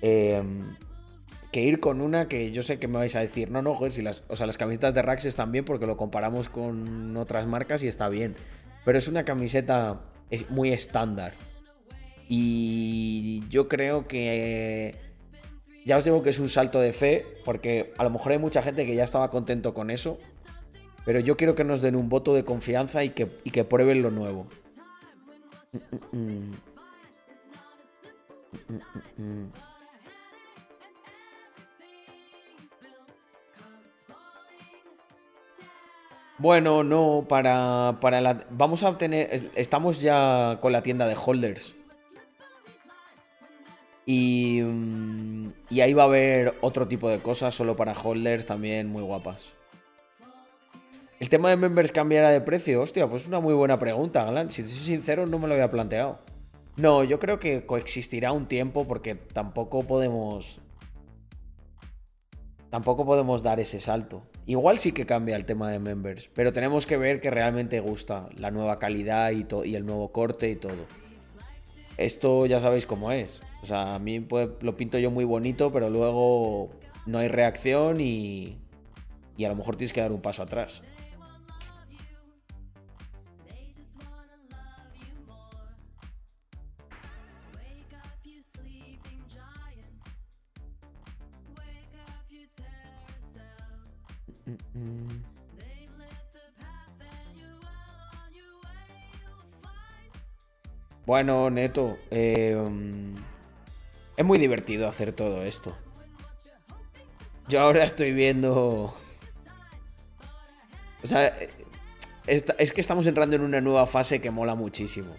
Em, que ir con una que yo sé que me vais a decir, no, no, joder, si o sea, las camisetas de Rax están bien porque lo comparamos con otras marcas y está bien. Pero es una camiseta muy estándar. Y yo creo que ya os digo que es un salto de fe, porque a lo mejor hay mucha gente que ya estaba contento con eso, pero yo quiero que nos den un voto de confianza y que, que prueben lo nuevo. Bueno, no, para, para la... Vamos a obtener... Estamos ya con la tienda de holders. Y, mm, y ahí va a haber otro tipo de cosas solo para holders también muy guapas. ¿El tema de members cambiará de precio? Hostia, pues es una muy buena pregunta, Alan. Si soy sincero, no me lo había planteado. No, yo creo que coexistirá un tiempo porque tampoco podemos. Tampoco podemos dar ese salto. Igual sí que cambia el tema de members, pero tenemos que ver que realmente gusta la nueva calidad y el nuevo corte y todo. Esto ya sabéis cómo es. O sea, a mí pues, lo pinto yo muy bonito, pero luego no hay reacción y, y a lo mejor tienes que dar un paso atrás. Bueno, Neto, eh, es muy divertido hacer todo esto. Yo ahora estoy viendo... O sea, es que estamos entrando en una nueva fase que mola muchísimo.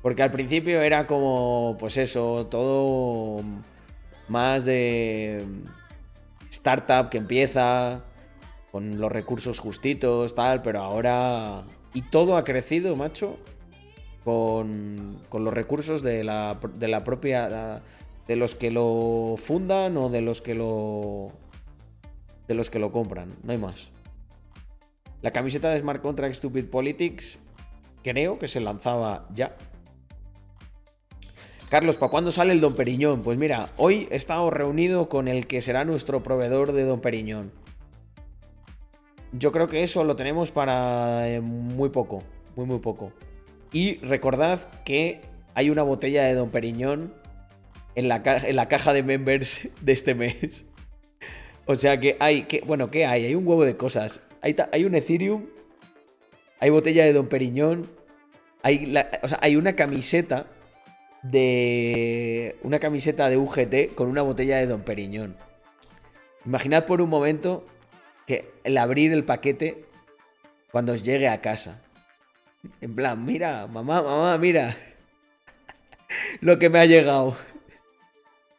Porque al principio era como, pues eso, todo más de startup que empieza con los recursos justitos, tal, pero ahora... Y todo ha crecido, macho, con, con los recursos de la, de la propia de los que lo fundan o de los que lo de los que lo compran, no hay más. La camiseta de Smart Contract Stupid Politics creo que se lanzaba ya. Carlos, ¿para cuándo sale el Don Periñón? Pues mira, hoy he estado reunido con el que será nuestro proveedor de Don Periñón. Yo creo que eso lo tenemos para eh, muy poco, muy muy poco. Y recordad que hay una botella de Don Periñón en la, en la caja de members de este mes. O sea que hay, que, bueno, ¿qué hay? Hay un huevo de cosas. Hay, hay un Ethereum, hay botella de Don Periñón, hay, o sea, hay una camiseta de. Una camiseta de UGT con una botella de Don Periñón. Imaginad por un momento que el abrir el paquete cuando os llegue a casa. En plan, mira, mamá, mamá, mira. Lo que me ha llegado.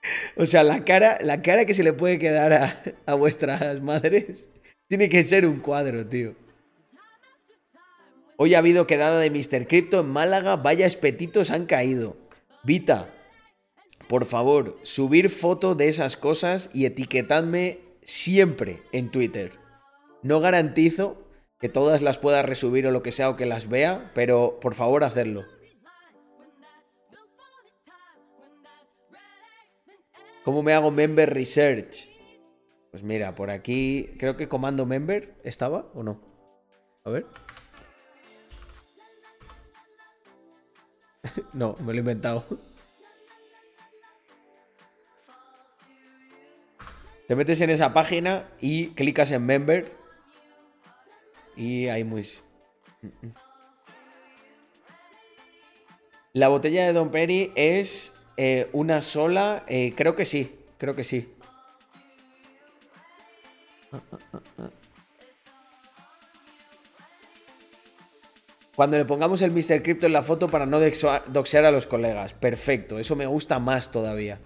O sea, la cara, la cara que se le puede quedar a, vuestras madres tiene que ser un cuadro, tío. Hoy ha habido quedada de Mr. Crypto en Málaga, vaya espetitos han caído. Vita, por favor, subir foto de esas cosas y etiquetadme siempre en Twitter. No garantizo que todas las pueda resubir o lo que sea o que las vea, pero por favor hacerlo. ¿Cómo me hago member research? Pues mira, por aquí creo que comando member estaba o no. A ver. no, me lo he inventado. Te metes en esa página y clicas en member. Y hay muy... La botella de Don Perry es eh, una sola, eh, creo que sí, creo que sí. Cuando le pongamos el Mr. Crypto en la foto para no doxear a los colegas. Perfecto, eso me gusta más todavía.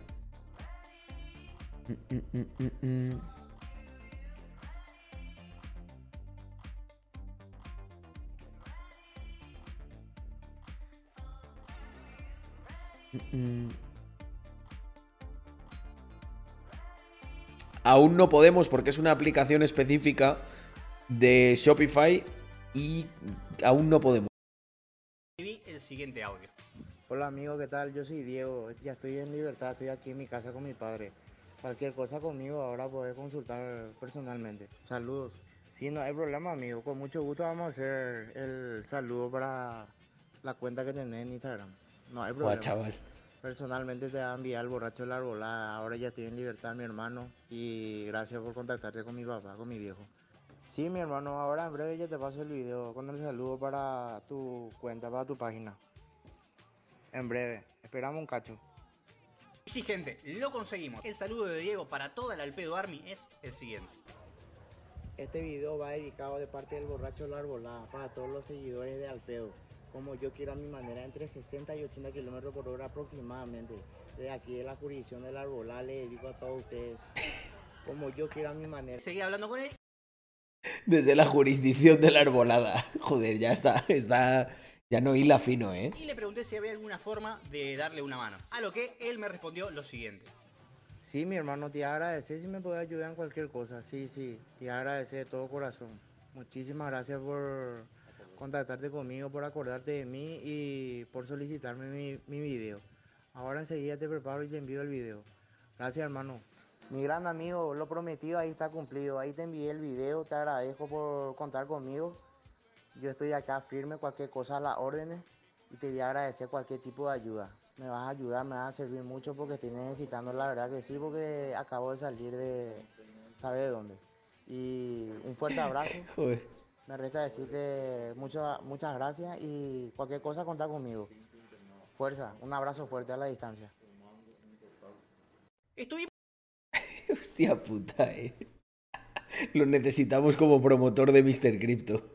Aún no podemos porque es una aplicación específica de Shopify y aún no podemos. el siguiente audio. Hola amigo, ¿qué tal? Yo soy Diego, ya estoy en libertad, estoy aquí en mi casa con mi padre. Cualquier cosa conmigo ahora puedes consultar personalmente. Saludos. Sí, no hay problema amigo, con mucho gusto vamos a hacer el saludo para la cuenta que tenés en Instagram. No hay problema. chaval. Personalmente te va a enviar el borracho de la arbolada. Ahora ya estoy en libertad, mi hermano. Y gracias por contactarte con mi papá, con mi viejo. Sí, mi hermano, ahora en breve ya te paso el video con el saludo para tu cuenta, para tu página. En breve, esperamos un cacho. Sí, gente, lo conseguimos. El saludo de Diego para toda la Alpedo Army es el siguiente. Este video va dedicado de parte del borracho de la arbolada para todos los seguidores de Alpedo como yo quiero a mi manera, entre 60 y 80 kilómetros por hora aproximadamente. De aquí de la jurisdicción del Arbolá le dedico a todos ustedes, como yo quiero a mi manera. Seguí hablando con él. Desde la jurisdicción de la arbolada. Joder, ya está, está. Ya no hila fino, ¿eh? Y le pregunté si había alguna forma de darle una mano. A lo que él me respondió lo siguiente. Sí, mi hermano, te agradece si me puede ayudar en cualquier cosa. Sí, sí, te agradece de todo corazón. Muchísimas gracias por contactarte conmigo, por acordarte de mí y por solicitarme mi, mi video. Ahora enseguida te preparo y te envío el video. Gracias hermano. Mi gran amigo, lo prometido ahí está cumplido. Ahí te envié el video, te agradezco por contar conmigo. Yo estoy acá firme, cualquier cosa a las órdenes y te voy a agradecer cualquier tipo de ayuda. Me vas a ayudar, me vas a servir mucho porque estoy necesitando, la verdad que sí, porque acabo de salir de, ¿sabe de dónde? Y un fuerte abrazo. Me resta decirte muchas muchas gracias y cualquier cosa contar conmigo. Fuerza, un abrazo fuerte a la distancia. Estuvimos. Hostia puta, eh. Lo necesitamos como promotor de Mr. Crypto.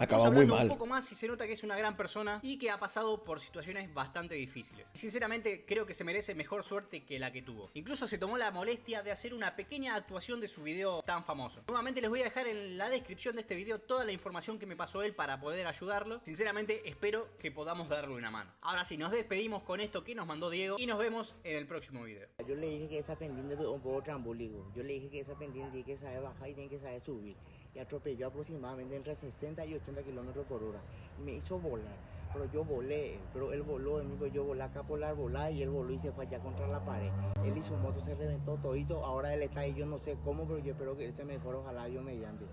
Acaba muy mal. un poco más y se nota que es una gran persona y que ha pasado por situaciones bastante difíciles. Sinceramente, creo que se merece mejor suerte que la que tuvo. Incluso se tomó la molestia de hacer una pequeña actuación de su video tan famoso. Nuevamente les voy a dejar en la descripción de este video toda la información que me pasó él para poder ayudarlo. Sinceramente, espero que podamos darle una mano. Ahora sí, nos despedimos con esto que nos mandó Diego y nos vemos en el próximo video. Yo le dije que esa pendiente es un poco trambólico. Yo le dije que esa pendiente tiene que saber bajar y tiene que saber subir y atropelló aproximadamente entre 60 y 80 kilómetros por hora. Me hizo volar, pero yo volé, pero él voló de mí, pues yo volé acá por la arbolada y él voló y se fue allá contra la pared. Él y su moto se reventó todito, ahora él está ahí, yo no sé cómo, pero yo espero que él se mejore, ojalá Dios mediante.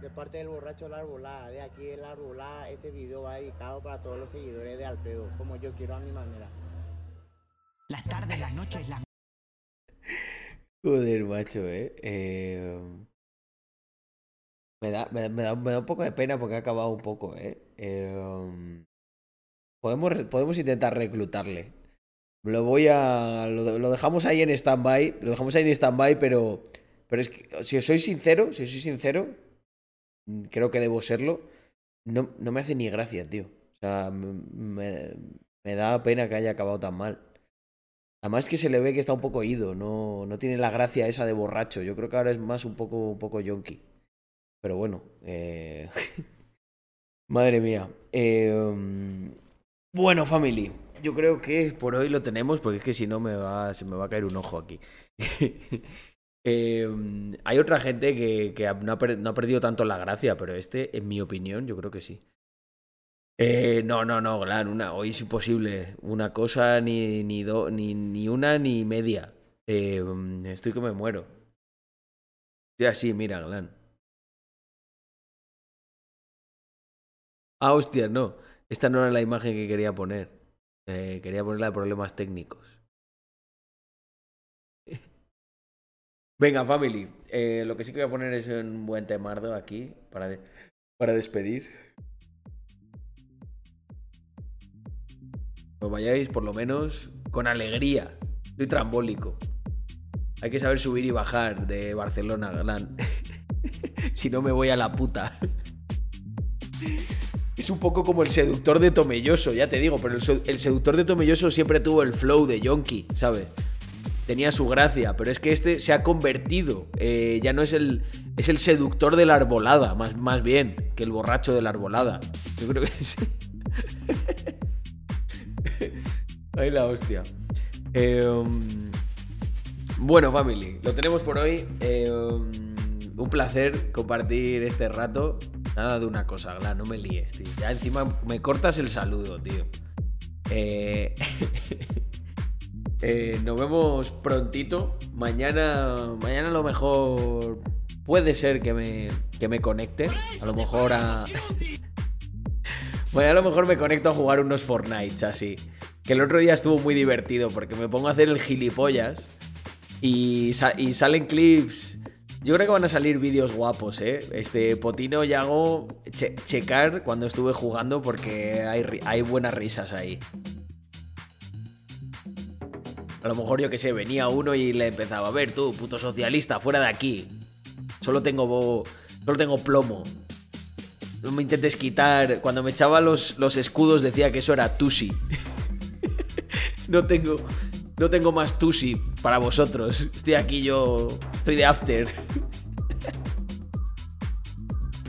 De parte del borracho de la arbolada, de aquí de la arbolada, este video va dedicado para todos los seguidores de Alpedo, como yo quiero a mi manera. Las tardes, las noches, las... Joder, macho, eh. eh... Me da, me, da, me da un poco de pena porque ha acabado un poco, ¿eh? eh podemos, podemos intentar reclutarle. Lo voy a. Lo, dejamos ahí en stand-by. Lo dejamos ahí en stand-by, pero. Pero es que, si os soy sincero, si os soy sincero, mm, creo que debo serlo. No, no me hace ni gracia, tío. O sea, me, me da pena que haya acabado tan mal. Además que se le ve que está un poco ido, no, no tiene la gracia esa de borracho. Yo creo que ahora es más un poco, un poco. Pero bueno, eh... madre mía. Eh... Bueno, family, yo creo que por hoy lo tenemos, porque es que si no me va, se me va a caer un ojo aquí. eh, hay otra gente que, no, ha perdido tanto la gracia, pero este, en mi opinión, yo creo que sí. Eh, no, no, no, Glan, hoy es imposible. Una cosa, ni, ni, do, ni, ni una, ni media. Eh, estoy que me muero. Ya sí, mira, Glan. Ah, hostia, no. Esta no era la imagen que quería poner. Eh, quería ponerla de problemas técnicos. Venga, family. Eh, lo que sí que voy a poner es un buen temardo aquí para, para despedir. Os vayáis por lo menos con alegría. Soy trambólico. Hay que saber subir y bajar de Barcelona, Galán. si no me voy a la puta. Es un poco como el seductor de Tomelloso, ya te digo, pero el, seductor de Tomelloso siempre tuvo el flow de Yonki, ¿sabes? Tenía su gracia, pero es que este se ha convertido. Eh, ya no es el. Es el seductor de la arbolada, más, más bien, que el borracho de la arbolada. Yo creo que es. Ay, la hostia. Em, bueno, family, lo tenemos por hoy. Em, un placer compartir este rato. Nada de una cosa, no me líes, tío. Ya encima me cortas el saludo, tío. Eh, eh, nos vemos prontito. Mañana, mañana a lo mejor puede ser que me, que me conecte. A lo mejor a... Bueno, a lo mejor me conecto a jugar unos Fortnite así. Que el otro día estuvo muy divertido porque me pongo a hacer el gilipollas y, y salen clips. Yo creo que van a salir vídeos guapos, ¿eh? Este Potino y hago checar cuando estuve jugando porque hay, hay buenas risas ahí. A lo mejor yo que sé, venía uno y le empezaba, a ver tú, puto socialista, fuera de aquí. Solo tengo, solo tengo plomo. No me intentes quitar. Cuando me echaba los, los escudos decía que eso era Tusi. no tengo. No tengo más Tusi para vosotros. Estoy aquí yo. Estoy de after.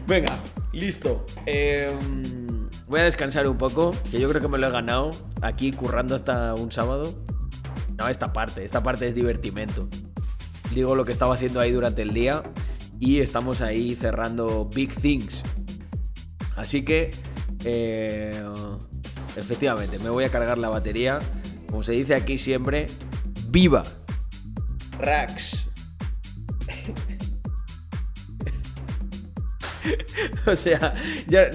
Venga, listo. Em, voy a descansar un poco, que yo creo que me lo he ganado aquí currando hasta un sábado. No, esta parte, esta parte es divertimento. Digo lo que estaba haciendo ahí durante el día y estamos ahí cerrando Big Things. Así que, eh, efectivamente, me voy a cargar la batería. Como se dice aquí siempre, ¡viva! Rax. o sea,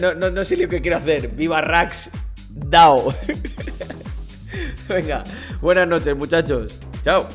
no, no, sé lo que quiero hacer. ¡Viva Rax! DAO. Venga, buenas noches muchachos. Chao.